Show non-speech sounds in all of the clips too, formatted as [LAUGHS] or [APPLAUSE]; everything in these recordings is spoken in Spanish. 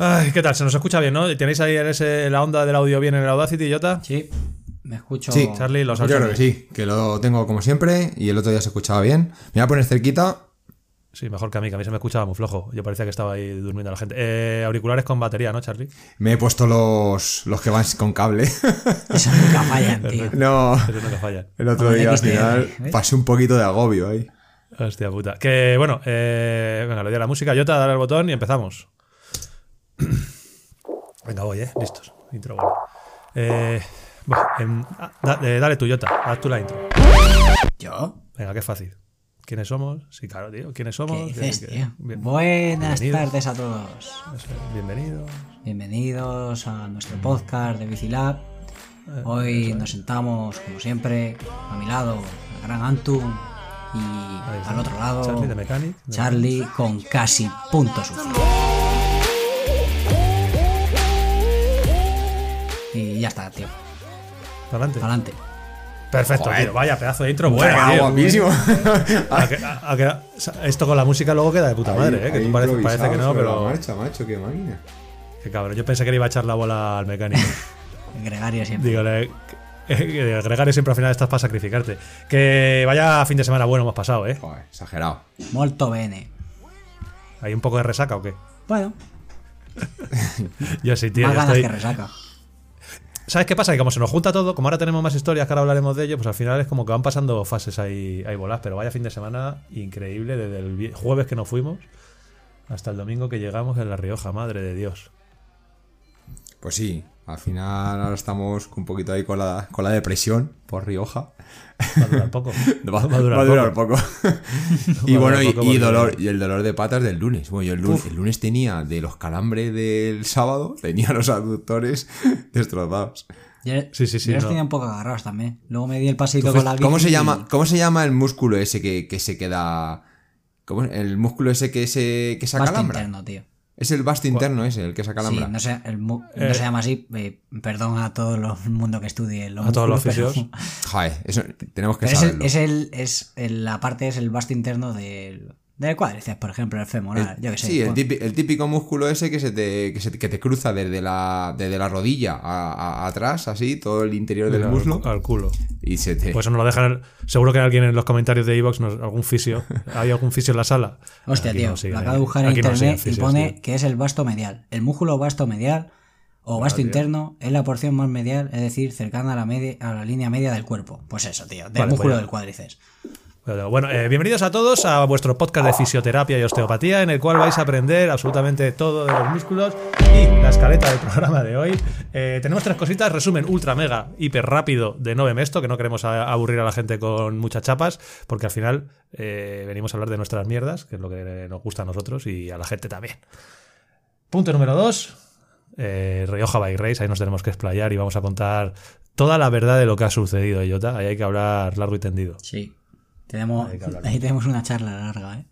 Ay, ¿qué tal? Se nos escucha bien, ¿no? ¿Tenéis ahí ese- la onda del audio bien en el Audacity, Jota? Sí, me escucho. Sí, Charlie, los Yo creo que sí, que lo tengo como siempre y el otro día se escuchaba bien. Me voy a poner cerquita. Sí, mejor que a mí, que a mí se me escuchaba muy flojo. Yo parecía que estaba ahí durmiendo la gente. Eh, auriculares con batería, ¿no, Charlie? Me he puesto los, los que van con cable. [LAUGHS] Eso nunca fallan, tío. [LAUGHS] no, Eso nunca falla. el otro día al final ¿ves? pasé un poquito de agobio ahí. Hostia puta. Que bueno, eh, venga, le doy a la música, Jota, dale al botón y empezamos. [COUGHS] venga, voy, eh. Listos. Intro, bueno. Eh, bueno, em, ah, da- eh, dale tú, Jota. Haz tú la intro. ¿Yo? Venga, qué fácil. ¿Quiénes somos? Sí, claro, tío. ¿Quiénes somos? ¿Qué dices, Que- que- tío? bien- Buenas tardes a todos. Bienvenidos. Bienvenidos a nuestro podcast de Bicilab. Eh, Hoy nos sentamos, como siempre, a mi lado, el gran Antum y al otro lado, Charlie de Mechanic. de- Charlie con casi punto sucio. Y ya está, tío. ¿Para adelante? Para adelante. Perfecto, Joder. tío. Vaya pedazo de intro. Bueno, tío. guapísimo. [LAUGHS] Que- esto con la música luego queda de puta madre, ¿eh? Que tú parece, que no, la pero. marcha, macho, qué máquina. Qué cabrón. Yo pensé que le iba a echar la bola al mecánico. [LAUGHS] Gregario siempre. Digo, le- que [LAUGHS] agregar siempre al final estás para sacrificarte. Que vaya fin de semana bueno hemos pasado, ¿eh? Joder, exagerado. Molto bene. ¿Hay un poco de resaca o qué? Bueno, Yo sí, tío. más yo ganas estoy- que resaca. ¿Sabes qué pasa? Que como se nos junta todo, como ahora tenemos más historias que ahora hablaremos de ello, pues al final es como que van pasando fases ahí, ahí bolas. Pero vaya fin de semana increíble, desde el jueves que nos fuimos hasta el domingo que llegamos en La Rioja, madre de Dios. Pues sí, al final ahora estamos un poquito ahí con la, con la depresión por Rioja. Va a durar poco. [LAUGHS] Va, va a durar, poco. y Va a [LAUGHS] bueno, durar y, poco y porque- dolor, y el dolor de patas del lunes. Bueno, yo el lunes, el lunes tenía de los calambres del sábado, tenía los aductores [LAUGHS] destrozados. Yo, Sí, sí, sí, Yo los no. tenía un poco agarrados también. Luego me di el pasito ¿Cómo, con la cómo se y- llama, ¿Cómo se llama el músculo ese que, que se queda... ¿cómo? El músculo ese que se, que se acalambra. interno, tío. Es el vasto interno ese, el que se Sí, acalambra. no, se, el mu- Eh. no se llama así. eh, perdón a todo el mundo que estudie. los A todos los pero- Joder, eso tenemos que Pero es, el, saberlo. es, el, es el- la parte, es el vasto interno del, del cuádriceps, por ejemplo, el femoral. yo que sé. Sí, el típico, el típico músculo ese que se te, que se te- que te cruza desde la, desde la rodilla a, a- atrás, así, todo el interior del muslo. Al culo. Y se te. Pues eso nos lo dejan. Seguro que alguien en los comentarios de Evox, algún fisio. [LAUGHS] ¿Hay algún fisio en la sala? Hostia, Aquí tío, no siguen, lo acabo de eh. buscar en no internet y pone tío. que es el vasto medial. El músculo vasto medial o vasto interno es la porción más medial, es decir, cercana a la, media, a la línea media del cuerpo. Pues eso, tío, del Vale, músculo pues del cuádriceps. Bueno, eh, bienvenidos a todos a vuestro podcast de fisioterapia y osteopatía, en el cual vais a aprender absolutamente todo de los músculos y la escaleta del [LAUGHS] programa de hoy. Eh, tenemos tres cositas, resumen ultra mega, hiper rápido de Novemesto, que no queremos aburrir a la gente con muchas chapas, porque al final eh, venimos a hablar de nuestras mierdas, que es lo que nos gusta a nosotros y a la gente también. Punto número dos. Rioja by Race, ahí nos tenemos que explayar y vamos a contar toda la verdad de lo que ha sucedido, Jota. Ahí hay que hablar largo y tendido. Sí. Tenemos, ahí tenemos una charla larga, ¿eh?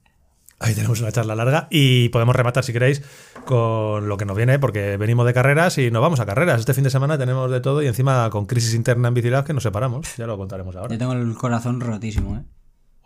Ahí tenemos una charla larga y podemos rematar, si queréis, con lo que nos viene, porque venimos de carreras y nos vamos a carreras. Este fin de semana tenemos de todo y encima con crisis interna en Bicilab que nos separamos. Ya lo contaremos ahora. Yo tengo el corazón rotísimo, ¿eh?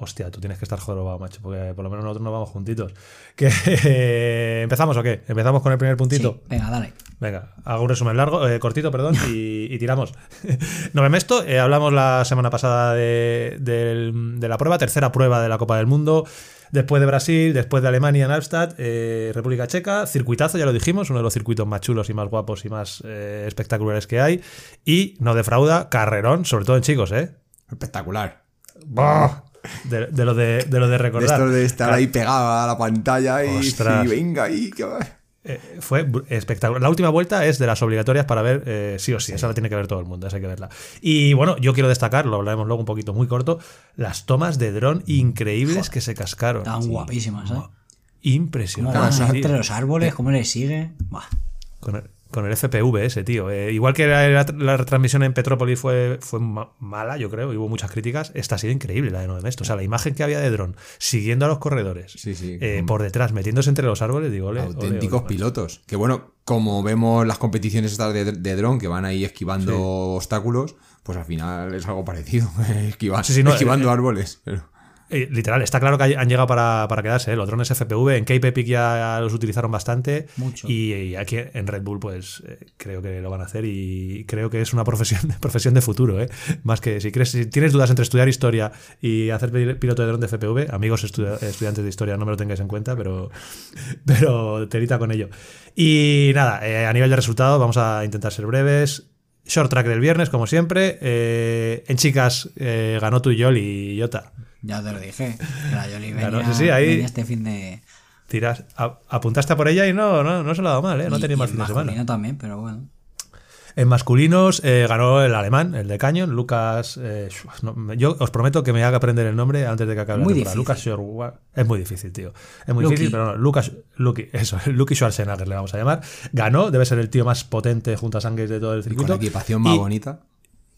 Hostia, tú tienes que estar jorobado, macho, porque por lo menos nosotros nos vamos juntitos. [LAUGHS] ¿Que, ¿Empezamos o qué? ¿Empezamos con el primer puntito? Sí, venga, dale. Venga, hago un resumen largo, eh, cortito, perdón, y, y tiramos. [LAUGHS] Novemesto, eh, hablamos la semana pasada de, de la prueba, tercera prueba de la Copa del Mundo, después de Brasil, después de Alemania en Alpstadt, eh, República Checa, circuitazo, ya lo dijimos, uno de los circuitos más chulos y más guapos y más eh, espectaculares que hay, y no defrauda, carrerón, sobre todo en chicos, ¿eh? Espectacular. ¡Bah! De, de lo de, de lo de De recordar. esto de estar ahí pegado a la pantalla y, venga ahí. Que... va. Eh, fue espectacular. La última vuelta es de las obligatorias para ver eh, sí o sí. Esa la tiene que ver todo el mundo, esa hay que verla. Y bueno, yo quiero destacar, lo hablaremos luego un poquito muy corto, las tomas de dron increíbles que se cascaron. Estaban guapísimas, ¿eh? Impresionante. entre los árboles, cómo le sigue. Con el, con el FPV ese, tío. Eh, igual que la, la- la retransmisión en Petrópolis fue, fue ma- mala, yo creo, y hubo muchas críticas, esta ha sido increíble, la de Novemesto. O sea, la imagen que había de dron siguiendo a los corredores Sí, sí. eh, por detrás, metiéndose entre los árboles, digo, ole, Auténticos ole, pilotos. Que bueno, como vemos las competiciones estas de, de dron que van ahí esquivando obstáculos, pues al final es algo parecido. [LAUGHS] Esquiva- Sí, sí, no, esquivando eh, árboles. Pero... Eh, literal, está claro que han llegado para, para quedarse. ¿eh? Los drones FPV en Cape Epic ya los utilizaron bastante. Mucho. Y, y aquí en Red Bull, pues eh, creo que lo van a hacer. Y creo que es una profesión, [LAUGHS] profesión de futuro. ¿eh? Más que si, crees, si tienes dudas entre estudiar historia y hacer pi- piloto de dron de FPV, amigos estu- estudiantes de historia, no me lo tengáis en cuenta, pero, [LAUGHS] pero telita con ello. Y nada, a nivel de resultados, vamos a intentar ser breves. Short track del viernes, como siempre. En chicas ganó tu Yoli y Jota. Ya te lo dije. que La Yoli venía, Claro, sí, sí, ahí- venía este fin de. Tiras, a- apuntaste a por ella y no, no, no se lo ha dado mal, ¿eh? No tenía en fin de semana. también, pero bueno. En masculinos eh, ganó el alemán, el de Cañón, Lucas. eh, no, yo os prometo que me haga aprender el nombre antes de que acabe Muy la temporada. Lucas. Schwarzenegger. Es muy difícil, tío. Es muy Lucky. difícil, pero no. Lucas, Lucky, [LAUGHS] eso, Lucky Schwarzenegger le vamos a llamar. Ganó, debe ser el tío más potente junto a Sangues de todo el Y con circuito. la equipación más Y- bonita.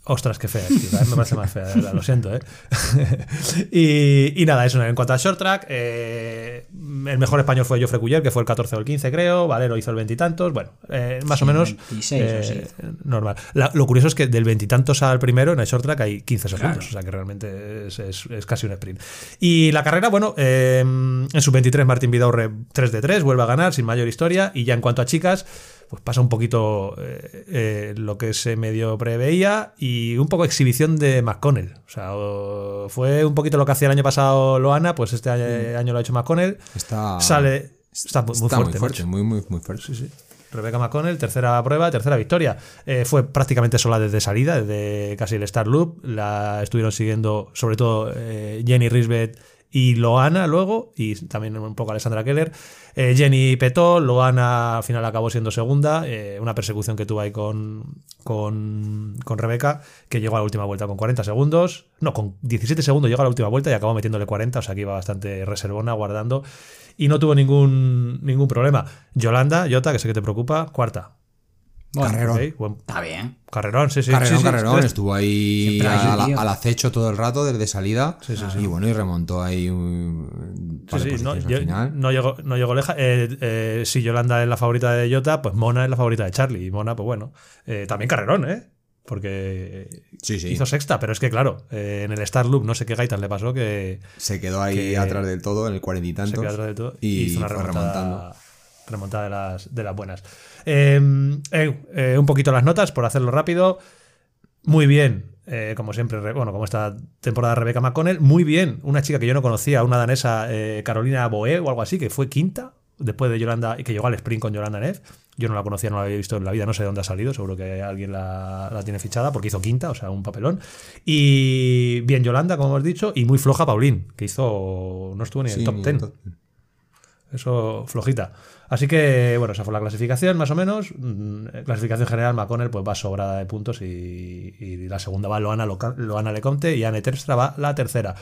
Ostras, qué fea, tío. Vez me parece más fea, de verdad, lo siento, ¿eh? [LAUGHS] y, y nada, eso en cuanto a short track, eh, el mejor español fue Joffre Cuyer, que fue el 14 o el 15, creo. Valero hizo el veintitantos. Bueno, eh, más Sí, o menos. 26 o eh, normal. La- lo curioso es que del veintitantos al primero en el short track hay 15 segundos, Claro. o sea que realmente es, es- es casi un sprint. Y la carrera, bueno, eh, en su 23 Martín Vidaurre 3 de 3, vuelve a ganar sin mayor historia. Y ya en cuanto a chicas, pues pasa un poquito eh, eh, lo que se medio preveía y un poco exhibición de McConnell. O sea, o- fue un poquito lo que hacía el año pasado Loana, pues este año, año lo ha hecho McConnell. Está, Sale. Está muy, fuerte, muy fuerte, muy, muy, muy fuerte. Sí, sí. Rebecca McConnell, tercera prueba, tercera victoria. Eh, fue prácticamente sola desde salida, desde casi el Star Loop. La estuvieron siguiendo sobre todo eh, Jenny Risbet y Loana luego, y también un poco Alessandra Keller. Eh, Jenny petó, Loana al final acabó siendo segunda. eh, una persecución que tuvo ahí con, con, con Rebeca, que llegó a la última vuelta con 40 segundos. No, con 17 segundos llegó a la última vuelta y acabó metiéndole 40, o sea que iba bastante reservona, guardando. Y no tuvo ningún, ningún problema. Yolanda, Jota, que sé que te preocupa, cuarta. Bueno, Carrerón. Buen- Está bien. carrerón, sí, sí. carrerón, sí, sí, carrerón, sí. estuvo ahí al, al acecho todo el rato desde salida. Sí, sí, Y bueno, y remontó ahí un Sí, par de sí, no, yo- al final. no llegó, no llegó leja. Eh, eh, si Yolanda es la favorita de Jota, pues Mona es la favorita de Charlie. Y Mona, pues bueno, eh, también carrerón, ¿eh? Porque Sí, sí. hizo sexta, pero es que claro, eh, en el Star Loop no sé qué gaitas le pasó que Se quedó ahí que- atrás del todo, en el cuarenta y se tantos. quedó atrás de todo y, y hizo una remontada, remontando. remontada de, las, de las buenas. Eh, eh, eh, un poquito las notas, por hacerlo rápido. Muy bien, eh, como siempre, re- bueno, como esta temporada Rebecca McConnell, muy bien. Una chica que yo no conocía, una danesa, eh, Carolina Boe o algo así, que fue quinta después de Yolanda y que llegó al sprint con Yolanda Neff. Yo no la conocía, no la había visto en la vida, no sé de dónde ha salido, seguro que alguien la, la tiene fichada porque hizo quinta, o sea, un papelón. Y bien Yolanda, como hemos dicho, y muy floja Paulín, que hizo, no estuvo ni en el top ni 10. top- Eso flojita. Así que, bueno, esa fue la clasificación, más o menos. Mm, Clasificación general, McConnell pues va sobrada de puntos y, y la segunda va Loana, Loana Lecomte y Anne Terstra va la tercera.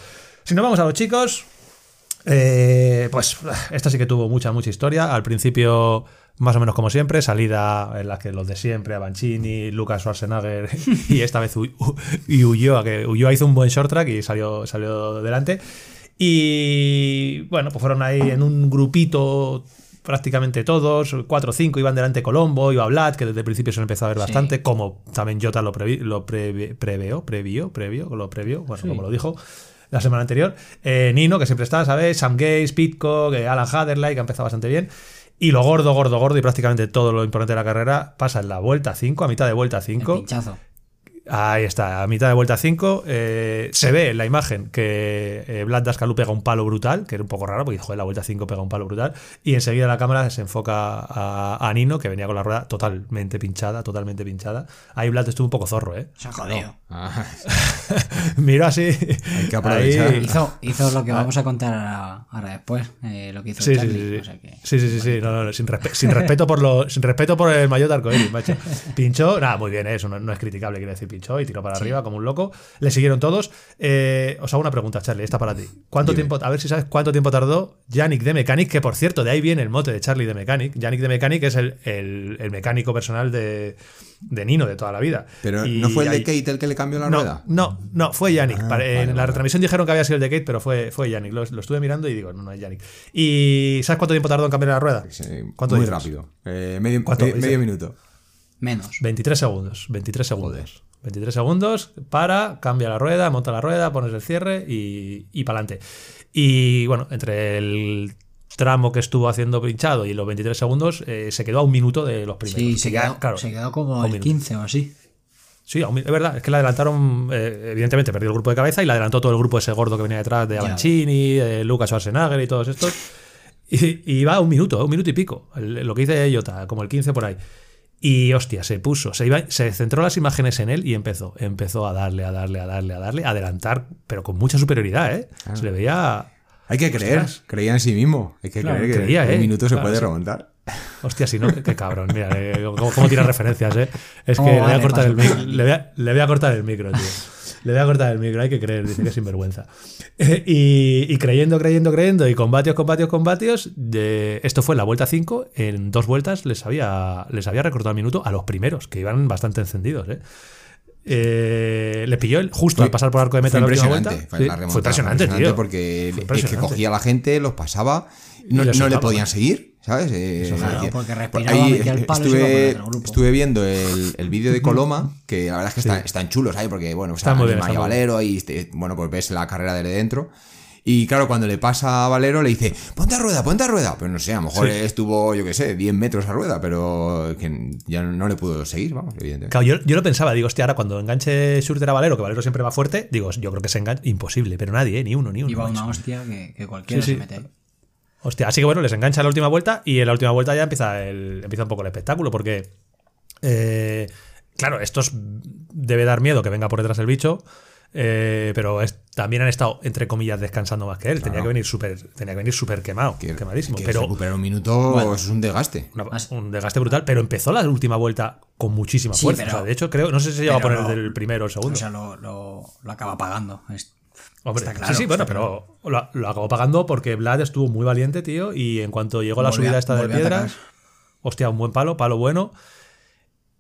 Si nos vamos a los chicos, eh, pues esta sí que tuvo mucha, mucha historia. Al principio, más o menos como siempre, salida en la que los de siempre, Avancini, Lucas Schwarzenegger [LAUGHS] y esta vez y Ulloa, que Ulloa hizo un buen short track y salió, salió delante. Y bueno, pues fueron ahí en un grupito prácticamente todos, 4 o 5 iban delante Colombo, iba Vlad, que desde el principio se lo empezó a ver Sí. bastante, como también Jota lo, previ- lo preve- preveó, previó, previo, lo previó, bueno, Sí. como lo dijo la semana anterior. Eh, Nino, que siempre está, ¿sabes? Sam Gaze, Pitcock, eh, Alan Haderley, que ha empezado bastante bien. Y lo gordo, gordo, gordo, y prácticamente todo lo importante de la carrera pasa en la vuelta 5, a mitad de vuelta El 5. Ahí está, a mitad de vuelta 5. se ve en la imagen que eh, Vlad Dascalu pega un palo brutal, que era un poco raro, porque joder, la vuelta 5 pega un palo brutal. Y enseguida la cámara se enfoca a, a Nino, que venía con la rueda totalmente pinchada, totalmente pinchada. Ahí Vlad estuvo un poco zorro, ¿eh? Se ha jodido. [LAUGHS] Ah, Miró así. Hay que aprovechar. Hizo, hizo lo que vamos a contar ahora, ahora después. eh, lo que hizo Sí, sí, Charlie. sí, sí. o sea que- Sí, sí, sí, sí. No, no, no, sin, respe- sin respeto por lo, sin respeto por el maillot arcoíris, macho. [LAUGHS] Pinchó, nada, muy bien, ¿eh? eso no, no es criticable, quiere decir, pinchó y tiró para arriba como un loco. Le siguieron todos. Eh, os hago una pregunta, Charlie, esta para ti. ¿Cuánto Dime. tiempo, a ver si sabes cuánto tiempo tardó Yannick de Mechanic, que por cierto, de ahí viene el mote de Charlie de Mechanic. Yannick de Mechanic es el, el- el mecánico personal de, de Nino de toda la vida. Pero Y ¿no fue el de ahí- Kate el que le cambió la no, rueda? no, no, fue Yannick. Ah, vale, en la vale. retransmisión dijeron que había sido el de Kate, pero fue, fue Yannick. Lo, lo estuve mirando y digo, no, no es Yannick. ¿Y sabes cuánto tiempo tardó en cambiar la rueda? Sí, ¿Cuánto muy dices? rápido. Eh, medio, ¿Cuánto me- dices? medio minuto. Menos. 23 segundos. 23 segundos. 23 segundos, para, cambia la rueda, monta la rueda, pones el cierre y, y para adelante. Y bueno, entre el tramo que estuvo haciendo pinchado y los 23 segundos, eh, se quedó a un minuto de los primeros. Sí, se quedó, claro, se quedó como el minuto. 15 o así. Sí, es verdad, es que le adelantaron, eh, evidentemente perdió el grupo de cabeza y le adelantó todo el grupo ese gordo que venía detrás de. Avancini, de Lucas Schwarzenegger y todos estos. Y, y iba a un minuto, un minuto y pico, el- lo que dice Jota, como el 15 por ahí. Y hostia, se puso, se, iba, se centró las imágenes en él y empezó, empezó a darle, a darle, a darle, a darle, a adelantar, pero con mucha superioridad, ¿eh? Se le veía. Hay que creer, Ostras. creía en sí mismo. Hay que Claro, creer que creía, en ¿eh? un minuto se Claro, puede sí. remontar. Hostia, si no, qué, qué cabrón. Mira, eh, cómo, cómo tira referencias, ¿eh? Es que ¿Cómo le voy, a vale, cortar el micro, le, voy a, le voy a cortar el micro, tío. Le voy a cortar el micro, hay que creer, dice que es sinvergüenza. Eh, [LAUGHS] y, y creyendo, creyendo, creyendo, y combatios, combatios, combatios, de, esto fue en la vuelta 5, en dos vueltas les había, les había recortado el minuto a los primeros, que iban bastante encendidos, ¿eh? Eh, le pilló el, justo Fue- al pasar por arco de meta Fue la impresionante. vuelta. Fue, la remontada, fue impresionante, tío. Porque Fue es que impresionante. cogía a la gente, los pasaba, no, no le podían seguir, ¿sabes? Eh, claro, porque por respiraba, metía el palo y estuve, grupo. estuve viendo el, el vídeo de Coloma, que la verdad es que Sí. están chulos ahí, porque bueno, Está está muy bien, María está muy bien. Valero y este, bueno, pues ves la carrera desde dentro. Y claro, cuando le pasa a Valero le dice, ponte a rueda, ponte a rueda. Pero no sé, a lo mejor Sí. estuvo, yo qué sé, 10 metros a rueda, pero que ya no le pudo seguir, vamos, evidentemente. Claro, yo, yo lo pensaba, digo, hostia, ahora cuando enganche Schurter a Valero, que Valero siempre va fuerte, digo, yo creo que se engancha, imposible, pero nadie, ¿eh? ni uno, ni uno. Iba una hostia que, que cualquiera Sí, sí. se mete ahí. Hostia, así que bueno, les engancha la última vuelta y en la última vuelta ya empieza, el, empieza un poco el espectáculo, porque, eh, claro, estos debe dar miedo que venga por detrás el bicho, eh, pero es- también han estado, entre comillas, descansando más que él. Tenía que venir súper tenía que venir súper quemado, Que- quemadísimo. que pero recuperar un minuto Bueno. es un desgaste. una- un desgaste brutal, pero empezó la última vuelta con muchísima Sí, fuerza. pero- o sea, de hecho, creo, no sé si se llegó a poner no. del primero o el segundo. O sea, lo, lo, lo acaba pagando. Es- Hombre, Está claro, sí, sí, bueno, pero lo, lo acabó pagando porque Vlad estuvo muy valiente, tío, y en cuanto llegó la a- subida esta de piedras, hostia, un buen palo, palo bueno.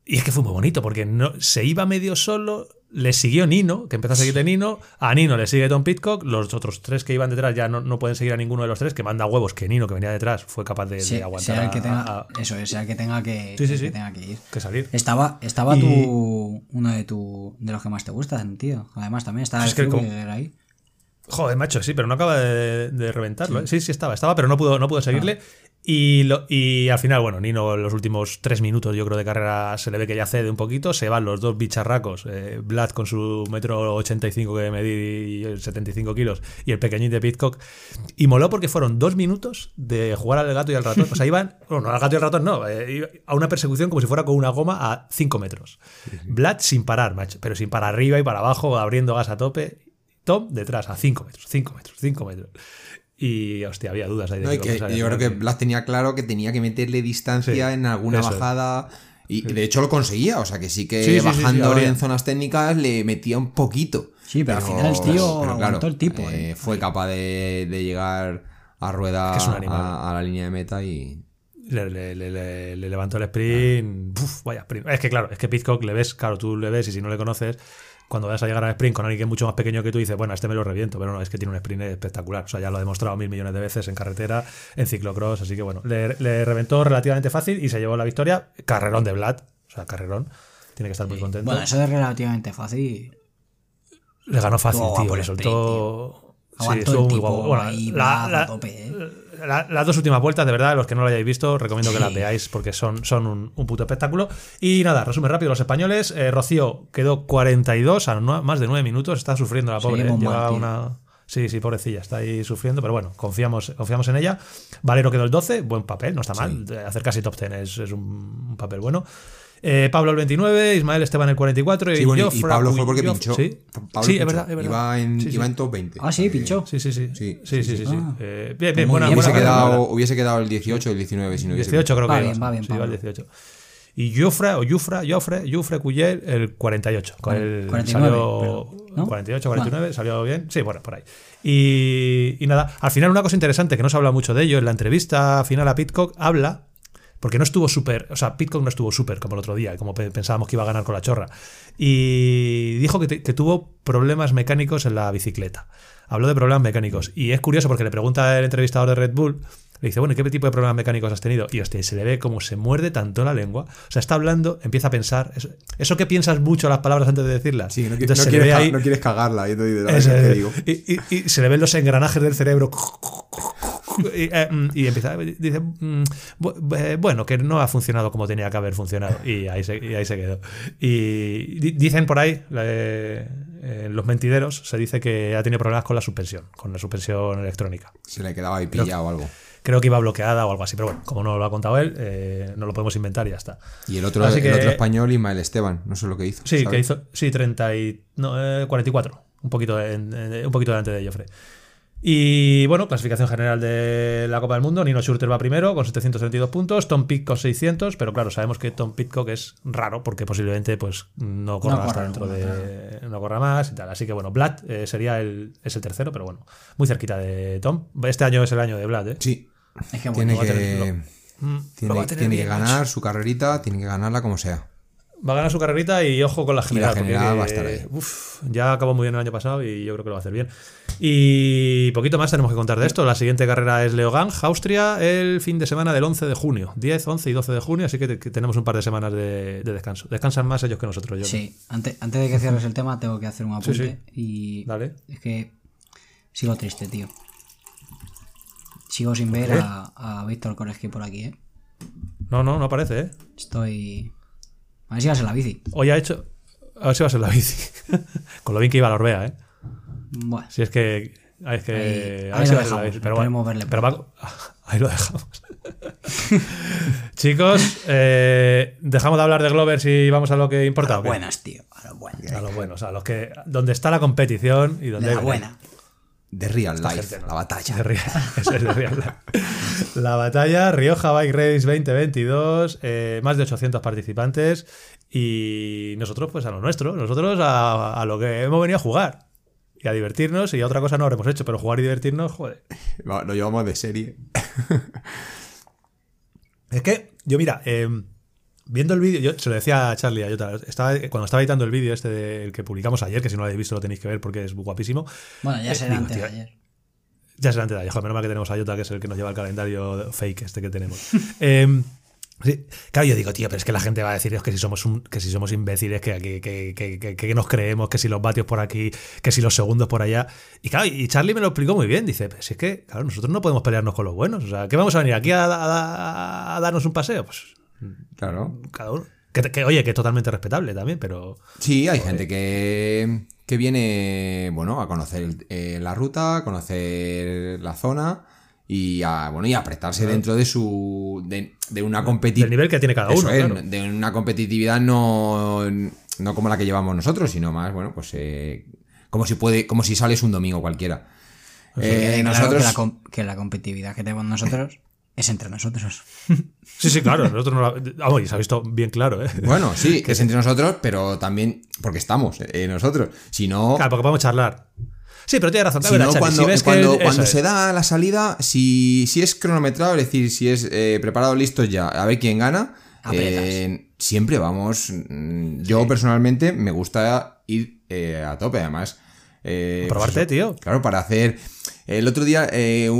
Y es que fue muy bonito, porque no, se iba medio solo, le siguió Nino, que empezó a seguirle Nino, a Nino le sigue Tom Pitcock, los otros tres que iban detrás ya no, no pueden seguir a ninguno de los tres, que manda huevos, que Nino, que venía detrás, fue capaz de, de aguantar sea el que tenga, a- eso es, sea el que tenga que, Sí, sí, el que tenga que ir. que salir. Estaba, estaba Y- tu, uno de tu, de los que más te gustan, tío. Además también estaba Es el que como- ahí. Joder, macho, sí, pero no acaba de, de reventarlo. ¿eh? Sí. sí, estaba, estaba, pero no pudo, no pudo seguirle. Y, lo- y al final, bueno, Nino en los últimos tres minutos, yo creo, de carrera se le ve que ya cede un poquito. Se van los dos bicharracos, eh, Vlad con su metro 85 que medir y 75 kilos, y el pequeñín de Pitcock. Y moló porque fueron dos minutos de jugar al gato y al ratón. O sea, iban, [LAUGHS] bueno, no al gato y al ratón, no, eh, a una persecución como si fuera con una goma a 5 metros. Vlad sin parar, macho, pero sin para arriba y para abajo, abriendo gas a tope. Tom detrás, a 5 metros, 5 metros, 5 metros. Y, hostia, había dudas ahí de No, que yo creo que Blas tenía claro que tenía que meterle distancia Sí, en alguna es. bajada. Y de hecho lo conseguía, o sea que sí que Sí, sí, sí, sí, bajando en zonas técnicas le metía un poquito. Sí, pero al final el tío aguantó el tipo, eh, eh. Fue capaz de, de llegar a rueda Es que es un animal. a, a la línea de meta y. Le, le- le- le- le levantó el sprint. Uf, vaya sprint. Es que claro, es que Pitcock le ves, claro, tú le ves y si no le conoces, cuando vas a llegar al sprint con alguien que es mucho más pequeño que tú, dices, bueno, este me lo reviento, pero no, es que tiene un sprint espectacular. O sea, ya lo ha demostrado mil millones de veces en carretera, en ciclocross, así que bueno, le, le reventó relativamente fácil y se llevó la victoria. Carrerón de Vlad, o sea, carrerón. Tiene que estar muy contento. Bueno, eso es relativamente fácil. Le ganó fácil, tío. Le soltó. Sí, Aguantó estuvo el muy guapo. Bueno, ahí, la- tope, ¿eh? La- las dos últimas vueltas, de verdad, los que no lo hayáis visto, recomiendo que Sí. las veáis porque son, son un, un puto espectáculo. Y nada, resumen rápido: los españoles. eh, Rocío quedó 42 a nue- más de 9 minutos. Está sufriendo la pobre. Lleva una. Sí, sí, pobrecilla, está ahí sufriendo, pero bueno, confiamos, confiamos en ella. Valero quedó el 12, buen papel, no está mal. Eh, Hacer casi top 10 es, es un, un papel bueno. Eh, Pablo el 29, Ismael Esteban el 44 Sí, y, bueno, y- y Pablo fue porque pinchó. Sí, Pablo Sí, es pinchó. verdad, es verdad. Iba en, Sí, sí. iba en top 20. Ah, sí, pinchó. Sí, sí, sí. Sí, Sí, sí, sí. sí. Ah. Eh, bien, bien, buena, buena Hubiese la quedado, hubiese quedado el 18 o el 19 si no hubiese 18 creo que Va iba, bien, va bien, iba el Pablo. 18. Y Jufra, o Jufra, Jofre, Jufre Cuyel, el 48. Con el 49, salió pero, ¿no? 48, 49, salió bien. Sí, bueno, por ahí. Y, y nada, al final una cosa interesante que no se habla mucho de ello, en la entrevista final a Pitcock habla porque no estuvo súper, o sea, Pitcock no estuvo súper como el otro día, como pe- pensábamos que iba a ganar con la chorra. Y dijo que tuvo problemas mecánicos en la bicicleta. Habló de problemas mecánicos. Y es curioso porque le pregunta el entrevistador de Red Bull, le dice, bueno, ¿y qué tipo de problemas mecánicos has tenido? Y hostia, se le ve como se muerde tanto la lengua. O sea, está hablando, empieza a pensar. Eso, eso que piensas mucho las palabras antes de decirlas. Sí, no, qui- Entonces no se le quieres, ve ca- ahí- no quieres cagarla. Y, te- te- eso, te digo. y, y- y se le ven los engranajes del cerebro. Y, eh, mm, y empieza, dice, mm, eh, bueno, que no ha funcionado como tenía que haber funcionado. Y ahí se, y ahí se quedó. Y di- dicen por ahí, eh, en los mentideros, se dice que ha tenido problemas con la suspensión, con la suspensión electrónica. Se le quedaba ahí pillado o algo. Creo que iba bloqueada o algo así, pero bueno, como no lo ha contado él, eh, no lo podemos inventar y ya está. Y el otro, el que- otro español, Ismael Esteban, no sé lo que hizo. Sí, ¿sabes? que hizo. Sí, 30 y. No, eh, 44. Un poquito, en- en- un poquito delante de Joffre. Y bueno, clasificación general de la Copa del Mundo. Nino Schurter va primero con 732 puntos. Tom Pitt con 600. Pero claro, sabemos que Tom Pitcock es raro porque posiblemente pues no corra No hasta corra dentro nunca, de. No corra más y tal. Así que bueno, Vlad eh, sería el, es el tercero, pero bueno, muy cerquita de Tom. Este año es el año de Vlad, ¿eh? Sí, Es que bueno, tiene a que, Mm, lo tiene, que ganar su carrerita, tiene que ganarla como sea. Va a ganar su carrerita y ojo con la general. porque, general va a estar ahí. uf, ya acabó muy bien el año pasado y yo creo que lo va a hacer bien. Y poquito más tenemos que contar de esto. La siguiente carrera es Leogang, Austria, el fin de semana del 11 de junio. 10, 11 y 12 de junio, así que, te- que tenemos un par de semanas de, de descanso. Descansan más ellos que nosotros. Yo, Sí, antes, antes de que cierres el tema, tengo que hacer un apunte. Sí, sí. Y Dale. es que sigo triste, tío. Sigo sin ver qué? a, a Víctor Koreski por aquí, ¿eh? No, no, no aparece, ¿eh? Estoy. A ver si vas en la bici. Hoy ha hecho... A ver si va a ser la bici. [LAUGHS] Con lo bien que iba la Orbea, ¿eh? Bueno, Si es que... ah, Es que Ahí- a ahí lo a dejamos, bici, pero bueno, verle pero va- [LAUGHS] ahí lo dejamos. [LAUGHS] Chicos, eh, dejamos de hablar de Glover y vamos a lo que importa. ¿o qué? buenas, tío. A las buenas. A los buenos, a los que. Donde está la competición y donde. De la hay- buena. De Real Life, gente, ¿no? la batalla. de Río- [LAUGHS] eso es de Río. La batalla Rioja Bike Race 2022, eh, más de 800 participantes y nosotros pues a lo nuestro, nosotros a, a lo que hemos venido a jugar y a divertirnos y a otra cosa no habremos hecho, pero jugar y divertirnos, joder. [LAUGHS] Lo llevamos de serie. [LAUGHS] Es que yo mira, eh, viendo el vídeo, yo se lo decía a Charlie, a Jota, estaba, cuando estaba editando el vídeo este del que publicamos ayer, que si no lo habéis visto lo tenéis que ver porque es guapísimo. Bueno, ya Eh, será digo, antes de ayer. Ya será antes de ayer. Joder, menos mal que tenemos a Jota, que es el que nos lleva el calendario fake este que tenemos. [LAUGHS] Eh, sí, Claro, yo digo, tío, pero es que la gente va a decir que si somos un- que si somos imbéciles, que, que, que, que- nos creemos, que si los vatios por aquí, que si los segundos por allá. Y claro, y Charlie me lo explicó muy bien. Dice, pues es que, claro, nosotros no podemos pelearnos con los buenos. O sea, ¿qué vamos a venir aquí a, a- a darnos un paseo? Pues Claro. cada uno. Que, que, oye, que es totalmente respetable también, pero. Sí, hay gente que, que viene, bueno, a conocer eh, la ruta, a conocer la zona y a, bueno, y a apretarse dentro de su, de, de una Del competitividad. nivel que tiene cada uno. claro. de una competitividad no, no como la que llevamos nosotros, sino más, bueno, pues eh, como si puede, como si sales un domingo cualquiera. Que Eh, claro nosotros, que, la, com- que la competitividad que tenemos nosotros [LAUGHS] es entre nosotros. Sí, sí, claro. [LAUGHS] Nosotros no la- Vamos, y se ha visto bien claro, ¿eh? bueno, sí, [LAUGHS] que es entre nosotros, pero también porque estamos eh, nosotros. Si no, Claro, porque podemos charlar. Sí, pero tienes razón. Si no, cuando, si ves que cuando, cuando es. se da la salida, si, si es cronometrado, es decir, si es eh, preparado, listo ya, a ver quién gana, eh, siempre vamos. mm, Yo personalmente me gusta ir eh, a tope, además. eh, Probarte, pues tío. Claro, para hacer. El otro día,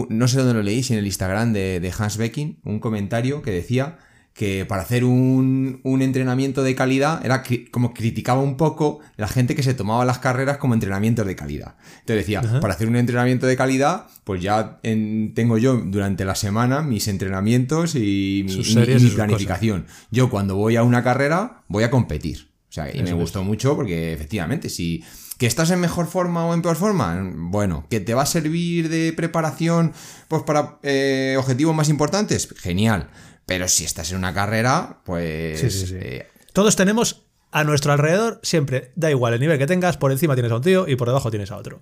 no sé dónde lo leí, si en el Instagram de, de Hans Becking, un comentario que decía que para hacer un, un entrenamiento de calidad era como criticaba un poco la gente que se tomaba las carreras como entrenamientos de calidad. Entonces decía, para hacer un entrenamiento de calidad, pues ya en- tengo yo durante la semana mis entrenamientos y mi, y planificación. Yo cuando voy a una carrera voy a competir. O sea, y me es. gustó mucho porque efectivamente, si que estás en mejor forma o en peor forma, bueno, que te va a servir de preparación pues para eh, objetivos más importantes, genial. Pero si estás en una carrera, pues Sí, sí, sí. eh, Todos tenemos a nuestro alrededor siempre, da igual el nivel que tengas, por encima tienes a un tío y por debajo tienes a otro.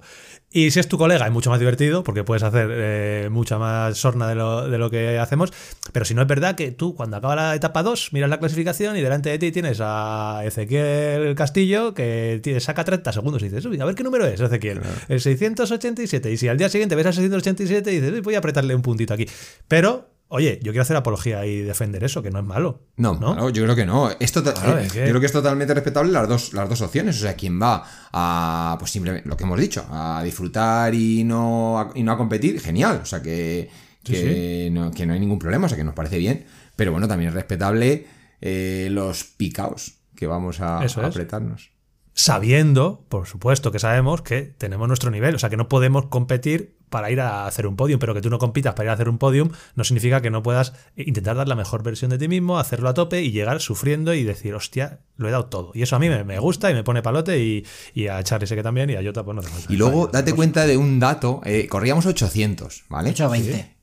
Y si es tu colega es mucho más divertido porque puedes hacer eh, mucha más sorna de lo, de lo que hacemos, pero si no es verdad que tú cuando acaba la etapa 2 miras la clasificación y delante de ti tienes a Ezequiel Castillo que tiene- saca 30 segundos y dices, uy, a ver qué número es Ezequiel, el 687 y si al día siguiente ves al 687 y dices, uy, voy a apretarle un puntito aquí. Pero Oye, yo quiero hacer apología y defender eso, que no es malo. No, yo creo que no. Esto Claro, eh, es que- Yo creo que es totalmente respetable las dos, las dos opciones. O sea, quien va a, pues simplemente, lo que hemos dicho, a disfrutar y no a, y no a competir, genial. O sea, que, Sí, que, No, que no hay ningún problema, o sea, que nos parece bien. Pero bueno, también es respetable eh, los picaos que vamos a, apretarnos. sabiendo, por supuesto que sabemos que tenemos nuestro nivel, o sea que no podemos competir para ir a hacer un podium, pero que tú no compitas para ir a hacer un podium no significa que no puedas intentar dar la mejor versión de ti mismo, hacerlo a tope y llegar sufriendo y decir, hostia, lo he dado todo. Y eso a mí me, me gusta y me pone palote y, y a Charlie sé que también y a Jota pues no te Y luego, date cuenta cuenta de un dato. eh, corríamos 800, ¿vale? 8 a 20.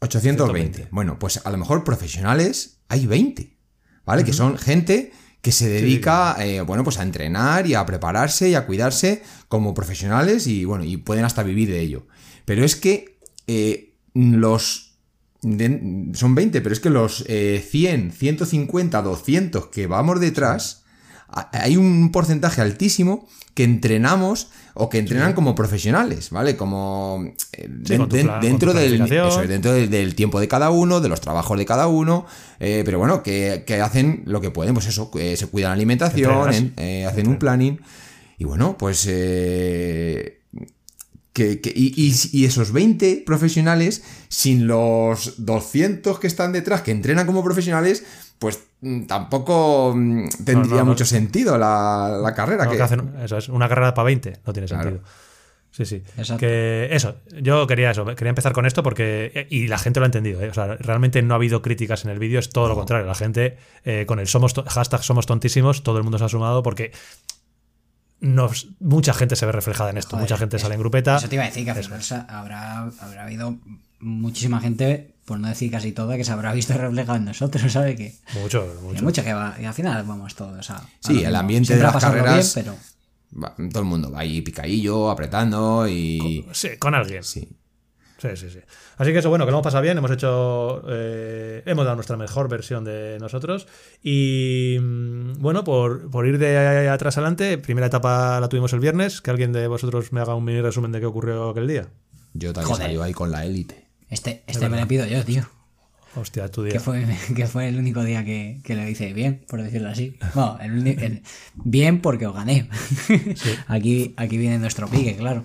820. 120. Bueno, pues a lo mejor profesionales hay 20, ¿vale? Que son gente que se dedica, eh, bueno, pues a entrenar y a prepararse y a cuidarse como profesionales y, bueno, y pueden hasta vivir de ello. Pero es que eh, los... de- son 20, pero es que los eh, 100, 150, 200 que vamos detrás, hay un porcentaje altísimo que entrenamos o que entrenan como profesionales, ¿vale? Como eh, plan- dentro del planificación. eso es, dentro del, del tiempo de cada uno, de los trabajos de cada uno, eh, pero bueno, que, que hacen lo que pueden, pues eso, eh, se cuidan la alimentación, en- hacen un planning y bueno, pues que, que- y, y- y esos 20 profesionales, sin los 200 que están detrás, que entrenan como profesionales, pues mm, tampoco mm, tendría No, no, no. mucho sentido la, la carrera. No, que- que hacen- eso es, una carrera para 20, no tiene Claro. sentido. Sí, sí. Exacto. Que eso, yo quería eso, quería empezar con esto porque. Y la gente lo ha entendido, ¿eh? O sea, realmente no ha habido críticas en el vídeo, es todo lo contrario. La gente, eh, con el somos hashtag somos tontísimos, todo el mundo se ha sumado porque nos, mucha gente se ve reflejada en esto. Joder, mucha gente eso- sale en grupeta. Eso te iba a decir que habrá, habrá habido muchísima gente, por no decir casi toda, que se habrá visto [LAUGHS] reflejada en nosotros, ¿sabes? Que, Mucho, que mucho. que va, y al final vamos todos a. a Sí, el mismo. ambiente Siempre de las carreras- bien, pero va- todo el mundo va ahí picadillo, apretando y... Sí, con alguien. Sí. Sí, sí, sí. Así que eso, bueno, que lo hemos pasado bien, hemos hecho, eh, hemos dado nuestra mejor versión de nosotros y mm, bueno, por, por ir de atrás adelante, primera etapa la tuvimos el viernes, que alguien de vosotros me haga un mini resumen de qué ocurrió aquel día. Yo también salió ahí con la élite. este, este me lo pido yo, tío. Hostia, tu día. Que fue, que fue el único día que, que lo hice bien, por decirlo así. Bueno, el el- bien porque os gané. [LAUGHS] aquí, aquí viene nuestro pique, claro.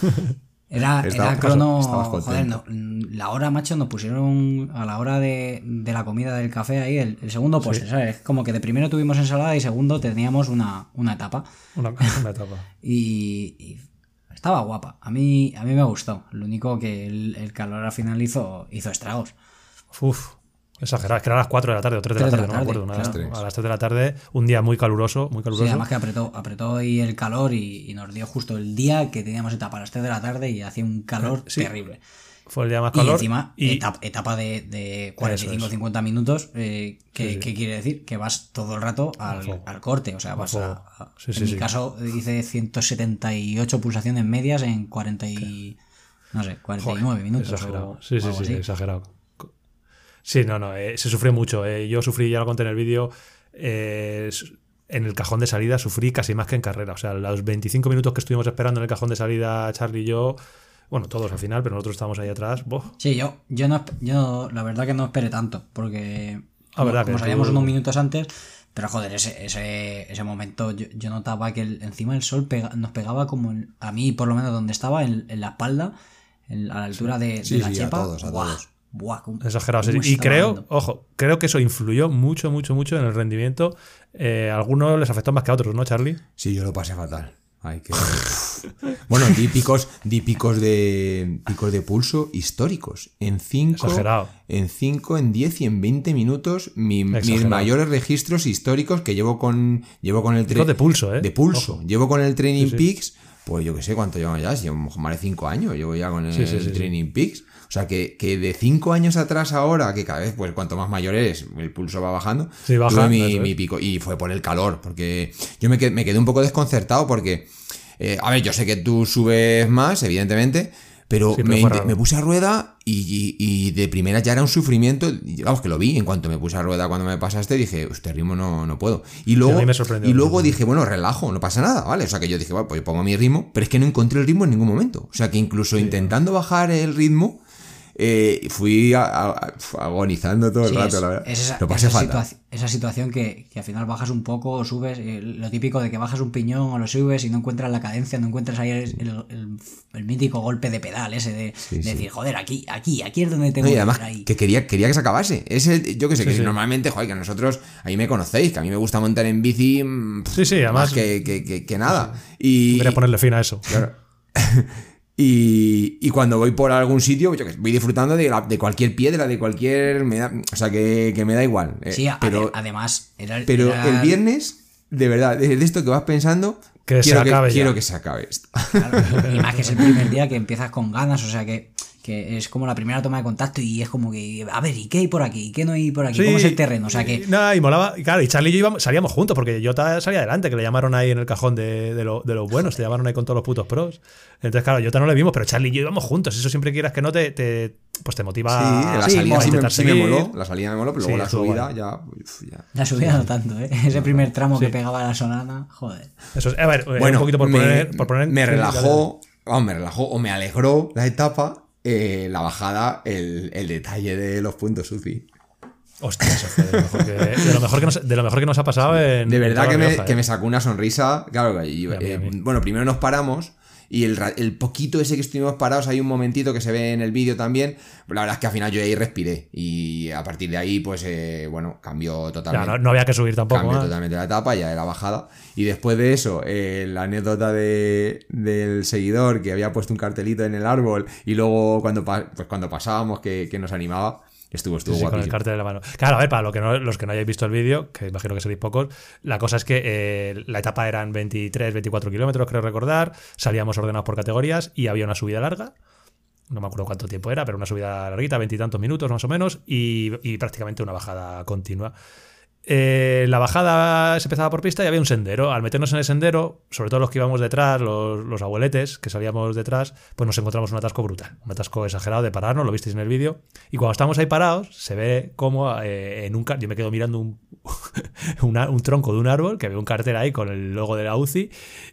[LAUGHS] Era, Estaba- era crono. estabas Joder, no, la hora, macho, nos pusieron a la hora de, de la comida del café ahí, el, el segundo postre, ¿sabes? Como que de primero tuvimos ensalada y segundo teníamos una, una etapa. Una, una etapa. [LAUGHS] Y, y estaba guapa. A mí, a mí me gustó. Lo único que el, el calor al final hizo, hizo estragos. Uf, exagerado. Es que era a las 4 de la tarde o 3 de la de tarde, no me acuerdo. una a las 3 de la tarde, un día muy caluroso, muy Sí, caluroso. además que apretó, apretó ahí el calor y, y nos dio justo el día que teníamos etapa a las 3 de la tarde y hacía un calor Sí. terrible. Fue el día más Y calor. encima, y- etapa, etapa de, de Eso 45-50 minutos, eh, ¿qué, Sí, sí. qué quiere decir? Que vas todo el rato al, al corte, o sea, vas a, a- Sí, en sí, mi sí. caso hice 178 pulsaciones medias en 40 y, no sé, 49 Joder, minutos Exagerado. o, sí, o sí, sí, así. exagerado. Sí, no, no, eh, se sufrió mucho. eh, yo sufrí, ya lo conté en el vídeo, eh, en el cajón de salida sufrí casi más que en carrera. O sea, los 25 minutos que estuvimos esperando en el cajón de salida, Charlie y yo, bueno, todos al final, pero nosotros estábamos ahí atrás. ¡boh! Sí, yo, yo, no, yo la verdad que no esperé tanto, porque Ah, como, verdad como que salíamos tú- unos minutos antes, pero joder, ese, ese, ese momento yo, yo notaba que el- encima el sol pega- nos pegaba como en- a mí, por lo menos donde estaba, en, en la espalda, en- a la altura de, Sí, de la sí, a todos, a todos. ¡Buah! Exagerado. sí. Y creo, dando. ojo, creo que eso influyó mucho, mucho, mucho en el rendimiento. Eh, a algunos les afectó más que a otros, ¿no, Charlie? Sí, yo lo pasé fatal. Hay que... [LAUGHS] bueno, di picos, di picos de picos de pulso históricos. En 5, Exagerado. en 5, en 10 y en 20 minutos mi- mis mayores registros históricos que llevo con llevo con el Picos tre- de pulso, ¿eh? De pulso. Ojo. Llevo con el Training Sí, sí. Peaks, pues yo que sé cuánto llevo ya, si llevo más de 5 años, llevo ya con el, Sí, sí, sí, sí. Training Peaks. O sea, que, que de 5 años atrás ahora, que cada vez, pues cuanto más mayor eres, el pulso va bajando, Sí, baja, tuve mi, pico. Y fue por el calor, porque yo me quedé, me quedé un poco desconcertado porque, eh, a ver, yo sé que tú subes más, evidentemente, pero, me, me puse a rueda y, y- y de primera ya era un sufrimiento. y Vamos, que lo vi en cuanto me puse a rueda cuando me pasaste, dije, este ritmo no, no puedo. Y luego, y luego dije, bueno, relajo, no pasa nada, ¿vale? O sea que yo dije, bueno, pues yo pongo mi ritmo, pero es que no encontré el ritmo en ningún momento. O sea que incluso intentando bajar el ritmo, eh, y fui a- a- a- agonizando todo el Sí, rato, es, la verdad. es esa, Lo pasé esa fatal. situa- esa situación que, que al final bajas un poco o subes, eh, lo típico de que bajas un piñón o lo subes y no encuentras la cadencia, no encuentras ahí el, el- el- el mítico golpe de pedal ese de, de decir, joder, aquí, aquí, aquí es donde tengo No, y que además ahí. que quería, quería que se acabase. Es el, yo que sé, que sí. normalmente, joder, que nosotros, a mí me conocéis, que a mí me gusta montar en bici Sí, sí, además- más que, que- que- que nada. Y, Quería ponerle fin a eso. [LAUGHS] Claro. Y, y cuando voy por algún sitio, yo que voy disfrutando de, la- de cualquier piedra, de cualquier. me da- o sea, que, que me da igual. eh, Sí, pero además, era, el- pero era el viernes, de verdad, de, de esto que vas pensando, Que se quiero, acabe ya. quiero que se acabe esto. Claro, y más que es el primer día que empiezas con ganas, o sea que, que es como la primera toma de contacto y es como que, a ver, ¿y qué hay por aquí? ¿Y qué no hay por aquí? ¿Cómo es el terreno? O sea que, Y, nada, y molaba. Y claro, y Charlie y yo íbamos, salíamos juntos, porque Jota salía adelante, que le llamaron ahí en el cajón de, de, lo- de los buenos, te llamaron ahí con todos los putos pros. Entonces, claro, Jota no le vimos, pero Charlie y yo íbamos juntos. Eso siempre quieras que no te, te- pues te motiva Sí, a, la salida sí me, intentar sí me seguir. moló. La salida me moló, pero Sí, luego la subida ya, uf, ya. la subida no tanto, ¿eh? Ese primer tramo que pegaba la sonana, joder. Eso es, a ver, eh, Bueno, un poquito por me, poner, por poner me sí, relajó, vamos, me relajó o me alegró la etapa, eh, la bajada, el, el detalle de los puntos UCI. Hostia, eso fue de lo mejor que, de lo mejor que nos, de lo mejor que nos ha pasado en. De verdad que me, que eh. me sacó una sonrisa. Claro, y, a mí, eh, a mí. bueno, primero nos paramos y el, el poquito ese que estuvimos parados, hay un momentito que se ve en el vídeo también. La verdad es que al final yo ahí respiré y a partir de ahí, pues eh, bueno, cambió Ya, totalmente. no, no había que subir tampoco. Cambió totalmente la etapa, ya era bajada. Y después de eso, eh, la anécdota de, del seguidor que había puesto un cartelito en el árbol y luego cuando, pues cuando pasábamos que, que nos animaba, estuvo, estuvo Sí, sí, con el cartel de la mano. Claro, a ver, para lo que no- los que no hayáis visto el vídeo, que imagino que seréis pocos, la cosa es que eh, la etapa eran 23, 24 kilómetros, creo recordar, salíamos ordenados por categorías y había una subida larga. No me acuerdo cuánto tiempo era, pero una subida larguita, veintitantos minutos más o menos, y, y prácticamente una bajada continua. Eh, la bajada se empezaba por pista y había un sendero. Al meternos en el sendero, sobre todo los que íbamos detrás, los, los abueletes que salíamos detrás, pues nos encontramos un atasco brutal. Un atasco exagerado de pararnos, lo visteis en el vídeo. Y cuando estamos ahí parados, se ve como eh, en un Yo me quedo mirando un, [LAUGHS] un tronco de un árbol que veo un cartel ahí con el logo de la UCI.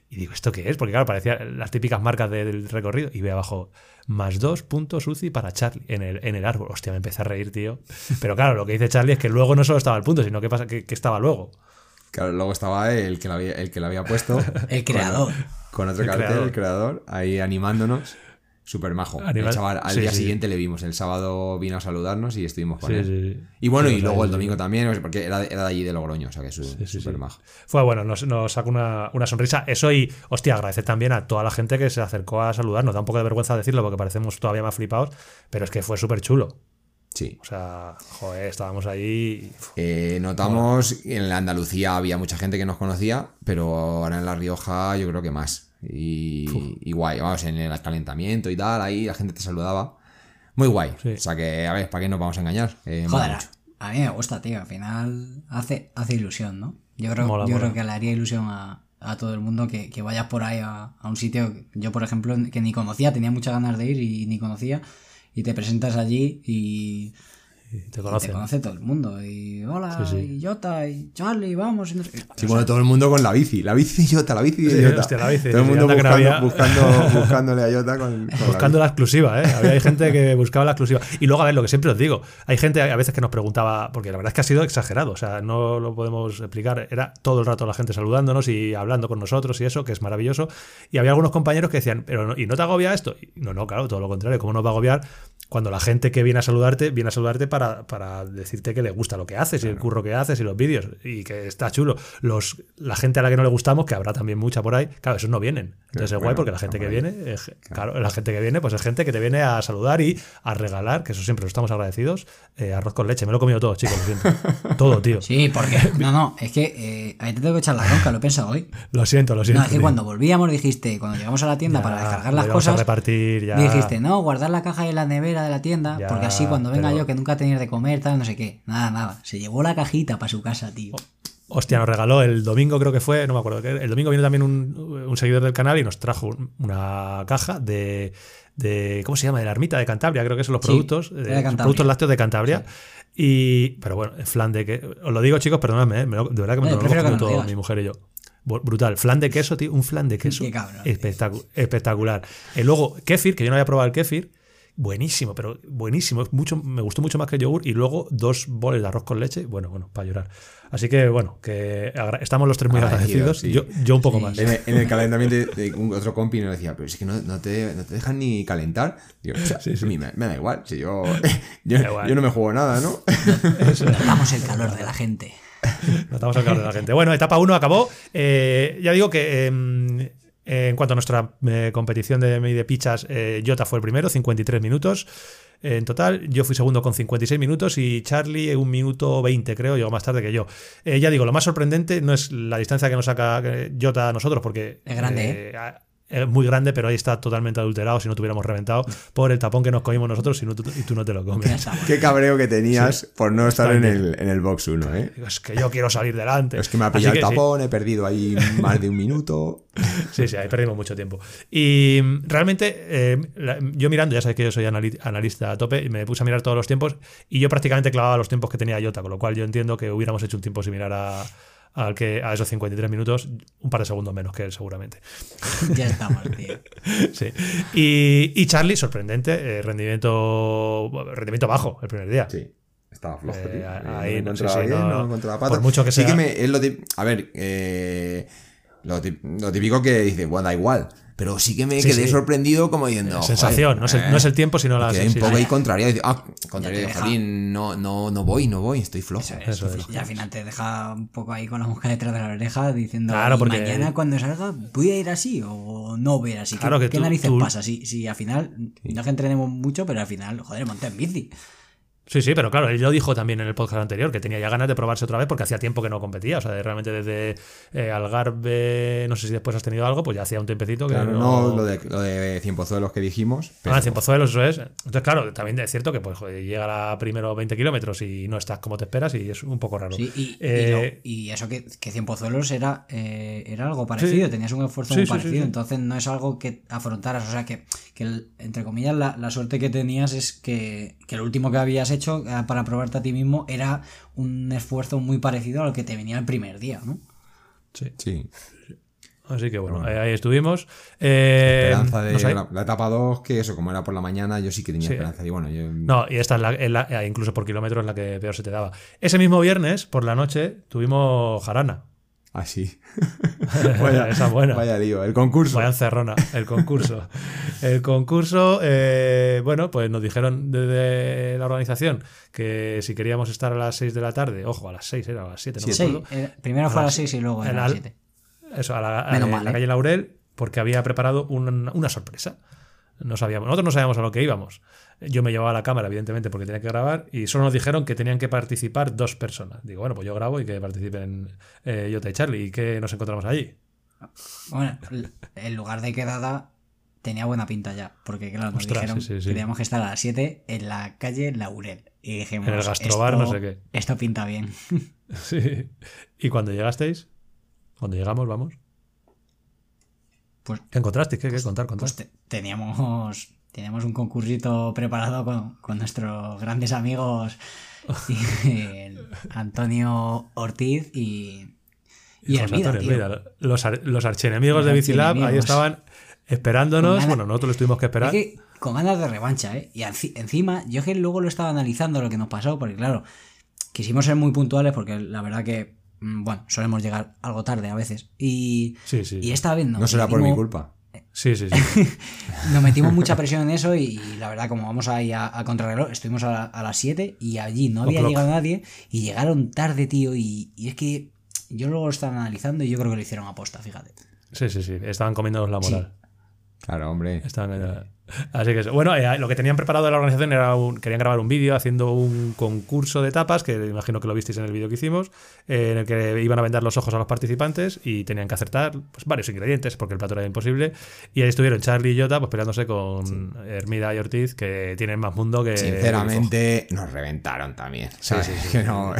Y digo, ¿esto qué es? Porque claro, parecían las típicas marcas de- del recorrido. Y veo abajo, más dos puntos UCI para Charlie en el, en el árbol. Hostia, me empecé a reír, tío. Pero claro, lo que dice Charlie es que luego no solo estaba el punto, sino que, pasa, que, que estaba luego. Claro, luego estaba el que lo había, el que lo había puesto. [LAUGHS] El creador. Con, con otro El cartel, creador. el creador, ahí animándonos. Súper majo. Animal- El chaval, al sí, día sí. siguiente le vimos. El sábado vino a saludarnos y estuvimos con Sí, él. Y bueno, y luego el domingo también, porque era, era de allí de Logroño, o sea que es súper majo. Fue bueno, nos, nos sacó una, una sonrisa. Eso y, hostia, agradecer también a toda la gente que se acercó a saludarnos. Da un poco de vergüenza decirlo porque parecemos todavía más flipados, pero es que fue súper chulo. Sí. O sea, joder, estábamos ahí. Eh, notamos en la Andalucía había mucha gente que nos conocía, pero ahora en La Rioja yo creo que más. Y, y guay, vamos, en el calentamiento y tal, ahí la gente te saludaba. Muy guay. Sí. O sea que, a ver, ¿para qué nos vamos a engañar? Eh, Joder, mucho. a mí me gusta, tío. Al final hace, hace ilusión, ¿no? Yo creo, Mola, yo mola. creo que le haría ilusión a, a todo el mundo que, que vayas por ahí a, a un sitio, yo por ejemplo, que ni conocía, tenía muchas ganas de ir y ni conocía, y te presentas allí y, y te y te conoce todo el mundo. Y hola, Sí, sí. y Jota, y Charlie, vamos. y no sé qué. Sí, bueno, todo el mundo con la bici. La bici Jota, la bici de Jota. hostia, la bici, todo el mundo buscando, buscando- [LAUGHS] buscándole a Jota con, con la Buscando la exclusiva, ¿eh? Había gente que buscaba la exclusiva. Y luego, a ver, lo que siempre os digo, hay gente a veces que nos preguntaba, porque la verdad es que ha sido exagerado, o sea, no lo podemos explicar, era todo el rato la gente saludándonos y hablando con nosotros y eso, que es maravilloso. Y había algunos compañeros que decían, pero no, ¿y no te agobia esto? Y no, no, claro, todo lo contrario, ¿cómo nos va a agobiar cuando la gente que viene a saludarte, viene a saludarte para, para decirte que le gusta lo que haces y el curro que haces y los vídeos y que está chulo? Los, la gente a la que no le gustamos, que habrá también mucha por ahí, claro, esos no vienen. Entonces es guay porque la gente que viene, es- claro, la gente que viene, pues es gente que te viene a saludar y a regalar, que eso siempre lo estamos agradecidos, eh, arroz con leche. Me lo he comido todo, chicos, lo siento. [LAUGHS] Todo, tío. Sí, porque. [LAUGHS] No, no, es que eh, ahí te tengo que echar la bronca, lo he pensado hoy. Lo siento, lo siento. No, es que tío. cuando volvíamos dijiste, cuando llegamos a la tienda Ya, para descargar las a cosas, repartir ya. dijiste, no, guardar la caja en la nevera de la tienda, Ya, porque así cuando venga pero- yo que nunca de comer, tal, no sé qué. Nada, nada. Se llevó la cajita para su casa, tío. Hostia, nos regaló el domingo, creo que fue, no me acuerdo. que El domingo vino también un, un seguidor del canal y nos trajo un- una caja de, de. ¿Cómo se llama? De la ermita de Cantabria, creo que son los productos. de eh, productos lácteos de Cantabria. Y. Pero bueno, flan de que. Os lo digo, chicos, perdonadme, eh, me lo- de verdad que me Eh, lo no lo todo mi mujer y yo. Brutal. Flan de queso, tío. Un flan de queso. Qué cabrón. Espectacu- espectacular. Y luego, kéfir, que yo no había probado el kéfir. Buenísimo, pero buenísimo. Mucho, me gustó mucho más que el yogur. Y luego dos boles de arroz con leche. Bueno, bueno, para llorar. Así que bueno, que estamos los tres muy agradecidos. Yo, yo, un poco más. En el, calentamiento de, un otro compi nos decía, pero es que no, no, te, no te, dejan ni calentar. Digo, o me, me, da igual. Si yo, [LAUGHS] yo, yo, no me juego nada, ¿no? [LAUGHS] Notamos el calor de la gente. Notamos el calor de la gente. Bueno, etapa 1 acabó. Eh, ya digo que. Em, en cuanto a nuestra eh, competición de, de pichas, eh, Jota fue el primero, 53 minutos. En total, yo fui segundo con 56 minutos y Charlie un minuto 20, creo, llegó más tarde que yo. Eh, ya digo, lo más sorprendente no es la distancia que nos saca Jota a nosotros, porque. Es grande, ¿eh? Es muy grande, pero ahí está totalmente adulterado si no tuviéramos reventado por el tapón que nos comimos nosotros y, no, y tú no te lo comes. Qué cabreo que tenías por no estar en el, en el box 1, ¿eh? Es que yo quiero salir delante. Es que me ha pillado el tapón, he perdido ahí más de un minuto. Sí, sí, ahí perdimos mucho tiempo. Y mm, realmente, eh, yo mirando, ya sabes que yo soy analista a tope, y me puse a mirar todos los tiempos y yo prácticamente clavaba los tiempos que tenía Jota, con lo cual yo entiendo que hubiéramos hecho un tiempo similar a al que a esos 53 minutos, un par de segundos menos que él, seguramente. [LAUGHS] Ya estamos, tío. [LAUGHS] sí. Y, y Charlie, sorprendente, eh, rendimiento, rendimiento bajo el primer día. Sí. Estaba flojo, eh, tío. ahí no, encontraba bien, no, encontraba pata. Por mucho que sí sea. que me, es lo a ver, eh, lo, típico que dice, bueno, da igual. Pero sí que me quedé sorprendido como diciendo. Sensación, no, es el, no, es el, tiempo, sino la. Quedé un poco ahí contrariado. Ah, contrario de Jolín, no, no, no voy, no voy, estoy flojo. Eso es, Y al final te deja un poco ahí con la mosca detrás de la oreja diciendo. Claro, porque. Mañana cuando salga, ¿voy a ir así o no voy a ir así? Claro ¿Qué, que ¿qué narices pasa? Si, si al final, no es que entrenemos mucho, pero al final, joder, monté en bici. Sí, sí, pero claro, él lo dijo también en el podcast anterior, que tenía ya ganas de probarse otra vez porque hacía tiempo que no competía. O sea, realmente desde eh, Algarve, no sé si después has tenido algo, pues ya hacía un tiempecito que. Claro, no, lo, de, lo de Cienpozuelos que dijimos. Pero... Ah, Cienpozuelos, eso es. Entonces, claro, también es cierto que pues llega a primero 20 kilómetros y no estás como te esperas y es un poco raro. Sí, y, eh, eso que, que Cienpozuelos era, eh, era algo parecido, tenías un esfuerzo muy parecido, entonces no es algo que afrontaras. O sea, que, que entre comillas, la, la, suerte que tenías es que, que el último que habías hecho hecho eh, para probarte a ti mismo era un esfuerzo muy parecido al que te venía el primer día, ¿no? Sí. Sí. Así que bueno, ahí estuvimos. Eh, esperanza de la, etapa 2, que eso, como era por la mañana, yo sí que tenía esperanza. Y bueno, yo... No, y esta es la, eh, incluso por kilómetros, la que peor se te daba. Ese mismo viernes, por la noche, tuvimos jarana. Ah, sí. [LAUGHS] vaya, Esa buena. Vaya lío, el concurso. Vaya encerrona, el concurso. el concurso, eh, bueno, pues nos dijeron desde la organización que si queríamos estar a las 6 de la tarde, ojo, a las 6 era a las 7, no sí, eh, primero fue a las 6 y luego a las 7. Eso, a la, en la ¿eh? calle Laurel, porque había preparado una, una sorpresa. No sabíamos, nosotros no sabíamos a lo que íbamos. Yo me llevaba la cámara, evidentemente, porque tenía que grabar, y solo nos dijeron que tenían que participar dos personas. Digo, bueno, pues yo grabo y que participen eh, Jota y Charlie. ¿Y qué nos encontramos allí? Bueno, el lugar de quedada tenía buena pinta ya, porque claro, nos dijeron que teníamos que estar a las 7 en la calle Laurel. Y dijimos, en el gastrobar, no sé qué. Esto pinta bien. [LAUGHS] sí. ¿Y cuando llegasteis? Cuando llegamos, vamos. Pues, ¿Qué encontrasteis? ¿Qué, qué? Contar, contar. Pues teníamos tenemos un concursito preparado con, nuestros grandes amigos [LAUGHS] Antonio Ortiz y, y Hermida, Los, los archienemigos de Bicilab ahí estaban esperándonos. Bueno, nosotros los tuvimos que esperar. con ganas de revancha, ¿eh? Y encima, yo que luego lo estaba analizando lo que nos pasó, porque claro, quisimos ser muy puntuales porque la verdad que, mm, bueno, solemos llegar algo tarde a veces. Y, y esta vez no. No será por mi culpa. Sí, sí, sí. [LAUGHS] Nos metimos mucha presión en eso y, la verdad, como vamos ahí a, a contrarreloj, estuvimos a, las 7 y allí no había llegado nadie y llegaron tarde, tío. Y, y, es que yo luego lo estaba analizando y yo creo que lo hicieron a posta, fíjate. Sí, sí, sí. Estaban comiéndonos la moral. Claro, hombre. Así que bueno, eh, lo que tenían preparado de la organización era un, querían grabar un vídeo haciendo un concurso de tapas, que imagino que lo visteis en el vídeo que hicimos, eh, en el que iban a vender los ojos a los participantes y tenían que acertar pues, varios ingredientes, porque el plato era imposible. Y ahí estuvieron Charlie y Jota pues, peleándose con Hermida y Ortiz, que tienen más mundo que. Sinceramente, nos reventaron también. Sí, sí, sí, [LAUGHS] no,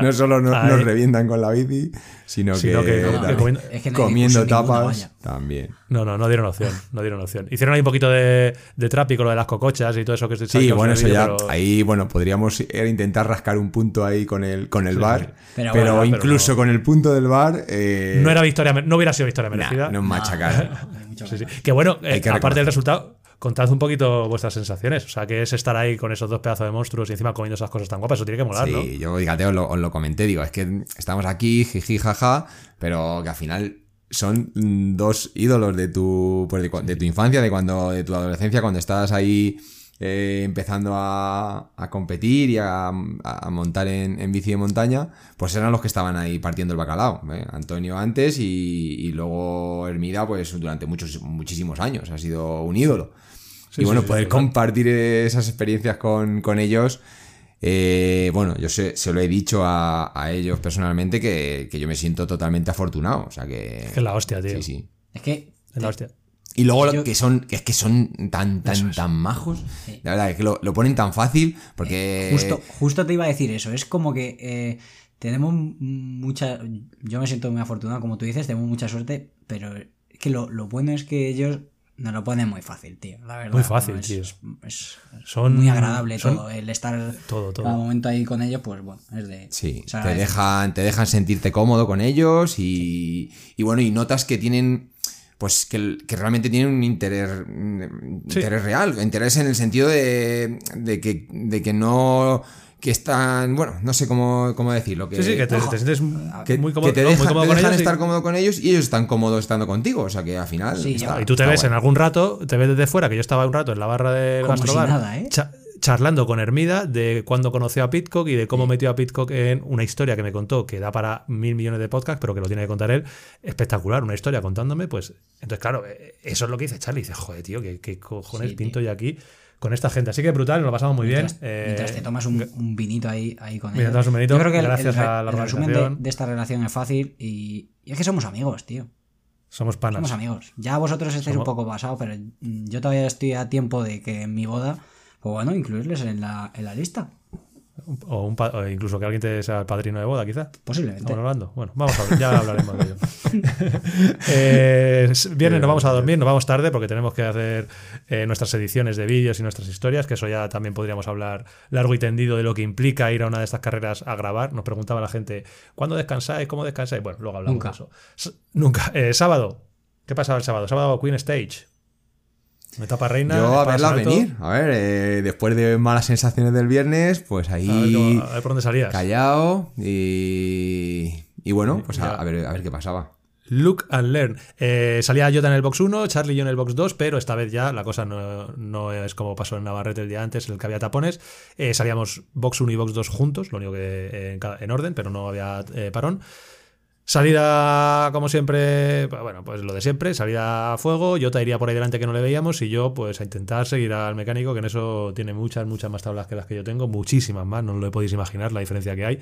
no solo nos revientan con la bici, sino, que, comiendo, tapas también. No, no, no dieron opción, no dieron opción. Hicieron ahí un poquito de, de tráfico, lo de las cocochas y todo eso que se Sí, bueno, eso ya, ahí, bueno, podríamos intentar rascar un punto ahí con el, con el bar, pero, incluso con el punto del bar... Eh, no era victoria, no hubiera sido victoria merecida. no machacar. [LAUGHS] que bueno, eh, aparte del resultado contad un poquito vuestras sensaciones. O sea, que es estar ahí con esos dos pedazos de monstruos y encima comiendo esas cosas tan guapas. Eso tiene que molar, ¿no? Sí, yo, fíjate, os lo, os lo comenté, digo, es que estamos aquí, jiji, jaja, pero que al final son dos ídolos de tu, pues de, de tu infancia, de cuando, de tu adolescencia, cuando estás ahí eh, empezando a, a competir y a, a montar en, en bici de montaña, pues eran los que estaban ahí partiendo el bacalao. ¿eh? Antonio antes y, y luego Hermida, pues durante muchos, muchísimos años, ha sido un ídolo. Sí, y bueno, sí, poder compartir esas experiencias con, con ellos. Eh, bueno, yo se, se lo he dicho a, a ellos personalmente que, que yo me siento totalmente afortunado. O sea que. Que es la hostia, tío. Sí, sí. Es que Es la hostia. Y luego Yo- que son, que es que son tan, tan, tan majos. La verdad, es que lo, lo ponen tan fácil porque. Justo, justo te iba a decir eso. Es como que eh, tenemos mucha. Yo me siento muy afortunado, como tú dices, tenemos mucha suerte, pero es que lo, lo bueno es que ellos nos lo ponen muy fácil, tío. La verdad. Muy fácil, ¿no? es, tío. Es, es Son- muy agradable son- todo. El estar Todo, todo. cada momento ahí con ellos, pues bueno, es de. Sí, te dejan, te dejan sentirte cómodo con ellos y, y bueno, y notas que tienen, pues que, que realmente tienen un interés, un Sí. interés real, interés en el sentido de, de que, de que no, que están, bueno, no sé cómo, cómo decirlo, que, Sí, sí, que te, te sientes que- muy cómodo, que te, te con dejan ellos. y- estar cómodo con ellos y ellos están cómodos estando contigo, o sea que al final... Sí, está- y tú te ves guay. en algún rato, te ves desde fuera, que yo estaba un rato en la barra si gastrobar, nada, ¿eh? cha- charlando con Hermida de cuando conoció a Pitcock y de cómo metió a Pitcock en una historia que me contó, que da para mil millones de podcasts, pero que lo tiene que contar él. Espectacular, una historia contándome, pues. Entonces, claro, eh, eso es lo que dice Charlie. Dice, joder, tío, ¿qué, qué cojones Sí, pinto tío. yo aquí con esta gente? Así que brutal, nos lo pasamos muy Mientras, bien. Eh, mientras te tomas un, un vinito ahí, ahí con ellos. tomas un vinito, Yo creo que el- gracias el, a la el resumen de, esta relación es fácil y, y es que somos amigos, tío. Somos panas. Somos amigos. Ya vosotros estáis Somos- un poco pasados, pero yo todavía estoy a tiempo de que en mi boda, pues bueno, incluirles en la, en la lista. O, un o incluso que alguien te sea el padrino de boda, quizá. Posiblemente. Estamos hablando. Bueno, vamos a ver, ya hablaremos de ello. [LAUGHS] eh, es- viernes nos vamos a dormir, nos vamos tarde porque tenemos que hacer eh, nuestras ediciones de vídeos y nuestras historias, que eso ya también podríamos hablar largo y tendido de lo que implica ir a una de estas carreras a grabar. Nos preguntaba la gente, ¿cuándo descansáis? ¿Cómo descansáis? Bueno, luego hablamos Nunca. de eso. S- nunca. Eh, sábado. ¿Qué pasaba el sábado? Sábado Queen Stage. Etapa reina. Yo a verla venir, a ver, eh, después de malas sensaciones del viernes, pues A ver, ahí cómo- a ver por dónde salías. callado y, y bueno, pues a, a ver, a ver qué pasaba. Look and Learn. Eh, salía Jota en el box 1, Charlie y yo en el box 2, pero esta vez ya la cosa no, no es como pasó en Navarrete el día antes, en el que había tapones. Eh, salíamos box 1 y box 2 juntos, lo único que en orden, pero no había eh, parón. Salida, como siempre, bueno, pues lo de siempre, salida a fuego, Jota iría por ahí delante que no le veíamos y yo pues a intentar seguir al mecánico, que en eso tiene muchas, muchas más tablas que las que yo tengo, muchísimas más, no lo podéis imaginar la diferencia que hay.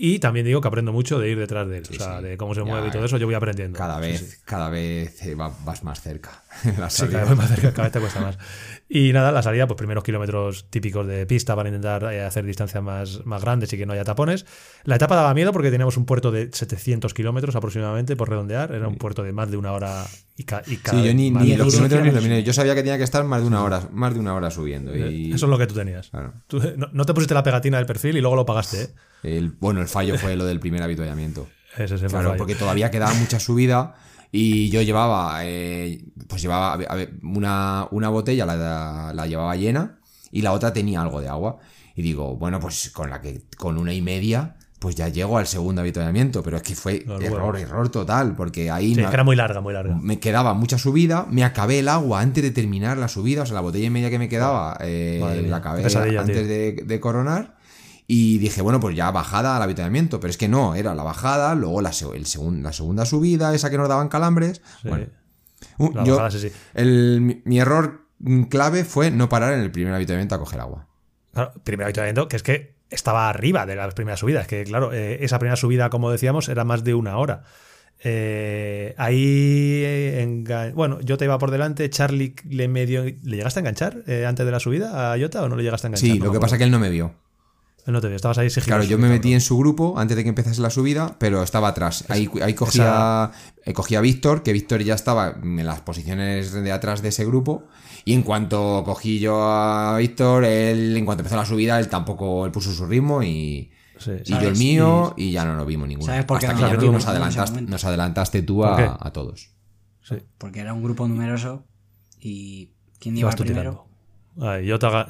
Y también digo que aprendo mucho de ir detrás de él, o sea, sí. de cómo se Ya, mueve y todo eso, yo voy aprendiendo. Cada Sí, vez, sí. cada vez eh, va- vas más cerca. [LAUGHS] la Sí, cada vez más cerca, cada vez te cuesta más. Y nada, la salida, pues primeros kilómetros típicos de pista para intentar eh, hacer distancias más, más grandes y que no haya tapones. La etapa daba miedo porque teníamos un puerto de 700 kilómetros aproximadamente, por redondear. Era un puerto de más de una hora y, ca- y cada Sí, yo ni, ni los kilómetros ni los minutos. Yo sabía que tenía que estar más de una hora, más de una hora subiendo. Y Eso es lo que tú tenías. Claro. Tú, no, no te pusiste la pegatina del perfil y luego lo pagaste, ¿eh? El, bueno, el fallo fue lo del primer avituallamiento. [LAUGHS] Ese es el Claro, porque todavía quedaba mucha subida y yo llevaba, eh, pues llevaba a ver, una, una botella, la, la llevaba llena y la otra tenía algo de agua. Y digo, bueno, pues con la que, con una y media, pues ya llego al segundo avituallamiento, pero es que fue error, error total, porque ahí Sí, que era muy larga, muy larga. me quedaba mucha subida, me acabé el agua antes de terminar la subida, o sea, la botella y media que me quedaba, eh, la acabé antes de coronar. Y dije, bueno, pues ya bajada al avituallamiento, pero es que no, era la bajada, luego la, se- el segun- la segunda subida, esa que nos daban calambres. Sí. Bueno, Uh, yo- bajada, sí, sí. el- mi, mi error clave fue no parar en el primer avituallamiento a coger agua. Claro, primer avituallamiento, que es que estaba arriba de las primeras subidas, que claro, eh, esa primera subida, como decíamos, era más de una hora. Eh, ahí, eh, bueno, yo te iba por delante, Charlie le medio... ¿Le llegaste a enganchar eh, antes de la subida a Jota o no le llegaste a enganchar? Sí, No lo que pasa es que él no me vio. No te vio, estabas ahí sigiloso. Claro, yo me metí en su grupo antes de que empezase la subida, pero estaba atrás. Ahí, ahí cogía, eh, cogía a Víctor, que Víctor ya estaba en las posiciones de atrás de ese grupo. Y en cuanto cogí yo a Víctor, él, en cuanto empezó la subida, él tampoco él puso su ritmo y, Sí, y yo el mío, y ya no nos vimos ninguno. ¿Sabes por qué Hasta no que vimos nos adelantaste, momento? nos adelantaste tú a, a todos. sí. Porque era un grupo numeroso y ¿Quién iba Ibas tú primero? tirando. Ay, Jota,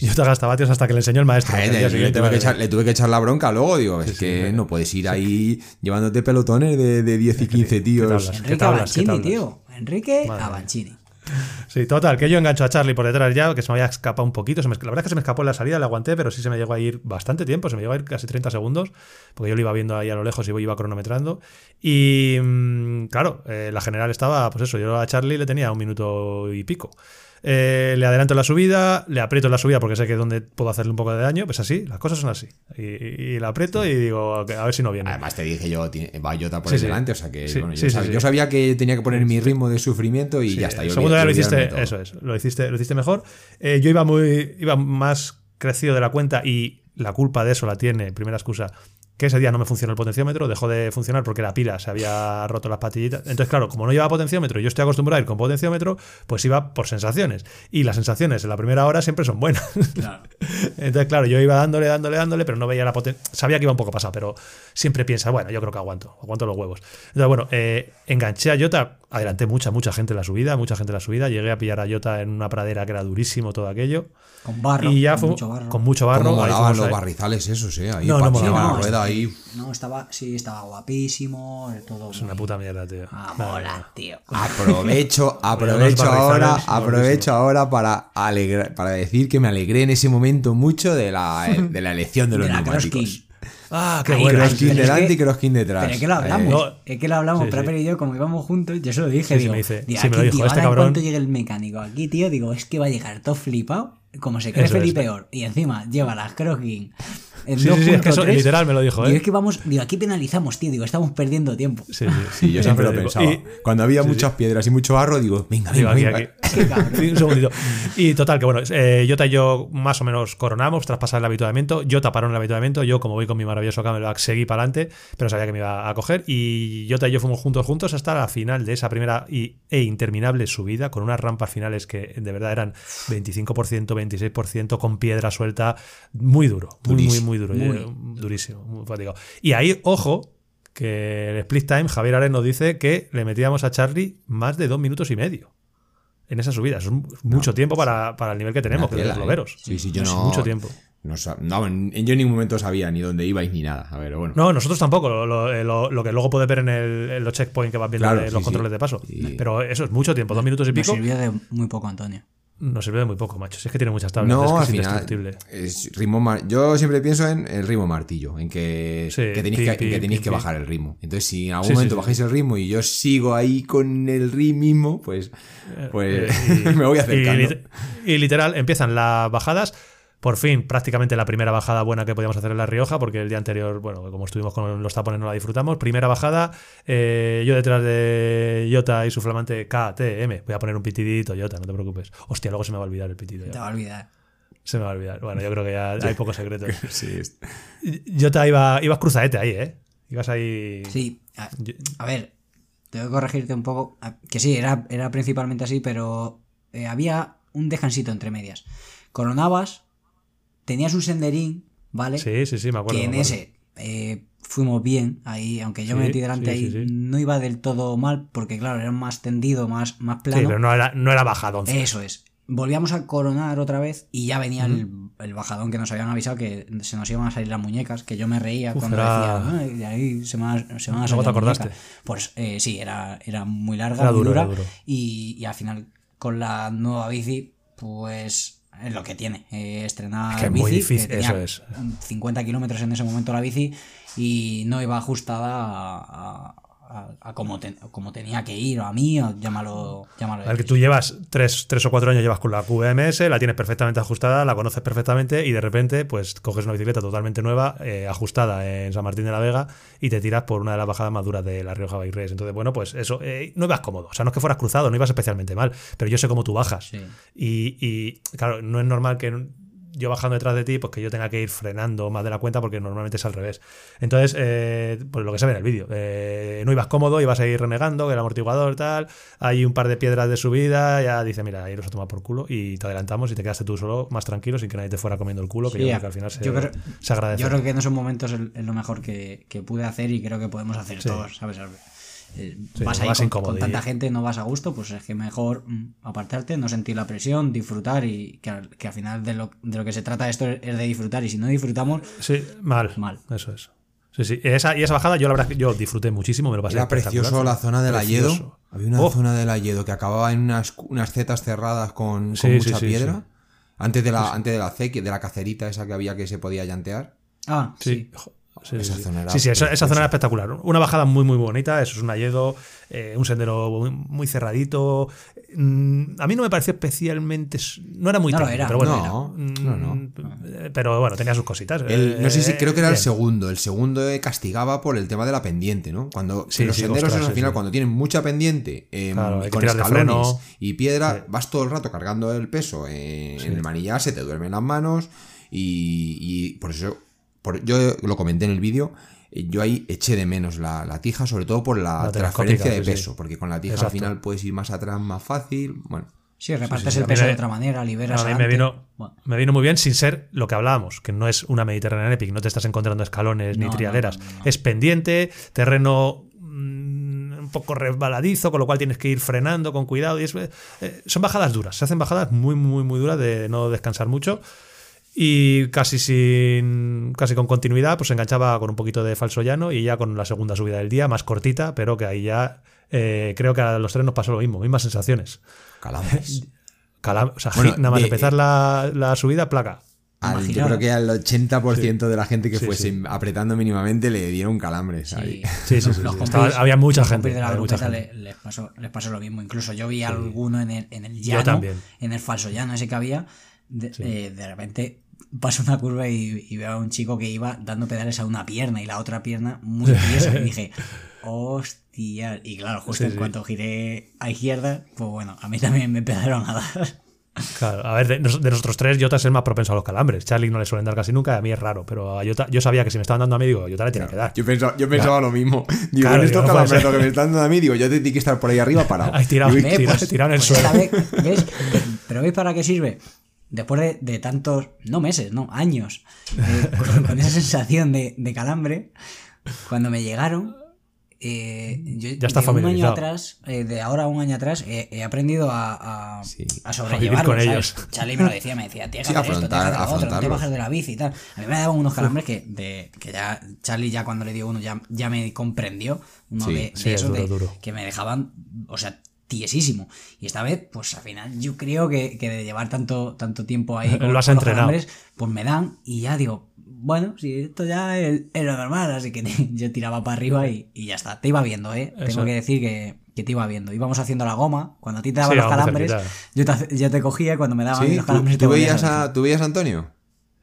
Jota gastavatios. Jota gastavatios hasta que le enseñó el maestro. Eh, El le, tuve echar, le tuve que echar la bronca luego, digo, es sí, que sí. no puedes ir ahí llevándote pelotones de, de 10 y 15 tíos. Enrique tablas? ¿Qué Avancini, tablas? tío. Enrique. Avancini. Sí, total, que yo engancho a Charlie por detrás ya, que se me había escapado un poquito. se me- la verdad es que se me escapó en la salida, le aguanté, pero sí se me llegó a ir bastante tiempo, se me llegó a ir casi 30 segundos, porque yo lo iba viendo ahí a lo lejos y iba cronometrando. Y mm, claro, eh, la general estaba, pues eso, yo a Charlie le tenía un minuto y pico. Eh, le adelanto la subida, le aprieto la subida porque sé que es donde puedo hacerle un poco de daño, pues así, las cosas son así. Y, y la aprieto y digo, a ver si no viene. Además te dije yo, va Jota por Sí, el sí. delante, o sea que bueno, yo, sabía, yo sabía que tenía que poner mi ritmo de sufrimiento y ya está. Yo segundo lo hiciste, eso es, lo hiciste, lo hiciste mejor. Eh, yo iba muy, iba más crecido de la cuenta y la culpa de eso la tiene, primera excusa, que ese día no me funcionó el potenciómetro, dejó de funcionar porque la pila se había roto las patillitas. Entonces, claro, como no llevaba potenciómetro y yo estoy acostumbrado a ir con potenciómetro, pues iba por sensaciones. Y las sensaciones en la primera hora siempre son buenas. Claro. [LAUGHS] Entonces, claro, yo iba dándole, dándole, dándole, pero no veía la potencia. Sabía que iba un poco pasado, pero siempre piensa, bueno, yo creo que aguanto, aguanto los huevos. Entonces, bueno, eh, enganché a Jota, adelanté mucha, mucha gente en la subida, mucha gente en la subida. Llegué a pillar a Jota en una pradera que era durísimo todo aquello. Con barro. y ya con fue mucho barro. con mucho barro. Ahí fuimos los ahí. barrizales esos, eh. Ahí No, no molaba. la rueda ahí. No, estaba, sí, estaba guapísimo, todo. Es una puta mierda, tío. Ah, mola, tío. Aprovecho, [LAUGHS] aprovecho ahora, aprovecho ahora para alegrar, para decir que me alegré en ese momento mucho de la, de la elección de los [LAUGHS] De neumáticos. Ah, qué bueno. Es delante que- y Crosskin detrás. Pero es que lo hablamos. No. Es que lo hablamos, Sí, Prapper sí. y yo, como íbamos juntos, yo se lo dije, Sí, digo, me dice- digo, me lo dijo, tío, este ahora en cabrón- cuanto llegue el mecánico aquí, tío, digo, es que va a llegar todo flipado, como se cree. Felipe Or, y encima lleva las Crosskin en Sí, sí, sí, es que eso 2.3, literal me lo dijo, ¿eh? es que vamos, digo, aquí penalizamos, tío, digo, estamos perdiendo tiempo. Sí, sí, Sí, yo [LAUGHS] siempre lo digo, pensaba. y- Cuando había muchas piedras y mucho barro, digo, venga, Digo, venga, aquí, venga. aquí. [LAUGHS] Qué un segundito. Y total, que bueno, eh, Jota y yo más o menos coronamos tras pasar el habituamiento. Jota paró en el habituamiento. Yo, como voy con mi maravilloso Camelback, seguí para adelante, pero sabía que me iba a coger. Y Jota y yo fuimos juntos, juntos hasta la final de esa primera y, e interminable subida, con unas rampas finales que de verdad eran 25%, 26%, con piedra suelta. Muy duro, muy, muy, Durísimo. Muy duro. Muy. eh, durísimo, muy fatigado. Y ahí, ojo, que el split time, Javier Ares nos dice que le metíamos a Charlie más de dos minutos y medio en esa subida. Eso es mucho tiempo para, para el nivel que tenemos, que los tela, ¿eh? Sí, sí, yo Es no. mucho tiempo. No, no, en- yo en ningún momento sabía ni dónde ibais ni nada. A ver, bueno. No, nosotros tampoco. Lo, lo- eh, lo- lo que luego puedes ver en, el- en los checkpoints que vas viendo Claro, de sí, los sí. controles de paso. Pero eso es mucho tiempo, dos minutos y pico. sirvió de muy poco, Antonio. Nos sirve de muy poco, macho. Si es que tiene muchas tablas. No, es que al es final. indestructible. es ritmo mar- Yo siempre pienso en el ritmo martillo, en que, Sí, que tenéis, pi, que, pi, que, tenéis pi, que bajar el ritmo. Entonces, si en algún Sí, momento sí. bajáis el ritmo y yo sigo ahí con el ritmo pues, pues Eh, y- [LAUGHS] me voy y, acercando. lit- y literal, empiezan las bajadas. Por fin, prácticamente la primera bajada buena que podíamos hacer en La Rioja, porque el día anterior, bueno, como estuvimos con los tapones no la disfrutamos. Primera bajada, eh, yo detrás de Jota y su flamante KTM. Voy a poner un pitidito, Jota, no te preocupes. Hostia, luego se me va a olvidar el pitido. Te va a olvidar. Se me va a olvidar. Bueno, yo creo que ya [LAUGHS] hay pocos secretos. [LAUGHS] Sí, Jota iba, ibas cruzadete ahí, ¿eh? Ibas ahí. Sí, a, ver, tengo que corregirte un poco. Que sí, era, era principalmente así, pero eh, había un descansito entre medias. Coronabas, tenías un senderín, ¿vale? Sí, sí, sí, me acuerdo. que en ese eh, fuimos bien ahí, aunque yo me metí delante sí, ahí, sí, sí. no iba del todo mal, porque claro, era más tendido, más, más plano. Sí, pero no era, no era bajadón. Eso es. Volvíamos a coronar otra vez y ya venía el, el bajadón que nos habían avisado que se nos iban a salir las muñecas, que yo me reía Uf, cuando era- decía, "Ay, de ahí se me, va- se me van a salir te las acordaste. muñecas". Pues eh, sí, era, era muy larga, Era muy duro, dura, duro. Y, y al final con la nueva bici, pues es lo que tiene. eh, estrenar Es que es bici, muy difícil, tenía eso es. 50 kilómetros en ese momento la bici y no iba ajustada a, a- a- a como, ten- como tenía que ir, o a mí, o llámalo, llámalo A ver, que tú llevas tres, tres o cuatro años llevas con la QMS, la tienes perfectamente ajustada, la conoces perfectamente y de repente pues coges una bicicleta totalmente nueva, eh, ajustada en San Martín de la Vega y te tiras por una de las bajadas más duras de la Rioja Bike Race. Entonces, bueno, pues eso, eh, no ibas cómodo. O sea, no es que fueras cruzado, no ibas especialmente mal, pero yo sé cómo tú bajas. Sí. Y, y, claro, no es normal que yo bajando detrás de ti, pues que yo tenga que ir frenando más de la cuenta porque normalmente es al revés. Entonces, eh, pues lo que se ve en el vídeo, eh, no ibas cómodo, ibas a ir renegando, que el amortiguador tal, hay un par de piedras de subida, ya dice, mira, ahí nos a tomar por culo y te adelantamos y te quedaste tú solo más tranquilo sin que nadie te fuera comiendo el culo, que Sí, yo creo que al final se, yo creo- se agradece. Yo creo que en esos momentos es es lo mejor que, que pude hacer y creo que podemos hacer Sí. todos, ¿sabes? Eh, Sí, vas ahí vas con, incómodo con y- tanta gente, no vas a gusto, pues es que mejor mm, apartarte, no sentir la presión, disfrutar y que, al- que al final de lo, de lo que se trata esto es de disfrutar y si no disfrutamos, Sí, mal. Mal. Eso es. Sí, sí. Esa, y esa bajada, yo la verdad yo disfruté muchísimo, me lo pasé Era precioso la zona del Precioso. Ayedo. Había una Oh, zona del Ayedo que acababa en unas, unas zetas cerradas con, con Sí, sí, mucha sí, piedra. sí. Antes de la, antes de la C, de la cacerita esa que había que se podía llantear. ah, Sí. sí. Sí, Esa sí, zona era sí, sí, esa, zona era espectacular. Una bajada muy, muy bonita. Eso es un alledo, eh, un sendero muy, muy cerradito. Mm, A mí no me pareció especialmente. No era muy No lo técnico, era. pero bueno. No, Mm, no, no. eh, Pero bueno, tenía sus cositas. El- no sé si Eh, creo que era el segundo. El segundo eh, castigaba por el tema de la pendiente, ¿no? Cuando Sí, los sí, senderos ostras, al final, sí. cuando tienen mucha pendiente eh, Claro, con escalones freno. y piedra, vas todo el rato cargando el peso eh, en el manillar, se te duermen las manos y, y por eso, por- yo lo comenté en el vídeo. eh, Yo ahí eché de menos la, la tija, sobre todo por la, La transferencia de sí. peso, porque con la tija Exacto. al final puedes ir más atrás más fácil. Bueno, Sí, repartes sí, el peso de otra manera, liberas A mí me vino, Bueno, me vino muy bien sin ser lo que hablábamos, que no es una Mediterranean Epic, no te estás encontrando escalones ni No, no, trialeras. no, no, no. Es pendiente, terreno mm, un poco resbaladizo, con lo cual tienes que ir frenando con cuidado. Y es, eh, son bajadas duras, se hacen bajadas muy, muy, muy duras de no descansar mucho. Y casi sin. casi con continuidad, pues se enganchaba con un poquito de falso llano y ya con la segunda subida del día, más cortita, pero que ahí ya eh, creo que a los tres nos pasó lo mismo, mismas sensaciones. calambres. [LAUGHS] Calam- o sea, Bueno, [LAUGHS] nada más de- empezar la, la subida, placa. Al- yo creo que al 80% de la gente que Sí, fuese sí. apretando mínimamente le dieron calambres. ahí. [LAUGHS] Sí, sí, sí, Los sí. Estaba- había mucha los gente, de la había mucha gente. le- les, pasó, les pasó lo mismo. Incluso yo vi alguno en el, en el llano, también. en el falso llano ese que había. De, eh, de repente paso una curva y, y veo a un chico que iba dando pedales a una pierna y la otra pierna muy tiesa. y dije, [LAUGHS] hostia. Y claro, justo Sí, en sí. cuanto giré a izquierda, pues bueno, a mí también me empezaron a dar. Claro, a ver, de, de nosotros tres, Jota es el más propenso a los calambres. Charlie no le suelen dar casi nunca, y a mí es raro, pero a Jota, yo sabía que si me estaban dando a mí, digo, Jota le tiene que dar. Yo pensaba, yo pensaba lo mismo. [LAUGHS] Digo, Claro, en estos calambres lo que me están dando a mí, digo, yo tengo que estar por ahí arriba parado. [LAUGHS] Ahí tirado, Digo, Eh, tira- pues- tirado en el pues suelo. vez, ¿ves? Pero ¿veis para qué sirve? Después de, de tantos, no meses, no, años, eh, [LAUGHS] con, con esa sensación de, de calambre, cuando me llegaron, eh, yo Ya está de un año atrás, eh, de ahora a un año atrás, eh, he aprendido a, a, Sí. a sobrellevarlo. con ¿sabes? ellos. Charlie me lo decía, me decía, tienes que Sí, hacer esto, tienes que afrontar- hacer otro, no te bajas de la bici y tal. A mí me daban unos calambres que, de, que ya Charlie ya cuando le dio uno ya, ya me comprendió, uno Sí, de, de sí, es esos duro, de- duro. que me dejaban, o sea, tiesísimo. Y esta vez, pues al final yo creo que, que de llevar tanto, tanto tiempo ahí [LAUGHS] Lo has los entrenado. calambres, pues me dan y ya digo, bueno, si esto ya es, es lo normal, así que [LAUGHS] yo tiraba para arriba y, y ya está. Te iba viendo, ¿eh? Eso. Tengo que decir que, que te iba viendo. Íbamos haciendo la goma, cuando a ti te daban Sí, los calambres, yo te, yo te cogía cuando me daban ¿Sí? los ¿Tú, calambres tú te veías a- a, ¿Tú veías a Antonio?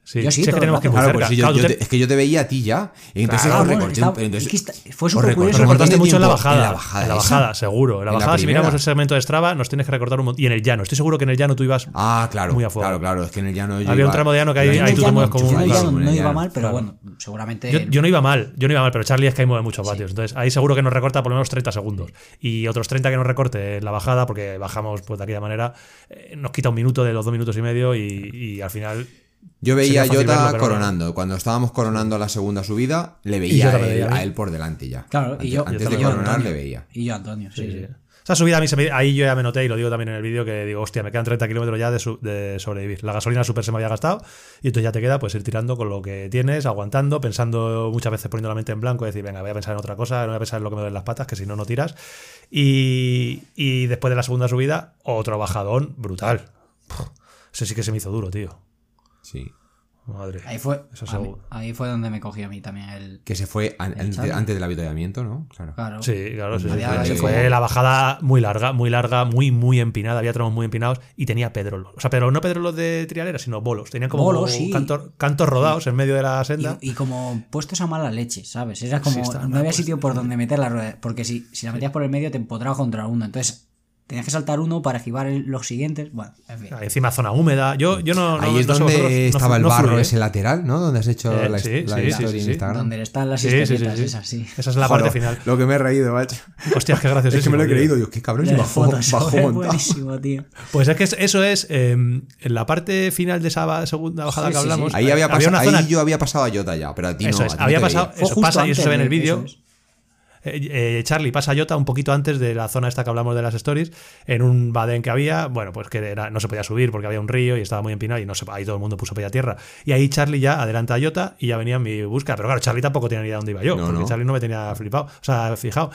Sí, Yo sí, sí, es que tenemos que Claro, pues sí, yo, Claro, yo te- te- es que yo te veía a ti ya. Y entonces Claro, recorté- estaba- pero entonces- es que está- fue súper curioso. un recortaste mucho en la bajada. En la bajada. en la esa. bajada, seguro. En la En la bajada, si miramos el segmento de Strava, nos tienes que recortar un montón. Y en el llano, estoy seguro que en el llano tú ibas. Ah, claro. Muy a fuego. Claro, claro. Es que en el llano yo Había un tramo de llano que ahí- Yo tú te mueves como yo un- en no iba llano. mal, pero bueno, seguramente. Yo, yo no iba mal, yo no iba mal, pero Charlie es que ahí mueve muchos vatios. Entonces ahí seguro que nos recorta por lo menos 30 segundos. Y otros 30 que nos recorte en la bajada, porque bajamos pues de aquella manera, eh, nos quita un minuto de los dos minutos y medio y al final. Yo veía a Jota verlo, pero coronando. Cuando estábamos coronando la segunda subida, le veía a él, veía a mí. a él por delante ya. Claro, antes, y yo, antes de coronar Antonio. le veía. Y yo, Antonio, sí, sí. Esa subida a mí se me- ahí yo ya me noté y lo digo también en el vídeo que digo, hostia, me quedan 30 kilómetros ya de, su- de sobrevivir. La gasolina súper se me había gastado y entonces ya te queda pues ir tirando con lo que tienes, aguantando, pensando muchas veces poniendo la mente en blanco, decir, venga, voy a pensar en otra cosa, no voy a pensar en lo que me duelen las patas, que si no, no tiras. Y, y después de la segunda subida, otro bajadón brutal. Ese sí que se me hizo duro, tío. Sí. Madre. Ahí fue, Eso mí- ahí fue donde me cogí a mí también el. Que se fue an- El antes, del avituallamiento, ¿no? Claro. Claro. Sí, claro, sí, sí, Había- sí. había- fue la bajada muy larga, muy larga, muy, muy empinada. Había tramos muy empinados y tenía pedrolos. O sea, pero no pedrolos de trialera, sino bolos. Tenían como Bolos, sí. cantos, cantos rodados en medio de la senda. y como puestos a mala leche, ¿sabes? Era Sí, como. no había sitio por donde meter la rueda. Porque si, si la metías por el medio te empotraba contra uno. Entonces tenías que saltar uno para esquivar los siguientes. Bueno, en fin. Encima zona húmeda. Yo, yo no. no- Ahí es no donde vosotros, estaba el barro ¿eh? ese lateral, ¿no? Donde has hecho Eh, la, sí, la sí, historia sí, sí, en. Instagram. Donde están las Sí, sí, sí, historietas sí. esas, sí. Esa es la Joder, parte final. Lo que me he reído, macho. Hostias, qué gracioso. [LAUGHS] Es que me lo he creído, Dios, qué cabrón, bajó, fotos, bajó buenísimo, tío. Pues es que es- eso es. eh, en la parte final de esa segunda bajada Sí, que sí, sí. hablamos. Ahí, había había pasado, ahí yo había pasado a Jota ya, pero a ti Eso no. es, a ti no había pasado- Eso pasa y eso se ve en el vídeo. Eh, eh, Charlie pasa a Jota un poquito antes de la zona esta que hablamos de las stories, en un badén que había, bueno, pues que era, no se podía subir porque había un río y estaba muy empinado y no se, ahí todo el mundo puso pie a tierra. Y ahí Charlie ya adelanta a Jota y ya venía en mi búsqueda. Pero claro, Charlie tampoco tenía ni idea dónde iba yo, porque Charlie no me tenía flipado, o sea, fijado.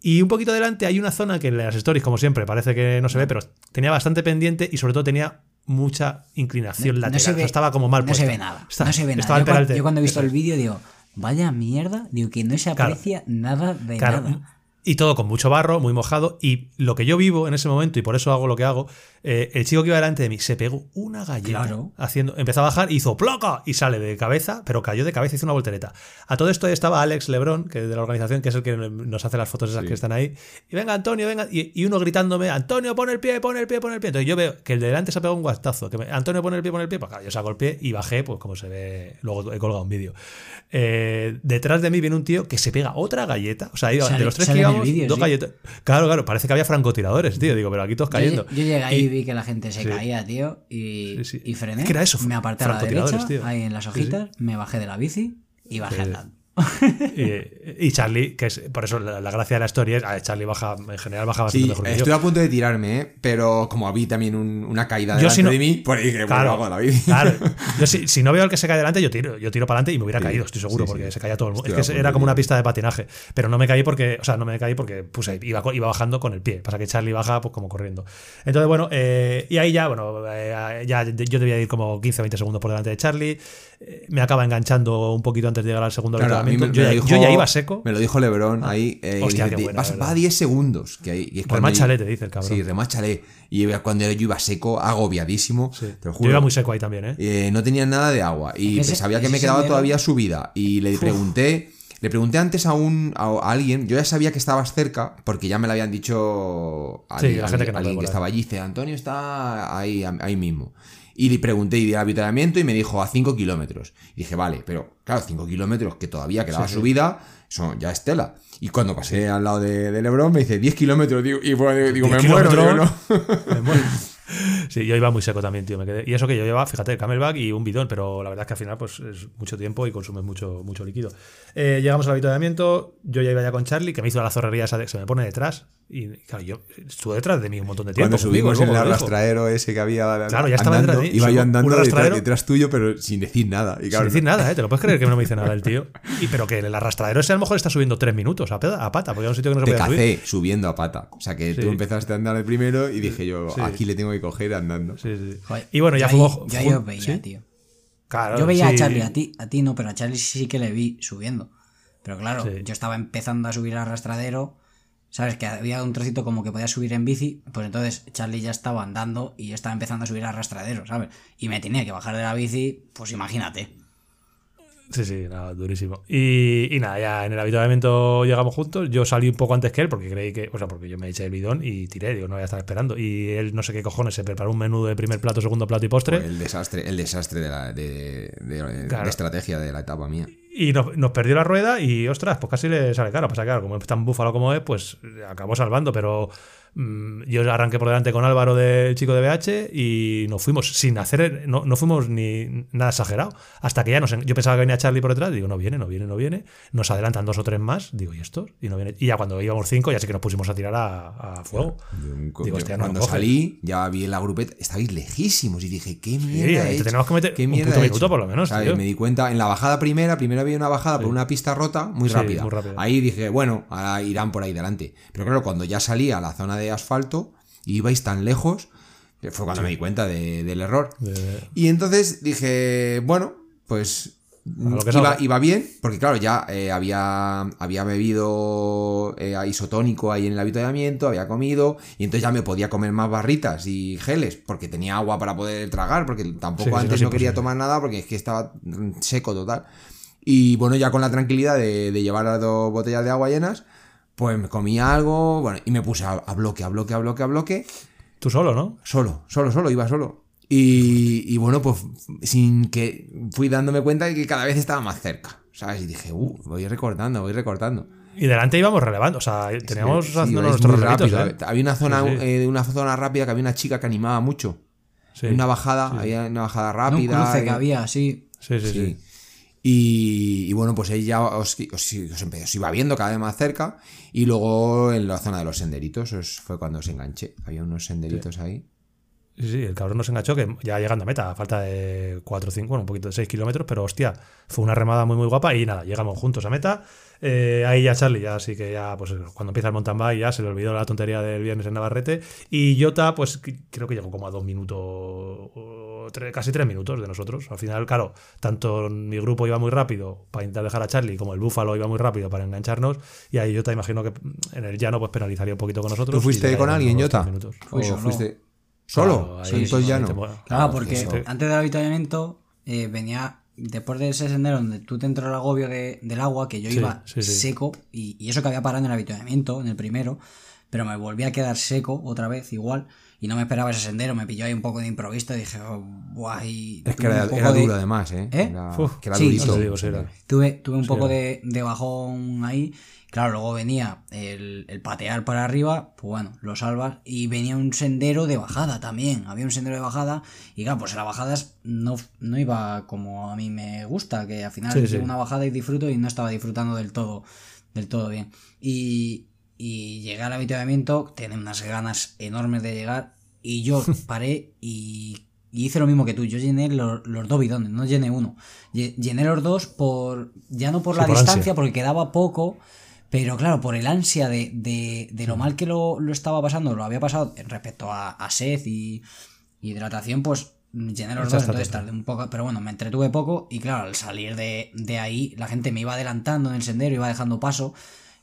Y un poquito adelante hay una zona que en las stories, como siempre, parece que no se ve, pero tenía bastante pendiente y sobre todo tenía mucha inclinación lateral. estaba como mal No se ve nada. no se ve nada. Yo, cuando, he visto el vídeo digo, vaya mierda, digo que no se aprecia nada de nada. Y todo con mucho barro, muy mojado. Y lo que yo vivo en ese momento, y por eso hago lo que hago, eh, el chico que iba delante de mí se pegó una galleta. Haciendo, empezó a bajar, hizo placa y sale de cabeza, pero cayó de cabeza y hizo una voltereta. A todo esto estaba Alex Lebrón, que de la organización, que es el que nos hace las fotos esas que están ahí. Y venga, Antonio, venga. Y, uno gritándome, Antonio, pon el pie, pon el pie, pon el pie. Entonces yo veo que el de delante se ha pegado un guastazo. Que Antonio, pon el pie, pon el pie. Pues claro, yo saco el pie y bajé, pues como se ve, luego he colgado un vídeo. Eh, detrás de mí viene un tío que se pega otra galleta. O sea, de los tres que íbamos, dos galletas. Claro, claro, parece que había francotiradores, tío. Digo, pero aquí todos cayendo. Yo, llegué ahí y vi que la gente se caía, tío, y, y frené. era eso? Me aparté a la derecha, ahí en las hojitas, me bajé de la bici y bajé andando [LAUGHS] y, Charlie, que es por eso la, gracia de la historia es Charlie baja, en general baja bastante mejor Estoy a punto de tirarme, ¿eh? pero como vi también una caída delante de mí, por ahí que claro, la bici. Claro. Yo [LAUGHS] si, no veo al que se cae delante, yo tiro, yo tiro para adelante y me hubiera caído, estoy seguro, porque se caía todo el mundo. es que era como una pista de patinaje. Pero no me caí porque, o sea, no me caí porque puse, iba, iba bajando con el pie. Pasa que Charlie baja pues como corriendo. Entonces, bueno, eh, y ahí ya, bueno, eh, ya yo debía ir como 15 o 20 segundos por delante de Charlie. me acaba enganchando un poquito antes de llegar al segundo yo, ya, iba seco. Me lo dijo Lebron ahí. Eh, va a 10 segundos. Que, es remáchale, te dice el cabrón. Sí, remáchale. Y cuando yo iba seco, agobiadísimo. Te Yo iba muy seco ahí también, ¿eh? eh no tenía nada de agua. Y sabía que me quedaba todavía subida. Y le pregunté. Le pregunté antes a un a alguien, yo ya sabía que estabas cerca, porque ya me lo habían dicho alguien, la gente que, alguien que estaba allí. Dice, Antonio está ahí, ahí mismo. Y le pregunté y de avituallamiento y me dijo a 5 kilómetros. Y dije, vale, pero claro, 5 kilómetros que todavía quedaba subida, son ya estela. Y cuando pasé al lado de, de Lebron me dice 10 kilómetros. Digo, y digo, me muero, ¿no? Me muero. [LAUGHS] [LAUGHS] Sí, yo iba muy seco también, tío. Me quedé. Y eso que yo llevaba, fíjate, camelback y un bidón, pero la verdad es que al final pues es mucho tiempo y consume mucho, mucho líquido. Eh, llegamos al avituallamiento, yo ya iba ya con Charlie, que me hizo la zorrería esa de, se me pone detrás. Y claro, yo estuve detrás de mí un montón de tiempo. Cuando subimos en el arrastraero ese que había. Claro, ya estaba detrás de mí. Iba yo andando detrás, tuyo, pero sin decir nada. sin decir nada, ¿eh? Te lo puedes creer que no me dice nada el tío. [LAUGHS] Y, pero que el arrastradero ese a lo mejor está subiendo tres minutos a, pata, porque es un sitio que no se Te subir. subiendo a pata. O sea que tú empezaste a andar el primero y dije yo, aquí le tengo que coger andando. Sí, sí. y bueno, ya fuimos. Ya yo veía, tío. Claro, yo veía a Charlie, a ti, a ti no, pero a Charlie sí que le vi subiendo. Pero claro, yo estaba empezando a subir al arrastradero, ¿sabes? Que había un trocito como que podía subir en bici, pues entonces Charlie ya estaba andando y yo estaba empezando a subir al arrastradero, ¿sabes? Y me tenía que bajar de la bici, pues imagínate. Sí, sí, nada, durísimo. Y, y, nada, ya en el habituamiento llegamos juntos. Yo salí un poco antes que él porque creí que, o sea, porque yo me eché el bidón y tiré, digo, no voy a estar esperando. Y él, no sé qué cojones, se preparó un menú de primer plato, segundo plato y postre. El desastre, el desastre de la de, estrategia de la etapa mía. Y nos, nos, perdió la rueda y, ostras, pues casi le sale caro. Pasa que, claro, como es tan búfalo como es, pues acabó salvando, pero yo arranqué por delante con Álvaro del chico de BH y nos fuimos sin hacer, no, no fuimos ni nada exagerado. Hasta que ya nos, yo pensaba que venía Charlie por detrás, digo, no viene, no viene, no viene. Nos adelantan dos o tres más, digo, ¿y estos? Y no viene. Y ya cuando íbamos cinco, ya sé que nos pusimos a tirar a, fuego. digo, cuando salí, ya vi la grupeta, estabais lejísimos y dije, ¿qué mierda? Sí, tenemos que meter ¿Qué un puto minuto por lo menos. Me di cuenta, en la bajada primera, primero había una bajada por una pista rota muy rápida. muy rápida. Ahí dije, bueno, ahora irán por ahí delante. Pero claro, cuando ya salí a la zona de asfalto y ibais tan lejos, fue cuando me di cuenta del error. Y entonces dije, bueno, pues iba, iba, bien, porque claro, ya eh, había, había bebido eh, isotónico ahí en el habituamiento, había comido, y entonces ya me podía comer más barritas y geles, porque tenía agua para poder tragar, porque tampoco antes no quería tomar nada, porque es que estaba seco total. Y bueno, ya con la tranquilidad de, de llevar las dos botellas de agua llenas, pues me comí algo, bueno, y me puse a, bloque, a bloque, a bloque, a bloque. Tú solo, ¿no? Solo, solo, solo, iba solo. Y, bueno, pues sin que fui dándome cuenta de que cada vez estaba más cerca, ¿sabes? Y dije, uh, voy recortando, voy recortando. Y delante íbamos relevando, o sea, teníamos haciendo nuestros rápido, ¿eh? Había una zona, eh, una zona rápida que había una chica que animaba mucho. Una bajada, había una bajada rápida. Un cruce que había, sí. Sí, sí, sí. Y, y bueno, pues ella os, os, os, empe- os iba viendo cada vez más cerca. Y luego en la zona de los senderitos os- fue cuando os enganché. Había unos senderitos ahí. Sí, sí, el cabrón nos enganchó que ya llegando a meta, a falta de 4 o 5, bueno, un poquito de 6 kilómetros, pero hostia, fue una remada muy, muy guapa y nada, llegamos juntos a meta. Eh, ahí ya Charlie, ya sí que ya, pues cuando empieza el mountain bike, ya se le olvidó la tontería del viernes en Navarrete. Y Jota, pues creo que llegó como a dos minutos, o tres- casi tres minutos de nosotros. Al final, claro, tanto mi grupo iba muy rápido para intentar dejar a Charlie, como el Búfalo iba muy rápido para engancharnos. Y ahí Jota, imagino que en el llano, pues penalizaría un poquito con nosotros. ¿Tú fuiste con alguien, Jota? Fui ¿O solo. fuiste solo? Claro, ahí sí, no. te mueves. Claro, porque eso. antes del avituallamiento eh, venía, después de ese sendero donde tú te entró el agobio de- del agua, que yo Sí, iba sí, sí. seco, y, y eso que había parado en el avituallamiento, en el primero, pero me volví a quedar seco otra vez, igual, y no me esperaba ese sendero, me pilló ahí un poco de improviso y dije, oh, buah, y Es que era, de- duro además, ¿eh? ¿Eh? Era, Uf. que era Sí, durito. sí, te digo, sí, era. Tuve, tuve un Sí, poco era. de, de bajón ahí. Claro, luego venía el, el patear para arriba, pues bueno, lo salvas. Y venía un sendero de bajada también. Había un sendero de bajada. Y claro, pues en las bajadas no, no iba como a mí me gusta, que al final Sí, una bajada y disfruto y no estaba disfrutando del todo, del todo bien. Y, y llegué al avituallamiento, tenía unas ganas enormes de llegar. Y yo [LAUGHS] paré y y hice lo mismo que tú, yo llené los, los dos bidones, no llené uno. Lle- Llené los dos por. ya no por la por distancia, ansia. porque quedaba poco, pero claro, por el ansia de, de, de lo mal que lo, lo estaba pasando, lo había pasado respecto a, a sed y hidratación, pues llené los dos, entonces tardé un poco, pero bueno, me entretuve poco y claro, al salir de, de ahí, la gente me iba adelantando en el sendero, iba dejando paso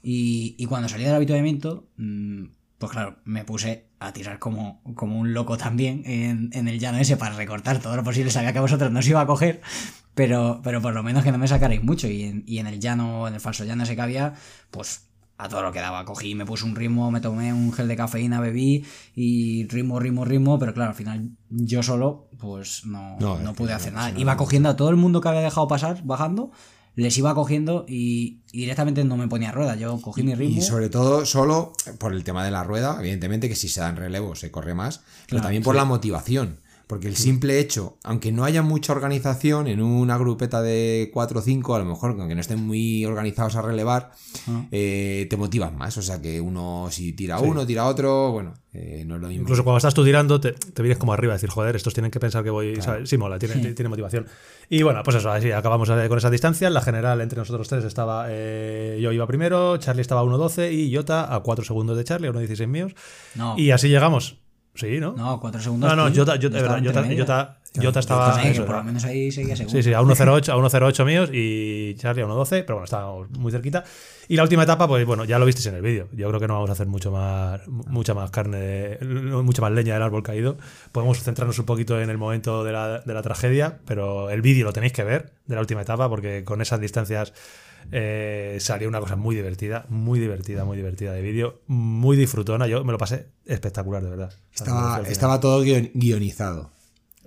y, y cuando salí del habituamiento, mm, pues claro, me puse a tirar como, como un loco también en, en el llano ese para recortar todo lo posible. Sabía que a vosotros no os iba a coger, pero, pero por lo menos que no me sacarais mucho. Y en, y en el llano, en el falso llano ese que había, pues a todo lo que daba. Cogí, me puse un ritmo, me tomé un gel de cafeína, bebí y ritmo, ritmo, ritmo. Pero claro, al final yo solo, pues no, No, no, que pude no, hacer si nada. Iba cogiendo a todo el mundo que había dejado pasar, bajando. Les iba cogiendo y, y directamente no me ponía rueda. Yo cogí mi ritmo. Y sobre todo, solo por el tema de la rueda, evidentemente que si se dan relevo se corre más, pero Claro, también por la motivación. Porque el simple hecho, aunque no haya mucha organización en una grupeta de 4 o 5, a lo mejor, aunque no estén muy organizados a relevar, Ah. eh, te motivas más. O sea que uno, si tira uno, tira otro, bueno, eh, no es lo mismo. Incluso cuando estás tú tirando, te, te vienes como arriba a decir, joder, estos tienen que pensar que voy. ¿sabes? Sí, mola, tiene, tiene motivación. Y bueno, pues eso, así acabamos eh, con esa distancia. La general entre nosotros tres estaba. eh, yo iba primero, Charlie estaba a 1.12 y Jota a 4 segundos de Charlie, a 1.16 míos. No, Y así llegamos. Sí, ¿no? no, cuatro segundos. no, no. Jota, Jota, Yo es estaba verdad, Jota. Jota, Jota estaba. También, eso, por lo menos ahí seguía segundo. Sí, sí, a 1.08, a 1.08 míos y Charlie a 1.12, pero bueno, estábamos muy cerquita. Y la última etapa, pues bueno, ya lo visteis en el vídeo. Yo creo que no vamos a hacer mucho más, mucha más carne, de- mucha más leña del árbol caído. Podemos centrarnos un poquito en el momento de la, de la tragedia, pero el vídeo lo tenéis que ver de la última etapa, porque con esas distancias eh, salió una cosa muy divertida, muy divertida, muy divertida de vídeo, muy disfrutona. Yo me lo pasé espectacular, de verdad. Estaba, todo guion- guionizado.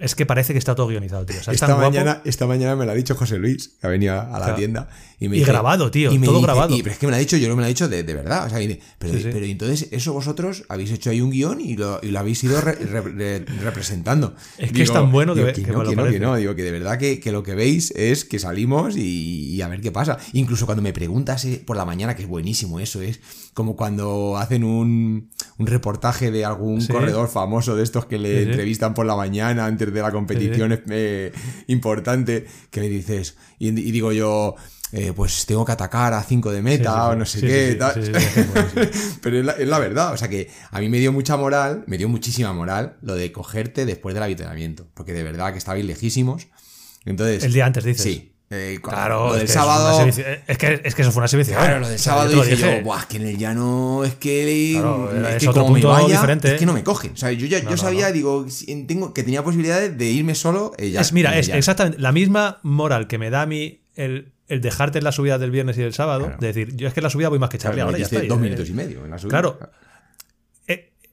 Es que parece que está todo guionizado, tío. O sea, es Esta guapo. mañana, esta mañana me lo ha dicho José Luis, que ha venido a la Claro. tienda. Y, me Y dice- grabado, tío, y me todo dice- grabado. Y, pero es que me lo ha dicho, yo no me lo ha dicho de, de verdad. O sea, y pero, Sí, sí. pero entonces, eso vosotros habéis hecho ahí un guion y lo, y lo habéis ido re- re- re- representando. [LAUGHS] Es que es tan bueno que digo, ve- que no, me que no, que no. Digo que de verdad que, que lo que veis es que salimos y, y a ver qué pasa. Incluso cuando me preguntas eh, por la mañana, que es buenísimo eso, es como cuando hacen un, un reportaje de algún Sí. corredor famoso de estos que le Sí, entrevistan por la mañana antes de la competición eh, importante, que me dices, y, y digo yo, eh, pues tengo que atacar a 5 de meta Sí, sí, o no sé Sí, qué. tal. [LAUGHS] Pero es la, es la verdad, o sea que a mí me dio mucha moral, me dio muchísima moral lo de cogerte después del avituallamiento, porque de verdad que estabais lejísimos. Entonces, El día antes, dices. Sí. Eh, Claro, eso sábado. exhibici- es, que, es que eso fue una exhibición. Claro, lo del sábado dije dije. yo, Buah, es que en el llano es que, Claro, es es que otro como me punto vaya, diferente. es que no me cogen. O sea, yo ya No, yo no, sabía, no. digo, tengo que tenía posibilidades de irme solo. eh, ya, Es, mira, el es llano. exactamente la misma moral que me da a mí el, el dejarte en la subida del viernes y del sábado. Claro. De decir, yo es que en la subida voy más que Claro, Charlie, ahora ya dos eh, minutos y medio en la subida. Claro.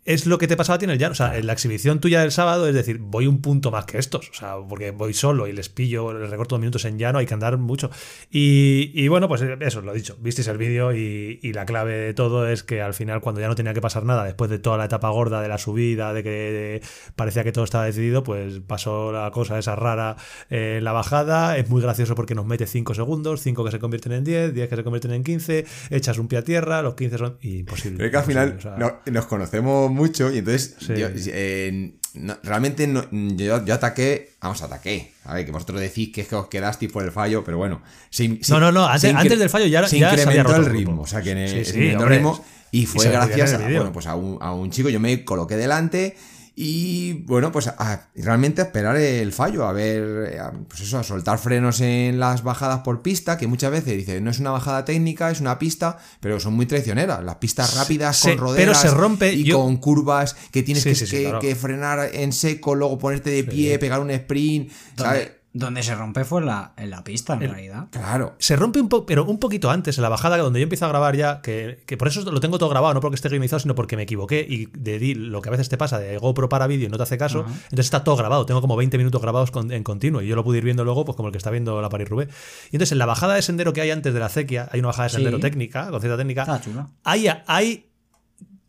Es lo que te pasaba a ti en el llano. O sea, en la exhibición tuya del sábado, es decir, voy un punto más que estos. O sea, porque voy solo y les pillo, les recorto dos minutos en llano, hay que andar mucho. Y, y bueno, pues eso, lo he dicho. Visteis el vídeo y, y, la clave de todo es que al final, cuando ya no tenía que pasar nada, después de toda la etapa gorda de la subida, de que de, parecía que todo estaba decidido, pues pasó la cosa esa rara en la bajada. Es muy gracioso porque nos mete 5 segundos, 5 que se convierten en 10, 10 que se convierten en 15, echas un pie a tierra, los 15 son imposible. Que al final o sea, no, nos conocemos mucho y entonces sí. yo, eh, no, realmente no, yo, yo, ataqué, vamos, ataqué. A ver, que vosotros decís que es que os quedasteis por el fallo, pero bueno. Se, se, no, no, no, antes, antes, del fallo ya se ya incrementó el ritmo. O sea, que sí, se incrementó el ritmo y fue y gracias a, bueno, pues a, un, a un chico. Yo me coloqué delante y bueno, pues a, realmente a esperar el fallo, a ver, a, pues eso, a soltar frenos en las bajadas por pista, que muchas veces dice, no es una bajada técnica, es una pista, pero son muy traicioneras. Las pistas rápidas con roderas pero se rompe, y yo... con curvas que tienes Sí, que, sí, sí, que, claro. que frenar en seco, luego ponerte de pie, pegar un sprint, ¿sabes? Donde, se rompe fue en la, en la pista, en El- realidad. Claro. Se rompe un poco, pero un poquito antes, en la bajada, donde yo empiezo a grabar ya, que, que por eso lo tengo todo grabado, no porque esté guionizado, sino porque me equivoqué y de di- lo que a veces te pasa de GoPro para vídeo y no te hace caso. Entonces está todo grabado, tengo como 20 minutos grabados con- en continuo y yo lo pude ir viendo luego, pues como el que está viendo la Paris Roubaix. Y entonces en la bajada de sendero que hay antes de la acequia, hay una bajada de Sí. sendero técnica, con cierta técnica. Estaba chula. Hay, hay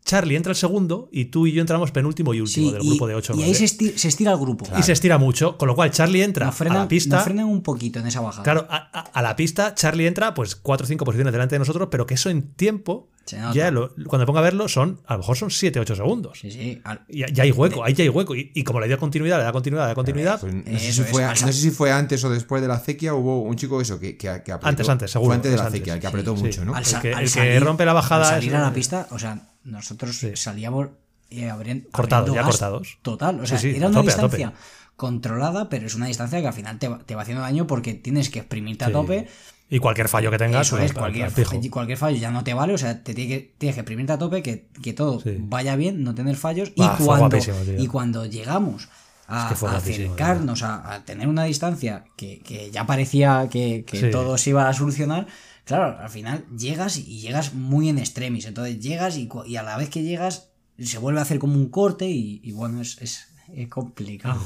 Charlie entra el segundo y tú y yo entramos penúltimo y último Sí, del y, grupo de 8 y ahí se estira, se estira el grupo. Y se estira mucho, con lo cual Charlie entra Nos a la pista. nos frenan un poquito en esa bajada. Claro, a, a- a la pista Charlie entra pues 4 o 5 posiciones delante de nosotros, pero que eso en tiempo, ya lo- cuando ponga a verlo, son a lo mejor son 7 8 segundos. Sí, sí. al- Y ya hay hueco, ahí ya hay hueco. Y, y como le dio continuidad, le da continuidad, le da continuidad. Pues no, sé Eso si fue, no sé si fue antes o después de la acequia, hubo un chico eso que, que, que apretó. Antes, antes, seguro, Fue antes de la acequia, el que apretó sí. mucho, ¿no? al El que- al el que salir- rompe la bajada al salir a la pista, o sea, nosotros Sí. salíamos eh, Cortados, ya cortados. Total, o sea, Sí, sí, era una tope, distancia controlada, pero es una distancia que al final te va, te va haciendo daño porque tienes que exprimirte a tope. Y cualquier fallo que tengas, Eso pues, es, al- cualquier, cualquier fallo ya no te vale, o sea, te tiene que, tienes que exprimirte a tope, que, que todo vaya bien, no tener fallos. Y, cuando, y cuando llegamos a, Es que fue a guapísimo, acercarnos, a, a tener una distancia que, que ya parecía que, que todo se iba a solucionar, claro, al final llegas y llegas muy en extremis. Entonces llegas y, y a la vez que llegas se vuelve a hacer como un corte y, y bueno, es, es, es complicado.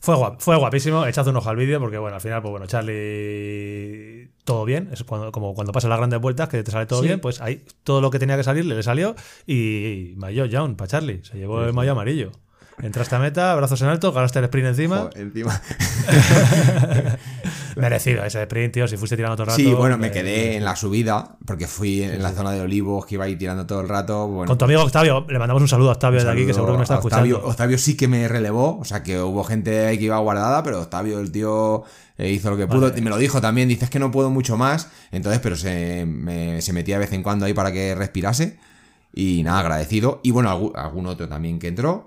Fue, guap- fue guapísimo, echad un ojo al vídeo porque bueno, al final, pues bueno, Charlie, todo bien, es cuando, como cuando pasan las grandes vueltas, que te sale todo Sí. bien, pues ahí todo lo que tenía que salir le salió y maillot down para Charlie, se llevó el maillot amarillo. Entraste a meta, brazos en alto, ganaste el sprint encima. Joder, encima. [LAUGHS] [LAUGHS] Merecido ese sprint, tío, si fuiste tirando todo el rato. Sí, bueno, me eh, quedé en la subida, porque fui en la zona de olivos que iba ahí tirando todo el rato. Bueno, Con tu amigo Octavio, le mandamos un saludo a Octavio de aquí, que seguro que me está Octavio. escuchando. Octavio sí que me relevó, o sea que hubo gente ahí que iba guardada, pero Octavio, el tío, eh, hizo lo que pudo. Vale. Y me lo dijo también, dices que no puedo mucho más. Entonces, pero se, me- se metía de vez en cuando ahí para que respirase. Y nada, agradecido. Y bueno, algún, algún otro también que entró.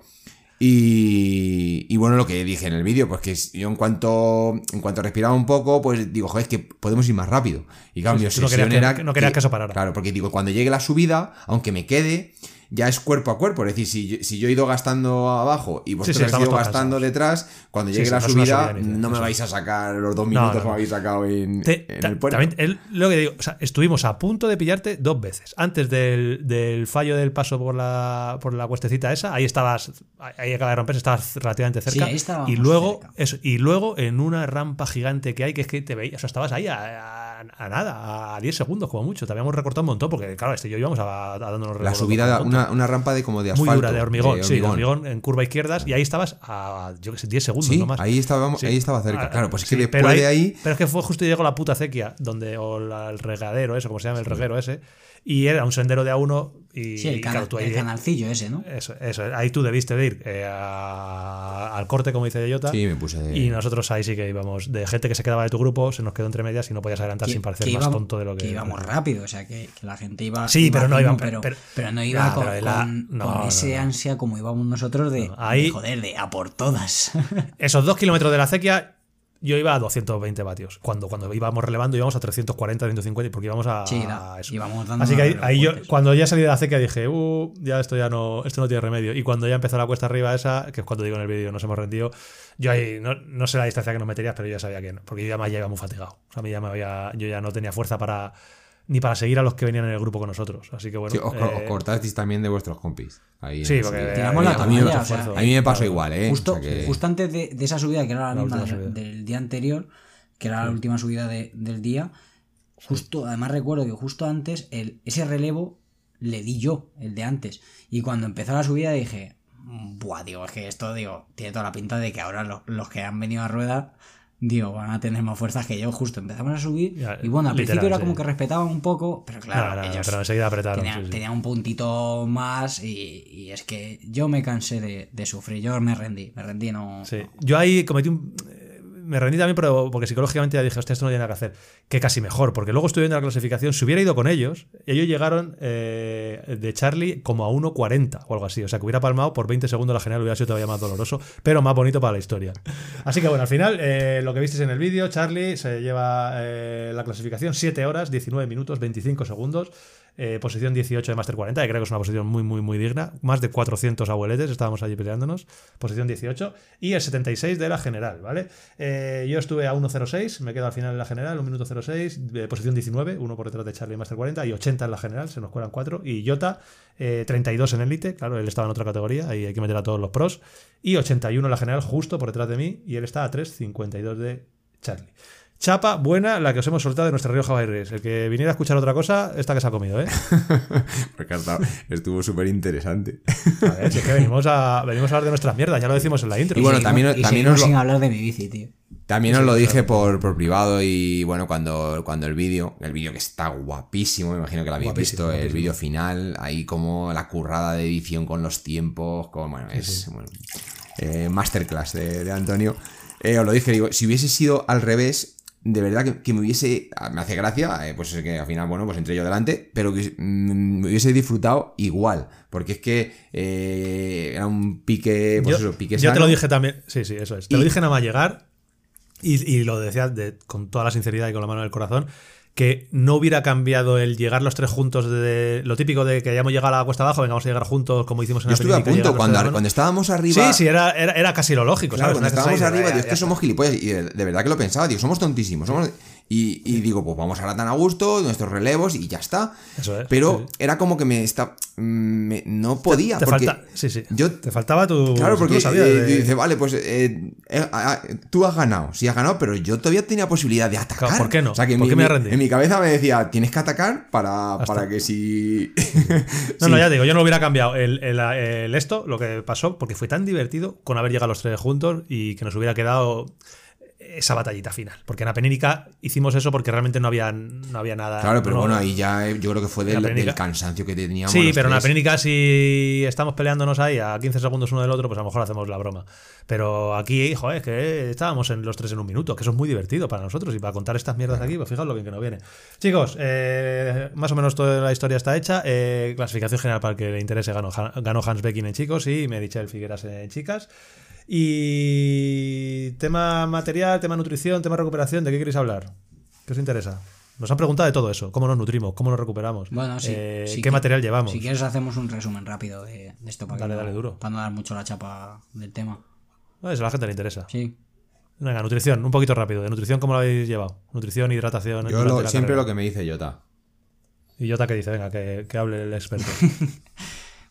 Y, y bueno, lo que dije en el vídeo, pues que yo en cuanto, en cuanto respiraba un poco, pues digo, joder, es que podemos ir más rápido. Y claro, Sí, mi no querías que- era no querías que eso parara. Claro, porque digo, cuando llegue la subida, aunque me quede, ya es cuerpo a cuerpo. Es decir, si yo, si yo he ido gastando abajo y vosotros sí, habéis estamos ido gastando cansados. detrás, cuando Sí, llegue sí, la no subida, subida no me vais a sacar los dos No, minutos no, que me no. habéis sacado en, Te- en el puerto. también, él- lo que digo, o sea, estuvimos a punto de pillarte dos veces. Antes del, del fallo del paso por la, por la cuestecita esa, ahí estabas, ahí acaba de romperse, estabas relativamente cerca. Sí, ahí y luego, cerca. eso, y luego en una rampa gigante que hay, que es que te veías, o sea, estabas ahí a, a- a nada, a 10 segundos como mucho. Te habíamos recortado un montón, porque claro, este y yo íbamos a, a dándonos La subida, de- una, una rampa de como de muy asfalto. dura, de hormigón, sí, de hormigón en curva izquierdas, y ahí estabas a, yo que sé, 10 segundos Sí, no más. ahí, estábamos, Sí. ahí estaba cerca. Ah, Claro, pues es sí, que después pero de ahí. Pero es que fue justo y llegó la puta acequia, donde, o la- el regadero, eso, como se llama, el reguero ese, y era un sendero de a uno, y, Sí, el, y cana- claro, tú ahí, el canalcillo ese, ¿no? eso, eso, ahí tú debiste de ir eh, a- al corte, como dice Yota, Sí, me puse de. y nosotros ahí sí que íbamos, de gente que se quedaba de tu grupo, se nos quedó entre medias y no podías adelantar sin parecer más íbamos- tonto de lo que... íbamos rápido, o sea, que, que la gente iba. Sí, pero no iba- pero, pero- pero no iba Ah, con, pero la- con- no, con no, ese no. ansia como íbamos nosotros de, No, ahí- de, joder, de a por todas. [LAUGHS] Esos dos kilómetros de la acequia, yo iba a 220 vatios. Cuando, cuando íbamos relevando íbamos a 340, 150, porque íbamos a, Sí, a eso. íbamos dando Así que ahí, yo, cuando ya salí de la acequia dije, uh, ya esto ya no, esto no tiene remedio. Y cuando ya empezó la cuesta arriba esa, que es cuando digo en el vídeo nos hemos rendido, yo ahí no, no sé la distancia que nos meterías, pero yo ya sabía que no, porque yo ya, ya iba muy fatigado. O sea, a mí ya me había, yo ya no tenía fuerza para, ni para seguir a los que venían en el grupo con nosotros. Así que bueno. Sí, os, eh, os cortasteis también de vuestros compis. Ahí en Sí, porque. Tiramos la a, mí, toalla, me- o sea, a mí me pasó claro. igual, ¿eh? Justo, O sea que- justo antes de, de esa subida, que era la, La misma de- del día anterior, que era la última subida de- del día, justo, además recuerdo que justo antes, el, ese relevo le di yo, el de antes. Y cuando empezó la subida dije, buah, digo, es que esto, digo, tiene toda la pinta de que ahora los, los que han venido a rueda, digo, van a tener más fuerzas que yo. Justo empezamos a subir Ya, y bueno, al literal, principio era sí. como que respetaban un poco, pero claro, nada, ellos pero enseguida apretaron. tenía, sí, sí. tenía un puntito más y, y es que yo me cansé de, de sufrir, yo me rendí, me rendí, no... Sí. Yo ahí cometí un. Me rendí también, pero porque psicológicamente ya dije, hostia, esto no tiene nada que hacer. Que casi mejor, porque luego estuve viendo la clasificación. Si hubiera ido con ellos, ellos llegaron eh, de Charlie como a 1.40 o algo así. O sea, que hubiera palmado por 20 segundos la general, hubiera sido todavía más doloroso, pero más bonito para la historia. Así que bueno, al final, eh, lo que visteis en el vídeo, Charlie se lleva eh, la clasificación 7 horas, 19 minutos, 25 segundos. Eh, posición 18 de Master 40, que creo que es una posición muy, muy, muy digna. Más de 400 abueletes, estábamos allí peleándonos. Posición 18. Y el 76 de la general, ¿vale? Eh, yo estuve a 1.06, me quedo al final en la general, 1 minuto 06, de posición 19, uno por detrás de Charlie Master 40, y 80 en la general, se nos cuelan 4. Y Jota, eh, 32 en élite, claro, él estaba en otra categoría, ahí hay que meter a todos los pros. Y 81 en la general, justo por detrás de mí, y él está a 3.52 de Charlie. Chapa buena la que os hemos soltado de nuestra Rioja Bairres. El que viniera a escuchar otra cosa, esta que se ha comido, ¿eh? [LAUGHS] Porque estuvo súper interesante. A ver, si es que venimos a, venimos a hablar de nuestras mierdas, ya lo decimos en la intro. Y bueno, también- y también os lo- sin hablar de mi bici, tío. También os lo dije por, por privado y bueno, cuando, cuando el vídeo, el vídeo que está guapísimo, me imagino que lo habéis Guapísimo, visto, el vídeo final, ahí como la currada de edición con los tiempos, como, bueno, es bueno, eh, masterclass de, de Antonio. Eh, os lo dije, digo, si hubiese sido al revés, de verdad que, que me hubiese, me hace gracia, eh, pues es que al final, bueno, pues entré yo delante, pero que mm, me hubiese disfrutado igual, porque es que eh, era un pique, pues yo, eso, pique yo te lo dije también, sí, sí, eso es. Te Y- lo dije nada más llegar y, y lo decía de- con toda la sinceridad y con la mano en el corazón, que no hubiera cambiado el llegar los tres juntos de lo típico de que hayamos llegado a la cuesta abajo, vengamos a llegar juntos como hicimos en Yo la estuve a punto, cuando, cuando estábamos arriba... Sí, sí, era, era, era casi lo lógico, Claro, ¿sabes? cuando estábamos arriba, "Ya, digo, es que está". somos gilipollas. Y de, de verdad que lo pensaba, digo, somos tontísimos. somos- Y, y digo, pues vamos ahora tan a gusto, nuestros relevos y ya está. Eso es, Pero sí. era como que me está. me- no podía. Te porque falta, sí, sí. Yo, te faltaba tu. claro, tú porque sabías, eh, de- dice, vale, pues eh, eh, ah, tú has ganado. Sí, has ganado, pero yo todavía tenía posibilidad de atacar. Claro, ¿por qué no? O sea, que ¿Por mi- qué me mi- en mi cabeza me decía, tienes que atacar para, Hasta- para que si. [LAUGHS] No, [LAUGHS] no, ya digo, yo no hubiera cambiado el, el- el esto, lo que pasó, porque fue tan divertido con haber llegado los tres juntos y que nos hubiera quedado esa batallita final. Porque en la Penínica hicimos eso porque realmente no había, no había nada. Claro, pero no- bueno, ahí ya eh, yo creo que fue del, cansancio que teníamos. Sí, pero en la tres. Penínica si estamos peleándonos ahí a 15 segundos uno del otro, pues a lo mejor hacemos la broma. Pero aquí, joder, es que estábamos en los tres en un minuto, que eso es muy divertido para nosotros y para contar estas mierdas aquí, pues fijaos lo bien que nos viene. Chicos, eh, más o menos toda la historia está hecha. Eh, clasificación general para el que le interese, ganó, ganó Hans Becking en chicos y Merichel Figueras en chicas. Y tema material, tema nutrición, tema recuperación, ¿de qué queréis hablar? ¿Qué os interesa? Nos han preguntado de todo eso, cómo nos nutrimos, cómo nos recuperamos, Bueno, sí. eh, qué que- material llevamos. Si quieres hacemos un resumen rápido de, de esto para, Dale, que no, dale, duro. para no dar mucho la chapa del tema. No, eso a la gente le interesa. Sí. Venga, nutrición, un poquito rápido. ¿De nutrición cómo lo habéis llevado? Nutrición, hidratación. Yo lo- siempre carrera. lo que me dice Jota. Y Jota que dice, venga, que, que hable el experto. [LAUGHS]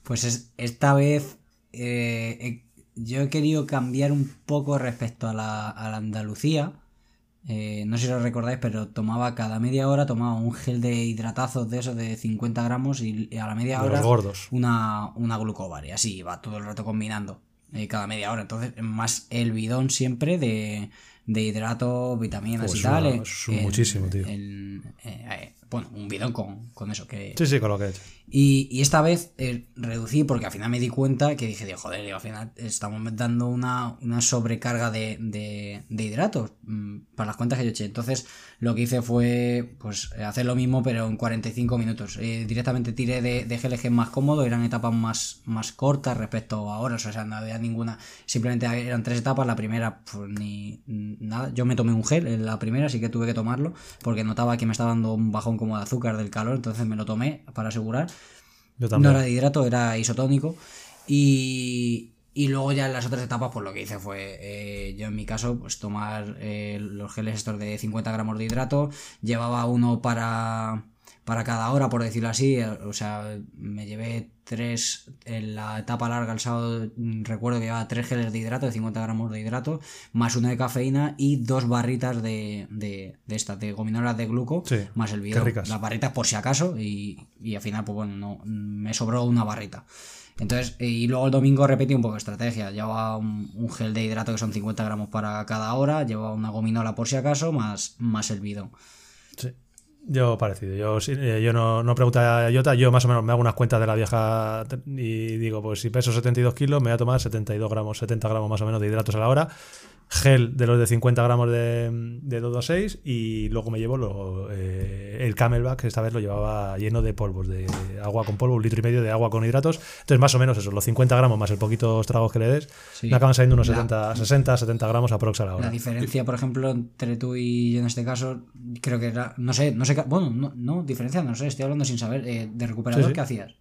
Pues es- esta vez eh, he- yo he querido cambiar un poco respecto a la, a la Andalucía. Eh, no sé si lo recordáis, pero tomaba cada media hora tomaba un gel de hidratazos de esos de 50 gramos y a la media De hora gordos. una, una glucobar. Y así va todo el rato combinando. eh, cada media hora. Entonces, más el bidón siempre de, de hidratos, vitaminas Pues y tal. una- es un en- muchísimo, tío. eh, eh, bueno, un bidón con, con eso que, Sí, sí, con lo que he hecho. y, y esta vez eh, reducí porque al final me di cuenta que dije, digo, joder, digo, al final estamos dando una, una sobrecarga de, de- de hidratos mm, para las cuentas que yo eché. Entonces lo que hice fue pues hacer lo mismo pero en 45 minutos. Eh, directamente tiré de, de GLG más cómodo, eran etapas más, más cortas respecto a horas, o sea, no había ninguna, simplemente eran tres etapas, la primera pues ni nada, yo me tomé un gel en la primera, así que tuve que tomarlo porque notaba que me estaba dando un bajón como de azúcar del calor, entonces me lo tomé para asegurar. Yo No también. era de hidrato, era isotónico. Y, y luego ya en las otras etapas, pues lo que hice fue, eh, yo en mi caso, pues tomar eh, los geles estos de 50 gramos de hidrato. Llevaba uno para, para cada hora, por decirlo así. eh, O sea, me llevé tres en la etapa larga el sábado. mm, Recuerdo que llevaba tres geles de hidrato, de 50 gramos de hidrato, más uno de cafeína y dos barritas de, de, de estas, de gominolas de gluco, Sí, más el ricas. Las barritas por si acaso y, y al final, pues bueno, no, me sobró una barrita. Entonces, eh, y luego el domingo repetí un poco de estrategia. Llevaba un, un gel de hidrato que son 50 gramos para cada hora, llevaba una gominola por si acaso, más, más el bidón. Sí. Yo parecido. Yo, eh, yo no, no pregunta a Jota, yo más o menos me hago unas cuentas de la vieja y digo, pues si peso 72 kilos, me voy a tomar 72 gramos, 70 gramos más o menos de hidratos a la hora. Gel de los de 50 gramos de, de 226 y luego me llevo lo, eh, el Camelback, que esta vez lo llevaba lleno de polvos, de agua con polvo, un litro y medio de agua con hidratos. Entonces, más o menos eso, los 50 gramos más el poquitos tragos que le des, Sí. me acaban saliendo unos La- 70, 60, 70 gramos aprox a la La hora. diferencia, por ejemplo, entre tú y yo en este caso, creo que era, no sé, no sé, bueno, no, no diferencia, no sé, estoy hablando sin saber, eh, de recuperador, Sí, sí. ¿qué hacías?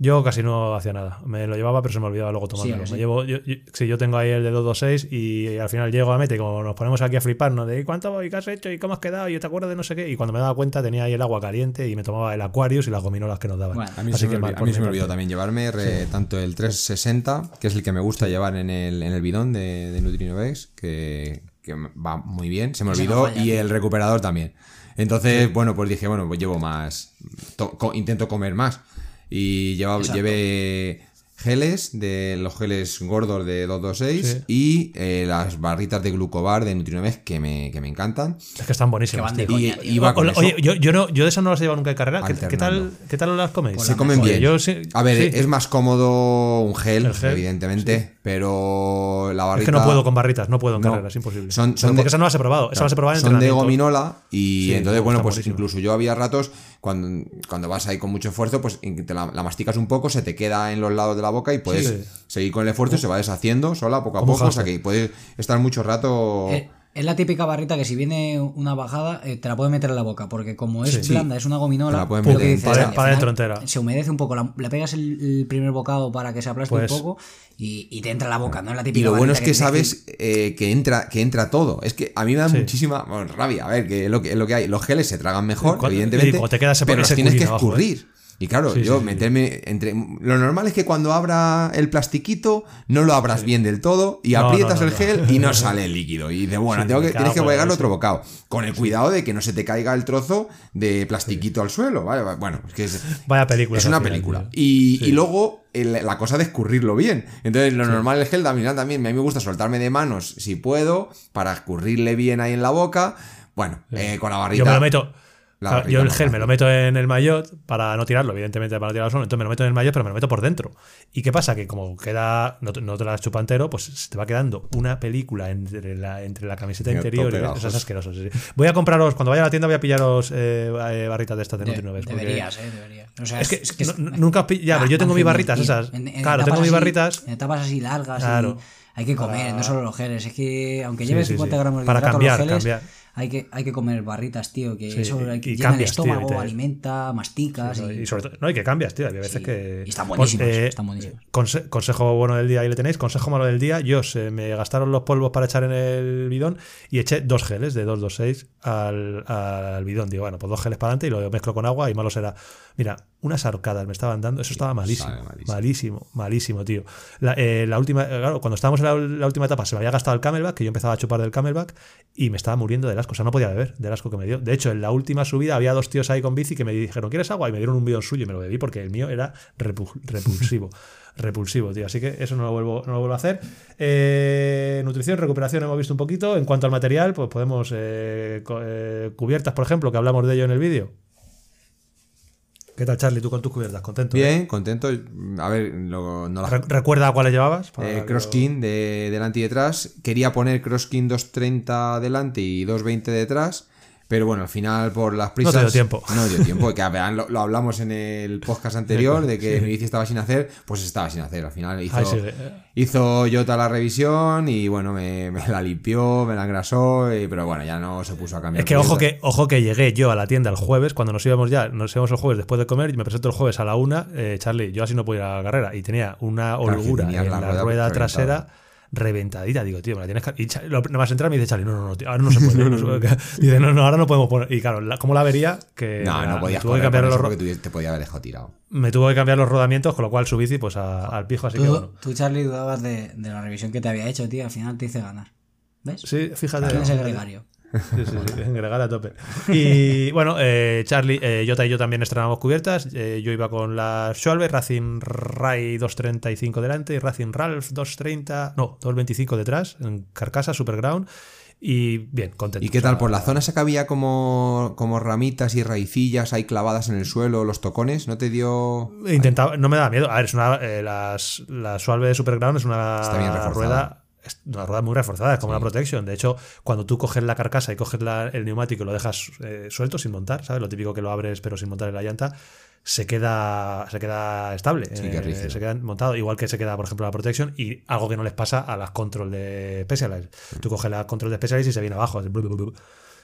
Yo casi no hacía nada. Me lo llevaba, pero se me olvidaba luego tomármelo. Sí, Me llevo, yo, yo- sí, yo tengo ahí el de 226 y, al final llego a meta y como nos ponemos aquí a fliparnos de "¿Y cuánto voy, qué has hecho y cómo has quedado y te acuerdas de no sé qué. Y cuando me daba cuenta tenía ahí el agua caliente y me tomaba el Aquarius y las gominolas que nos daban. Bueno, A mí Así se me, que mal olvidó, a mí se me olvidó también llevarme re- tanto el 360, que es el que me gusta llevar en el, en el bidón de, de Nutrinovex, que, que va muy bien, se me no olvidó, falla, y el recuperador también. Entonces, bueno, pues dije, bueno, pues llevo más, to- co- intento comer más. Y llevaba, Exacto. llevé geles, de los geles gordos de 226 Sí. y eh, las barritas de glucobar de Nutrinovex que me, que me encantan. Es que están buenísimas. Que. Y, con O- eso. Oye, yo, yo, no, yo de esas no las he llevado nunca de carrera. ¿Qué, qué tal. ¿Qué tal las coméis? Pues Se comen mejor. bien. Yo sí- a ver, sí. es más cómodo un gel, El gel, evidentemente, pero la Es barrita... que no puedo con barritas, no puedo en No. carrera, es imposible. Son- porque de- esas no las he probado. Esas las he probado en Son de gominola y Sí, entonces, bueno, pues incluso yo había ratos cuando, cuando vas ahí con mucho esfuerzo, pues te la, la masticas un poco, se te queda en los lados de la boca y puedes Sí. seguir con el esfuerzo y se va deshaciendo sola poco a poco, o sea que puedes estar mucho rato... Eh, es la típica barrita que si viene una bajada eh, te la puede meter en la boca, porque como es Sí. blanda, es una Te gominola, la lo meter dices, Para- para final dentro entera. Se humedece un poco, la- le pegas el, el primer bocado para que se aplaste Pues- un poco y, y te entra en la boca, no es la típica Y lo bueno es que sabes eh, que entra que entra todo. Es que a mí me da Sí. muchísima bueno, rabia. A ver, que es lo que, es lo que hay. Los geles se tragan mejor, Cuando- evidentemente. te queda ese- pero los tienes que abajo, ¿eh? Y claro, Sí, yo sí, sí. meterme entre. Lo normal es que cuando abra el plastiquito no lo abras bien del todo y No, aprietas no, el gel y no sale el líquido. Y de bueno, tengo que, tienes que otro bocado. Con el cuidado de que no se te caiga el trozo de plastiquito al suelo. ¿vale? Bueno, es que es, Vaya película. es una película. Y, y luego el- la cosa de escurrirlo bien. Entonces, lo normal es gel también, también. A mí me gusta soltarme de manos si puedo, para escurrirle bien ahí en la boca. Bueno, eh, con la barrita. Yo me lo meto. La claro, yo el gel me lo meto en el maillot para no tirarlo, evidentemente para no tirarlo suelo. Entonces me lo meto en el maillot, pero me lo meto por dentro. ¿Y qué pasa? Que como queda, no, te- no te la chupa entero, pues se te va quedando una película entre la, entre la camiseta interior y eso es asqueroso. sí, sí. Voy a compraros, cuando vaya a la tienda, voy a pillaros eh, eh, barritas de estas de De- Nutri-Noves, porque- deberías, eh, deberías. O sea, Es que, no- no- nunca. Ya, Ah, pero yo tengo mis barritas esas. En- en claro, etapas tengo mis así- barritas. En etapas así largas. y Claro. hay que comer, Para- no solo los geles. Es que aunque lleves sí, 50 sí. gramos de Para cambiar, los geles, cambiar. Hay que, hay que comer barritas, tío. Que Sí, eso y- hay que- y llena cambias, el estómago, alimenta, masticas. y, Y sobre todo, no, y que cambias, tío. Hay veces Sí, que. y están buenísimas, están buenísimas. conse- consejo bueno del día, ahí le tenéis. Consejo malo del día. Yo se me gastaron los polvos para echar en el bidón y eché dos geles de 226 al, al bidón. Digo, bueno, pues dos geles para adelante y lo mezclo con agua y malo será. Mira, unas arcadas me estaban dando. Eso estaba malísimo. Malísimo. Malísimo, malísimo, tío. La, eh, la última, eh, claro, cuando estábamos en la, la última etapa se me había gastado el camelback, que yo empezaba a chupar del camelback y me estaba muriendo del asco. O sea, no podía beber del asco que me dio. De hecho, en la última subida había dos tíos ahí con bici que me dijeron, ¿quieres agua? Y me dieron un bidón suyo y me lo bebí porque el mío era repu- [LAUGHS] repulsivo. repulsivo, tío. Así que eso no lo vuelvo, no lo vuelvo a hacer. Eh, nutrición, recuperación hemos visto un poquito. En cuanto al material, pues podemos... eh, cubiertas, por ejemplo, que hablamos de ello en el vídeo. ¿Qué tal, Charlie? ¿Tú con tus cubiertas? ¿Contento? eh? Bien, contento. A ver, lo- no Re- ¿Recuerda a cuáles llevabas? Eh, crosskin de delante y detrás. Quería poner crosskin 230 delante y 220 detrás. Pero bueno, al final por las prisas. te dio tiempo. [LAUGHS] No dio tiempo. Que vean, lo, lo hablamos en el podcast anterior de que mi bici estaba sin hacer. Pues estaba sin hacer. Al final hizo, sí, eh. hizo Jota la revisión y bueno, me, me la limpió, me la engrasó. y- pero bueno, ya no se puso a cambiar. Es que ojo que ojo que llegué yo a la tienda el jueves, cuando nos íbamos ya, nos íbamos el jueves después de comer, y me presento el jueves a la una, eh, Charlie, yo así no puedo ir a la carrera, y tenía una holgura en la la rueda trasera. Reventadita. Digo, tío, me la tienes que. Y Cha- lo- nada más entrar me dice Charlie, no, no, no, tío, ahora no se [LAUGHS] puede. no se puede". dice, no, no, ahora no podemos poner. Y claro, la- ¿cómo la vería? Que No, no podías me tuve que cambiar los porque tú te podía haber dejado tirado. me tuvo que cambiar los rodamientos, con lo cual su bici, pues a- al pijo, así que Tú, bueno. tú, Charlie, dudabas de, de la revisión que te había hecho, tío. Al final te hice ganar. ¿Ves? Sí, fíjate. Tienes el fíjate. gregario. Sí, sí, sí, [LAUGHS] engregar a tope. Y bueno, eh, Charlie, eh, Jota y yo también estrenamos cubiertas. Eh, yo iba con la Schwalbe, Racing Rai 235 delante y Racing Ralph 230, no, 225 detrás, en carcasa, Superground. Y bien, contento. ¿Y qué tal? ¿Por la zona esa que había como, como ramitas y raicillas ahí clavadas en el suelo, los tocones? ¿No te dio...? Intentaba, no me da miedo. A ver, es una, eh, las, la Schwalbe de Superground es una rueda. Es una rueda muy reforzada, es como una protection. De hecho, cuando tú coges la carcasa y coges la- el neumático y lo dejas eh, suelto sin montar, ¿sabes? Lo típico que lo abres pero sin montar en la llanta, se queda, se queda estable. Sí, eh, se queda montado, igual que se queda, por ejemplo, la protection y algo que no les pasa a las control de Specialized. Tú coges la control de Specialized y se viene abajo. hace blu, blu, blu.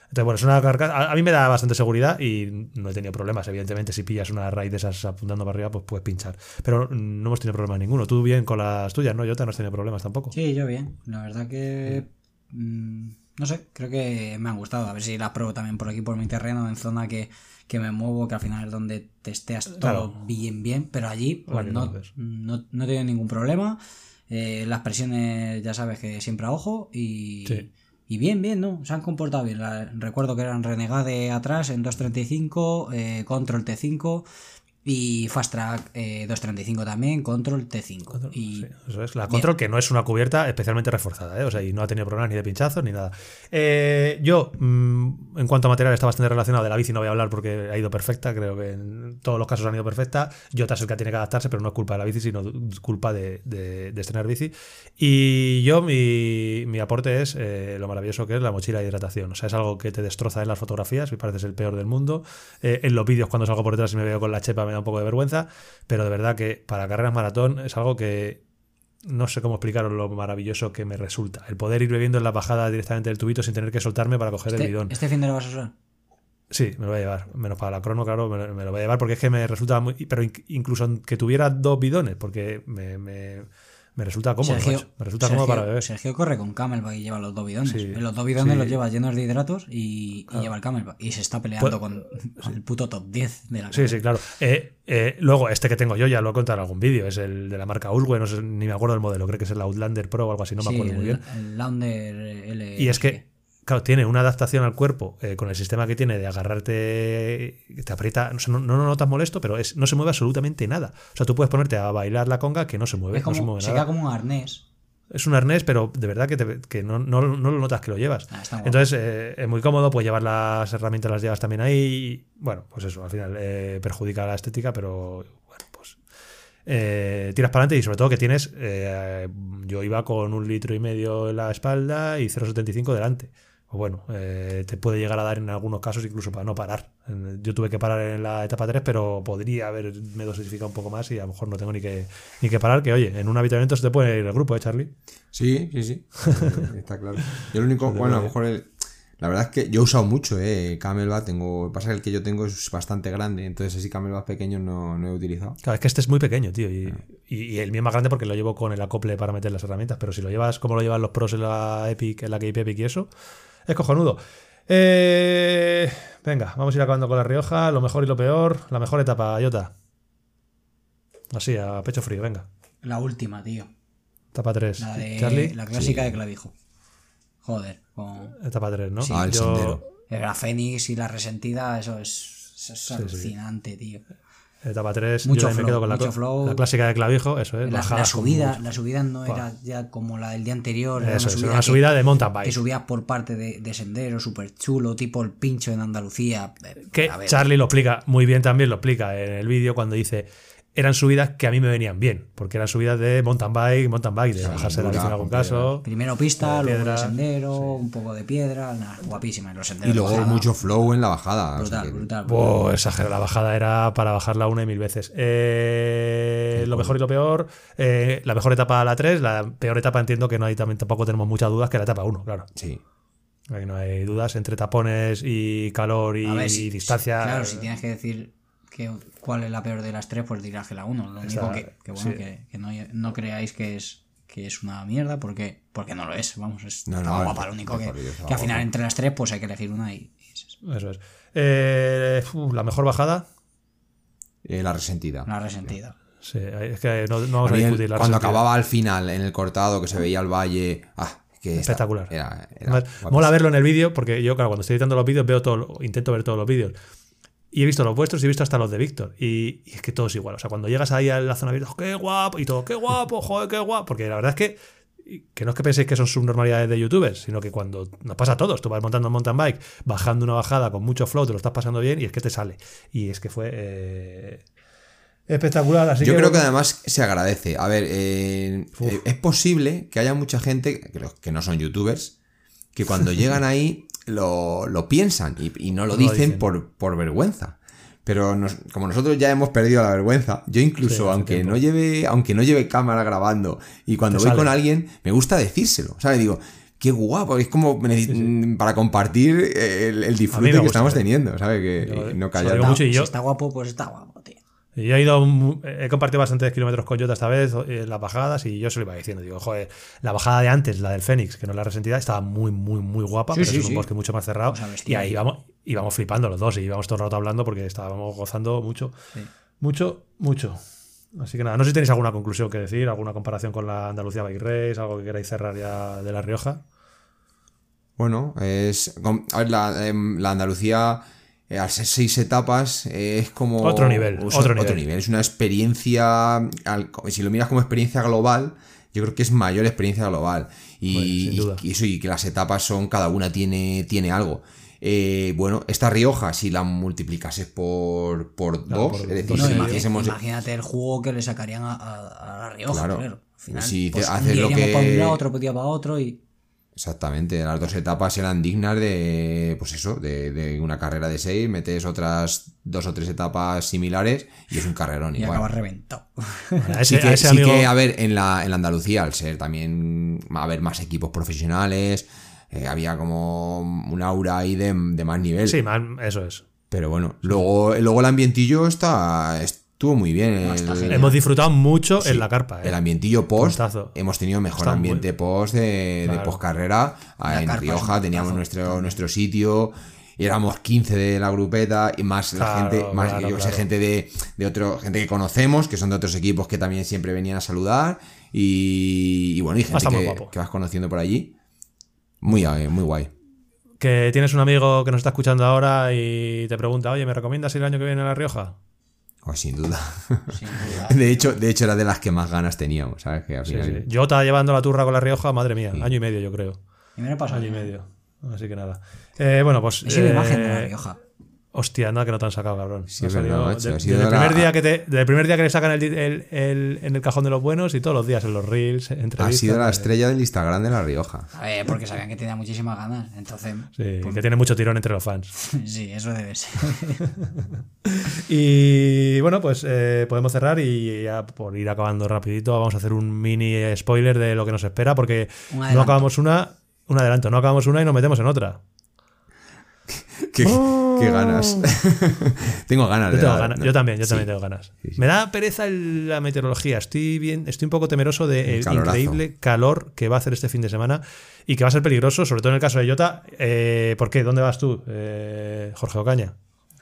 Entonces, bueno, es una carcasa. A, a mí me da bastante seguridad y no he tenido problemas. Evidentemente, si pillas una raíz de esas apuntando para arriba, pues puedes pinchar. Pero no hemos tenido problemas ninguno. Tú bien con las tuyas, ¿no? Jota, no has tenido problemas tampoco. Sí, yo bien. La verdad que. mm, no sé, creo que me han gustado. A ver si las pruebo también por aquí, por mi terreno, en zona que, que me muevo, que al final es donde testeas todo Claro. bien, bien. Pero allí, pues no, no, no he tenido ningún problema. Eh, las presiones, ya sabes que siempre a ojo. Y, Sí. Y bien, bien, ¿no? Se han comportado bien. Recuerdo que eran Renegade atrás en 235, eh, Control T5. Y Fast Track eh, 235 también, Control T5. y Sí, eso es. La control que no es una cubierta especialmente reforzada, ¿eh? O sea, y no ha tenido problemas ni de pinchazos ni nada. Eh, yo, mm, en cuanto a material, está bastante relacionado. De la bici no voy a hablar porque ha ido perfecta. Creo que en todos los casos han ido perfecta. Jota es el que tiene que adaptarse, pero no es culpa de la bici, sino culpa de, de, de estrenar bici. Y yo, mi, mi aporte es eh, lo maravilloso que es la mochila de hidratación. O sea, es algo que te destroza en las fotografías, me parece el peor del mundo. Eh, en los vídeos, cuando salgo por detrás y me veo con la chepa, me da un poco de vergüenza. Pero de verdad que para carreras maratón es algo que no sé cómo explicaros lo maravilloso que me resulta. El poder ir bebiendo en la bajada directamente del tubito sin tener que soltarme para coger el este, bidón. este fin de lo vas a usar. Sí, me lo voy a llevar. Menos para la crono, claro, me, lo- me lo voy a llevar porque es que me resulta muy. Pero inc- incluso que tuviera dos bidones, porque me, me, me resulta cómodo. Sergio, macho. Me resulta Sergio- cómodo para beber. Sergio corre con Camelback y lleva los dos bidones. Sí, los dos bidones sí. los lleva llenos de hidratos y, y lleva el Camelback. Y se está peleando con el puto top 10 de la Pues, Sí, sí, claro. Eh, eh, luego, este que tengo yo ya lo he contado en algún vídeo, es el de la marca Ulwe, no sé, ni me acuerdo del modelo, creo que es el Outlander Pro o algo así, no me acuerdo el, muy bien. el Launder L. Y es que, claro, tiene una adaptación al cuerpo eh, con el sistema que tiene de agarrarte, te aprieta, no, no, no lo notas molesto, pero es, no se mueve absolutamente nada. O sea, tú puedes ponerte a bailar la conga que no se mueve, es no se como, mueve se nada. queda como un arnés. Es un arnés, pero de verdad que, te- que no, no- no lo notas que lo llevas. Ah. Entonces eh, es muy cómodo, puedes llevar las herramientas, las llevas también ahí. y, bueno, pues eso, al final eh, perjudica la estética, pero bueno, pues eh, tiras para adelante y sobre todo que tienes, eh, yo iba con un litro y medio en la espalda y 0,75 delante. Pues bueno, eh, te puede llegar a dar en algunos casos incluso para no parar. Yo tuve que parar en la etapa 3, pero podría haberme dosificado un poco más y a lo mejor no tengo ni que, ni que parar. Que oye, en un habituamiento se te puede ir el grupo, ¿eh, Charlie? Sí, sí, sí. [LAUGHS] Está claro. Yo lo único, bueno, a lo mejor el- la verdad es que yo he usado mucho, eh, Camelback, tengo, pasa que el que yo tengo es bastante grande, entonces así Camelback pequeños no, no he utilizado. Claro, es que este es muy pequeño, tío. Y, y- y el mío es más grande porque lo llevo con el acople para meter las herramientas. Pero si lo llevas como lo llevan los pros en la Epic, en la KP Epic y eso, es cojonudo. Eh, venga, vamos a ir acabando con la Rioja. Lo mejor y lo peor. La mejor etapa, Jota. Así, a pecho frío, venga. La última, tío. Etapa 3. La de Charlie, la clásica de clavijo. Joder, con etapa 3, ¿no? Sí. Ah, el Yo- sendero. la Fénix y la resentida, eso es, eso es alucinante, tío. Etapa 3. Mucho yo también me flow, quedo con la, flow. la clásica de clavijo, eso es. La, bajadas la con subida, la subida no era ya como la del día anterior. era Eso es, era una que- subida de mountain que bike. subías por parte de, de sendero, súper chulo, tipo el pincho en Andalucía. Eh, Que Charlie lo explica muy bien también, lo explica en el vídeo cuando dice eran subidas que a mí me venían bien, porque eran subidas de mountain bike, mountain bike, de bajarse la dura, bici en algún caso. Primero pista, de luego piedra, de sendero, un poco de piedra, nada, guapísima. Los senderos Y luego de bajada, mucho flow en la bajada. o sea Brutal, que- brutal. Buah, exagero, la bajada era para bajarla una y mil veces. Eh, lo mejor y lo peor, eh, la mejor etapa la 3, la peor etapa entiendo que no hay también tampoco tenemos muchas dudas que la etapa 1, claro. Sí. Ahí no hay dudas entre tapones y calor y, ver, y si- distancia. si- claro, si tienes que decir que, cuál es la peor de las tres, pues dirás que la uno. Lo único que, que bueno, sí. que, que no, no creáis que es, que es una mierda, porque, porque no lo es, vamos, es No, estaba no, guapa, es- lo único que, al final entre las tres pues hay que elegir una y, y es eso, Eso es. Eh, uf, la mejor bajada. Eh, la resentida. la resentida. Sí, es que no, no vamos A a mí el- discutir. la cuando resentida. acababa al final, en el cortado, que se veía el valle. Ah, que Espectacular. Era, era mola verlo en el vídeo porque yo, claro, cuando estoy editando los vídeos, veo todo, intento ver todos los vídeos. Y he visto los vuestros y he visto hasta los de Víctor. Y, y es que todo es igual. O sea, cuando llegas ahí a la zona de vídeos, ¡qué guapo! Y todo, ¡qué guapo! ¡Joder, qué guapo! Porque la verdad es que, que no es que penséis que son subnormalidades de youtubers, sino que cuando nos pasa a todos, tú vas montando un mountain bike, bajando una bajada con mucho flow, te lo estás pasando bien y es que te sale. Y es que fue eh, espectacular. Así Yo que, creo que además se agradece. A ver, eh, eh, es posible que haya mucha gente, que, los- que no son youtubers, que cuando [LAUGHS] llegan ahí lo, lo piensan y, y no lo dicen, dicen. Por, por vergüenza. Pero nos- como nosotros ya hemos perdido la vergüenza, yo incluso, Sí, aunque tiempo. no lleve, aunque no lleve cámara grabando, y cuando Te voy sale. con alguien, me gusta decírselo. ¿Sabes? Digo, qué guapo, es como necesi- para compartir el, el disfrute que estamos eh. teniendo, ¿sabes? Que Yo, no callar. mucho y si está guapo, pues está guapo, Yo he ido, he compartido bastantes kilómetros con Jota esta vez en las bajadas y yo se lo iba diciendo. Digo, joder, la bajada de antes, la del Fénix, que no la resentida, estaba muy, muy, muy guapa, Sí, pero sí, es un sí. bosque mucho más cerrado. O sea, y ahí íbamos, íbamos flipando los dos y íbamos todo el rato hablando porque estábamos gozando mucho, Sí. mucho, mucho. Así que nada, no sé si tenéis alguna conclusión que decir, alguna comparación con la Andalucía Bike Race, algo que queráis cerrar ya de La Rioja. Bueno, es. A ver, la, em, la Andalucía, eh, al ser seis etapas, eh, es como. Otro nivel, es otro nivel. Es una experiencia. al- si lo miras como experiencia global, yo creo que es mayor experiencia global. Y, Pues, y eso, y que las etapas son. Cada una tiene, tiene algo. Eh, bueno, esta Rioja, si la multiplicases por, por Claro, dos, por es decir, No, si imagínate el juego que le sacarían a, a- a la Rioja, Claro. claro. Al final, Si pues, un haces lo que- para un lado, otro día para otro y... Exactamente, las dos etapas eran dignas de, pues eso, de, de una carrera de seis, metes otras dos o tres etapas similares y es un carrerón y igual. acabas reventado. [LAUGHS] Ese, Sí que, ese sí amigo- que, a ver, en la, en la Andalucía, al ser también, a haber más equipos profesionales, eh, había como un aura ahí de, de más nivel. Sí, man, eso es. Pero bueno, luego, luego el ambientillo está, estuvo muy bien. No, el-. Hemos disfrutado mucho Sí, en la carpa. ¿eh? El ambientillo post. Puntazo. Hemos tenido mejor Está muy- ambiente post de, Claro. post carrera. La En Rioja teníamos nuestro, nuestro sitio. Éramos 15 de la grupeta y más Claro, la gente, más claro, yo sé, gente de, de otro, gente que conocemos, que son de otros equipos que también siempre venían a saludar. Y, y bueno, y gente que, que vas conociendo por allí. Muy, eh, muy guay. Que tienes un amigo que nos está escuchando ahora y te pregunta, oye, ¿me recomiendas ir el año que viene a La Rioja? Oh, sin duda. Sin [LAUGHS] duda. De hecho, de hecho, era de las que más ganas teníamos, ¿sabes? Que al final- sí. Yo estaba llevando la turra con La Rioja, madre mía, año y medio yo creo. Y me lo he pasado. Año y medio. Así que nada. Eh, bueno, pues... Sirve eh, imagen de la Rioja. Hostia, nada que no te han sacado, cabrón. Sí, es verdad, salido macho, de- ha sido desde, el la- primer día que te, desde el primer día que le sacan el, el- el- en el cajón de los buenos y todos los días en los reels, entrevistas. Ha sido la eh, estrella del Instagram de La Rioja. A ver, porque sabían que tenía muchísimas ganas. Entonces, Sí, pues, que tiene mucho tirón entre los fans. [LAUGHS] sí, eso debe ser. [LAUGHS] Y bueno, pues eh, podemos cerrar y ya por ir acabando rapidito vamos a hacer un mini spoiler de lo que nos espera porque no acabamos una, un adelanto, no acabamos una y nos metemos en otra. Qué, qué ganas. [LAUGHS] tengo ganas Yo, de tengo la- ganas, yo también, yo sí. también tengo ganas. Sí, sí. Me da pereza el- la meteorología. Estoy bien, estoy un poco temeroso del El calorazo. increíble calor que va a hacer este fin de semana y que va a ser peligroso, sobre todo en el caso de Jota. Eh, ¿Por qué? ¿Dónde vas tú, eh, Jorge Ocaña?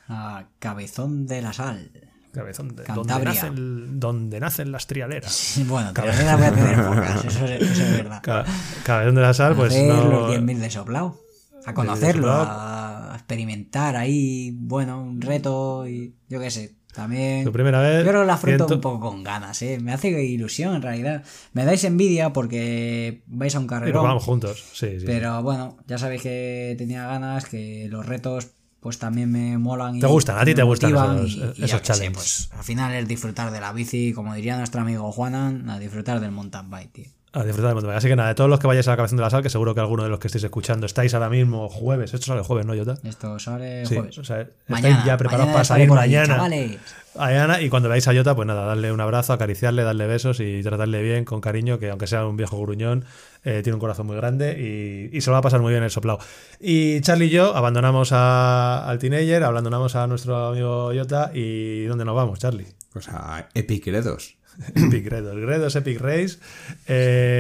A Cabezón de la Sal. Cabezón, de- donde nacen, donde nacen las trialeras. Sí, Bueno, no la voy a tener pocas, eso, es- eso es [LAUGHS] verdad. Ca- Cabezón de la sal, pues Hacer no. los 10.000 de soplao. A conocerlo, soplao. a experimentar ahí, bueno, un reto y yo qué sé. También. Tu primera vez. Yo creo que la afronto un poco con ganas, ¿eh? Me hace ilusión en realidad. Me dais envidia porque vais a un carrerón. vamos juntos. Sí, sí. Pero bueno, ya sabéis que tenía ganas, que los retos pues también me molan. Y Te gustan, a ti te gustan esos- y- y esos sé, challenges. pues al final es disfrutar de la bici, como diría nuestro amigo Juanan, a disfrutar del mountain bike, tío. A disfrutar del mountain bike. Así que nada, de todos los que vayáis a la cabezón de la sal, que seguro que alguno de los que estáis escuchando estáis ahora mismo jueves. Esto sale jueves, ¿no, Jota? Esto sale Sí, jueves. o sea, estáis Mañana, ya preparados mañana para salir por allí, mañana. chavales. a Ayana, y cuando veáis a Jota, pues nada, darle un abrazo, acariciarle, darle besos y tratarle bien, con cariño, que aunque sea un viejo gruñón, eh, tiene un corazón muy grande y, y se lo va a pasar muy bien el soplado. Y Charlie y yo abandonamos a- al teenager, abandonamos a nuestro amigo Jota, y ¿dónde nos vamos, Charlie? Pues a Epic Gredos. [LAUGHS] Epic Gredos, Gredos Epic Race,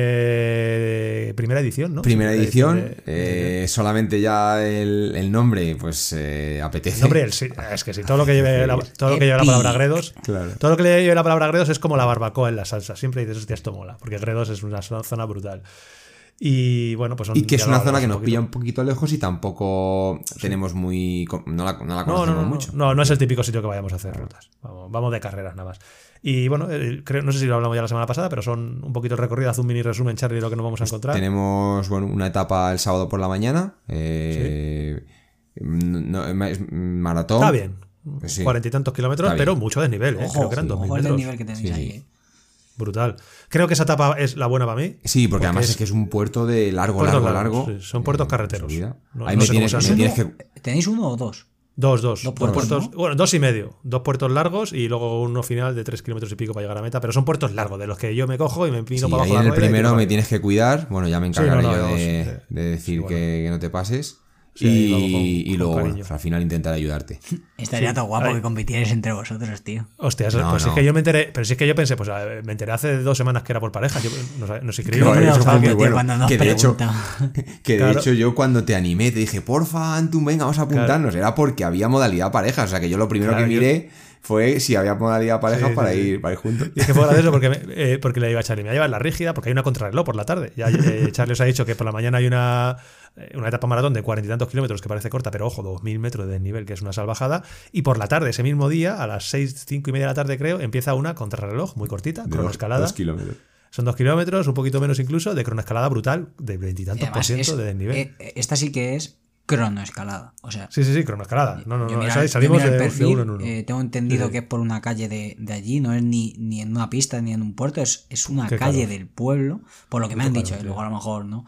eh, primera edición, ¿no? Primera edición, de- eh, solamente ya el, el nombre, pues eh, apetece. No, hombre, el sí- es que si todo lo que lleve la, todo lo que lleve la palabra Gredos, Claro. todo lo que lleve la palabra Gredos es como la barbacoa en la salsa. Siempre dices, hostia, esto mola, porque Gredos es una zo- zona brutal. Y bueno, pues son- Y que es una zona que nos poquito. pilla un poquito lejos y tampoco tenemos muy. No la, no la No, conocemos no, no, no, mucho. no, no es el típico sitio que vayamos a hacer rutas. Vamos, vamos de carreras nada más. Y bueno, eh, creo, no sé si lo hablamos ya la semana pasada, pero son un poquito el recorrido, haz un mini resumen, Charlie, de lo que nos vamos a encontrar. Tenemos bueno, una etapa el sábado por la mañana. eh, es maratón. Está bien. Pues sí. Cuarenta y tantos kilómetros, Está bien. pero mucho desnivel, ¿eh? Ojo, creo que eran ojo 2000 el metros. nivel que tenéis Sí, ahí, sí. eh. Brutal. Creo que esa etapa es la buena para mí. Sí, porque, además es- es, que es un puerto de largo, Puertos largo, largos, largo. sí, son puertos eh, carreteros. No- Ahí no me, tienes, me tienes que. ¿Tenéis uno o dos? Dos, dos. Dos puertos, puertos, ¿no? bueno, dos y medio. Dos puertos largos y luego uno final de tres kilómetros y pico para llegar a meta. Pero son puertos largos, de los que yo me cojo y me empino Sí, para abajo ahí en el primero me tienes que cuidar. Bueno, ya me Sí, encargaré no, no, yo de, de decir bueno. que, que no te pases. Sí, y, vamos con- y con luego, bueno, al final intentar ayudarte. Estaría todo guapo Ahí. que compitierais entre vosotros, tío. Hostia, eso- No, pues si no. es que yo me enteré, pero si es que yo pensé, pues me enteré hace dos semanas que era por pareja. Yo no, sé- no sé eso fue muy tío, bueno. Que de hecho, [LAUGHS] que de Claro. hecho yo cuando te animé te dije, porfa, Antum, venga, vamos a apuntarnos. Era porque había modalidad pareja. O sea que yo lo primero Claro, que yo- miré fue si había modalidad pareja Sí, sí, para, sí. Ir, para ir juntos. Y es que fue gracioso porque, me- [LAUGHS] eh, porque le iba a Charlie, me va a llevar la rígida porque hay una contrarreloj por la tarde. Ya eh, Charlie os ha dicho que por la mañana hay una, una etapa maratón de cuarenta y tantos kilómetros que parece corta, pero ojo, dos mil metros de desnivel, que es una salvajada. Y por la tarde, ese mismo día, a las seis, cinco y media de la tarde creo, empieza una contrarreloj muy cortita, cronoescalada. dos kilómetros. Son dos kilómetros, un poquito menos incluso, de cronoescalada brutal, de veintitantos por ciento es- de desnivel. eh, eh, esta sí que es cronoescalada. O sea, sí, sí, sí, cronoescalada. No, no, no. mira- salimos de, perfil, uno en uno. eh, tengo entendido Sí, que es por una calle de, de allí, no es ni, ni en una pista ni en un puerto, es, es una Qué calle del pueblo, por lo que me han dicho, y luego a lo mejor no.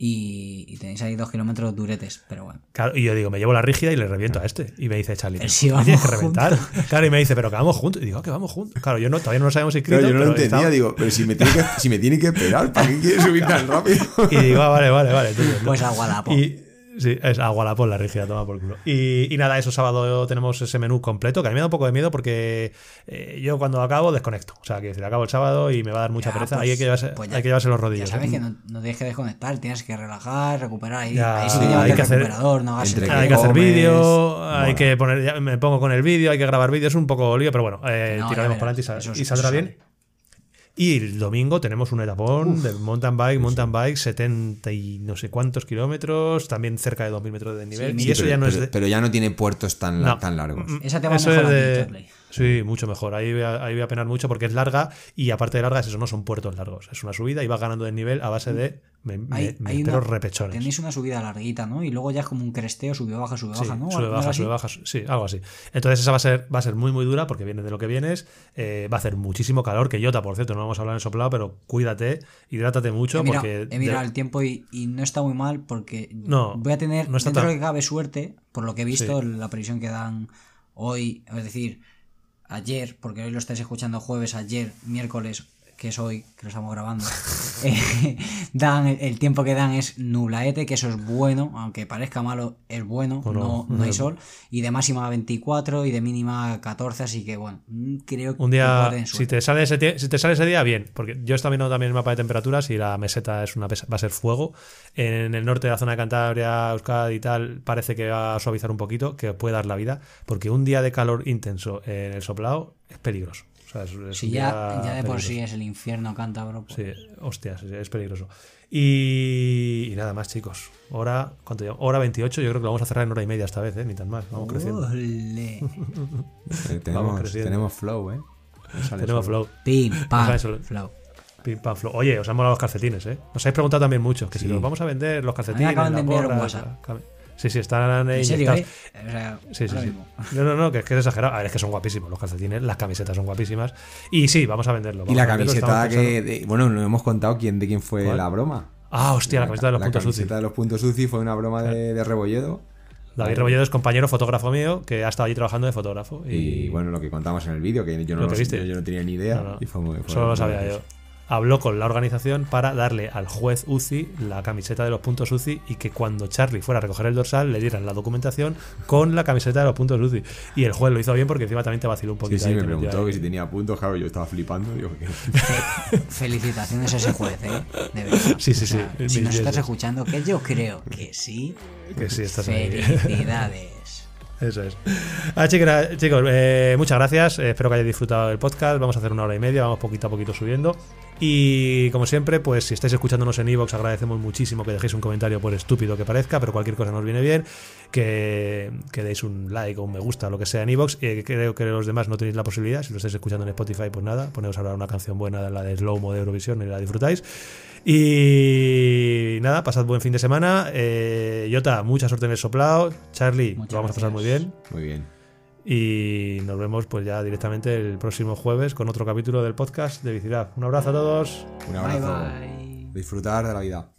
Y, y tenéis ahí dos kilómetros duretes, pero bueno. Claro, y yo digo, me llevo la rígida y le reviento a este. Y me dice Charlie, Pero [LAUGHS] "¿Me si vamos tienes que reventar. [LAUGHS] Claro, y me dice, pero que vamos juntos. Y digo, "Ah, que vamos juntos. Claro, yo no, todavía no nos habíamos inscrito. Claro, yo no lo entendía, estaba- digo, pero si me tiene que, si me tiene que esperar, ¿para qué quieres subir tan [LAUGHS] rápido? Y digo, ah, vale, vale, vale. entonces, Pues a Guadapo. Y, sí, es agualapón la rígida, toma por culo. Y, y nada, eso sábado tenemos ese menú completo, que a mí me da un poco de miedo porque eh, yo cuando acabo desconecto. O sea, que decir, acabo el sábado y me va a dar mucha Ya, pereza. pues- ahí hay que llevarse, pues ya- hay que llevarse los Ya rodillos. sabes ¿eh? que no, no tienes que desconectar, tienes que relajar, recuperar. Ahí, Ya, ahí sí que hay el que hacer- recuperador, no hagas el. Hay que hacer vídeo, hay que poner, ya me pongo con el vídeo, hay que grabar vídeo, es un poco lío, pero bueno, eh, No, ya tiraremos para adelante y, sal- eso- y eso saldrá sale. bien. Y el domingo tenemos un etapón de mountain bike, mountain bike, 70 y no sé cuántos kilómetros, también cerca de 2000 metros de nivel. Sí, y eso pero, ya no es pero- de. pero ya no tiene puertos tan, la- No. tan largos. Esa te va eso mejor es de-. Sí, mucho mejor. Ahí voy, a, ahí voy a penar mucho porque es larga y aparte de larga es eso, no son puertos largos. Es una subida y vas ganando de nivel a base de me, Hay- me hay entero una- repechones. Tenéis una subida larguita, ¿no? Y luego ya es como un cresteo, sube baja, sube Sí, baja, ¿no? sube ¿Algo baja, sube baja, sí, algo así. Entonces esa va a ser, va a ser muy muy dura porque viene de lo que vienes. eh, va a hacer muchísimo calor, que Jota, por cierto, no vamos a hablar en soplado, pero cuídate, hidrátate mucho He mirado, porque he mirado de- el tiempo y, y no está muy mal porque No, voy a tener, no está dentro tan- que cabe suerte, por lo que he visto, Sí. la previsión que dan hoy, es decir, ayer, porque hoy lo estáis escuchando jueves, ayer, miércoles, que es hoy, que lo estamos grabando, [LAUGHS] eh, dan el, tiempo que dan es nublaete, que eso es bueno, aunque parezca malo, es bueno, [LAUGHS] no, hay sol, y de máxima 24 y de mínima 14, así que bueno, mm, creo que un día, si te, sale ese, si te sale ese día, bien, porque yo estoy viendo también el mapa de temperaturas y la meseta es una va a ser fuego. En el norte de la zona de Cantabria, Euskadi y tal, parece que va a suavizar un poquito, que puede dar la vida, porque un día de calor intenso en el soplado es peligroso. O sea, es, es Si ya, ya de por peligroso. sí es el infierno cántabro, pues, Sí, hostias, sí, es peligroso. Y, y nada más, chicos. Hora, ¿cuánto llevamos? Hora 28, yo creo que lo vamos a cerrar en hora y media esta vez, ¿eh? Ni tan mal, vamos creciendo. Ole. Eh, tenemos, creciendo. tenemos flow, ¿eh? No Tenemos solo. flow. Pim, pam, flow. Pim, pam, flow. Oye, os han molado los calcetines, ¿eh? Nos habéis preguntado también mucho, que si los vamos a vender, los calcetines. acaban de enviar un WhatsApp. La- Sí, sí, están En serio, ¿eh? inyectados. O sea, Sí, sí, sí. No, no, no, que es que es exagerado. A ver, es que son guapísimos los calcetines, las camisetas son guapísimas. Y sí, vamos a venderlo. Y la camiseta que. de- bueno, no hemos contado quién, de quién fue ¿Cuál? la broma. Ah, hostia, la, camiseta de los puntos camiseta UCI. de los puntos UCI fue una broma de, de Rebolledo. David Rebolledo es compañero fotógrafo mío que ha estado allí trabajando de fotógrafo. Y, Y bueno, lo que contamos en el vídeo, que yo no, ¿Lo que lo- viste? yo no tenía ni idea. No, no. y fue muy- fue Solo lo sabía yo. Habló con la organización para darle al juez UCI la camiseta de los puntos UCI y que cuando Charlie fuera a recoger el dorsal le dieran la documentación con la camiseta de los puntos UCI. Y el juez lo hizo bien porque encima también te vaciló un poquito. sí, ahí, me preguntó que si tenía puntos, claro, yo estaba flipando. Digo, que- [LAUGHS] Felicitaciones a ese juez, ¿eh? De verdad. Sí, sí, O sea, sí. Si nos estás escuchando, que yo creo que sí. Que sí, estás ahí. Eso es. Ah, chicos, eh, muchas gracias. Eh, espero que hayáis disfrutado del podcast. Vamos a hacer una hora y media, vamos poquito a poquito subiendo. Y como siempre, pues si estáis escuchándonos en Evox, agradecemos muchísimo que dejéis un comentario, por estúpido que parezca, pero cualquier cosa nos viene bien. Que, que deis un like o un me gusta, lo que sea en Evox. Eh, creo que los demás no tenéis la posibilidad. Si lo estáis escuchando en Spotify, pues nada, poneos ahora una canción buena, la de Slow Mo de Eurovisión, y la disfrutáis. Y nada, pasad buen fin de semana. Eh, Jota, mucha suerte en el soplado. Charlie, Muchas lo vamos a pasar muy bien. Muy bien. Y nos vemos pues ya directamente el próximo jueves con otro capítulo del podcast de Vicidad. Un abrazo a todos. Un Bye abrazo. bye. Disfrutar de la vida.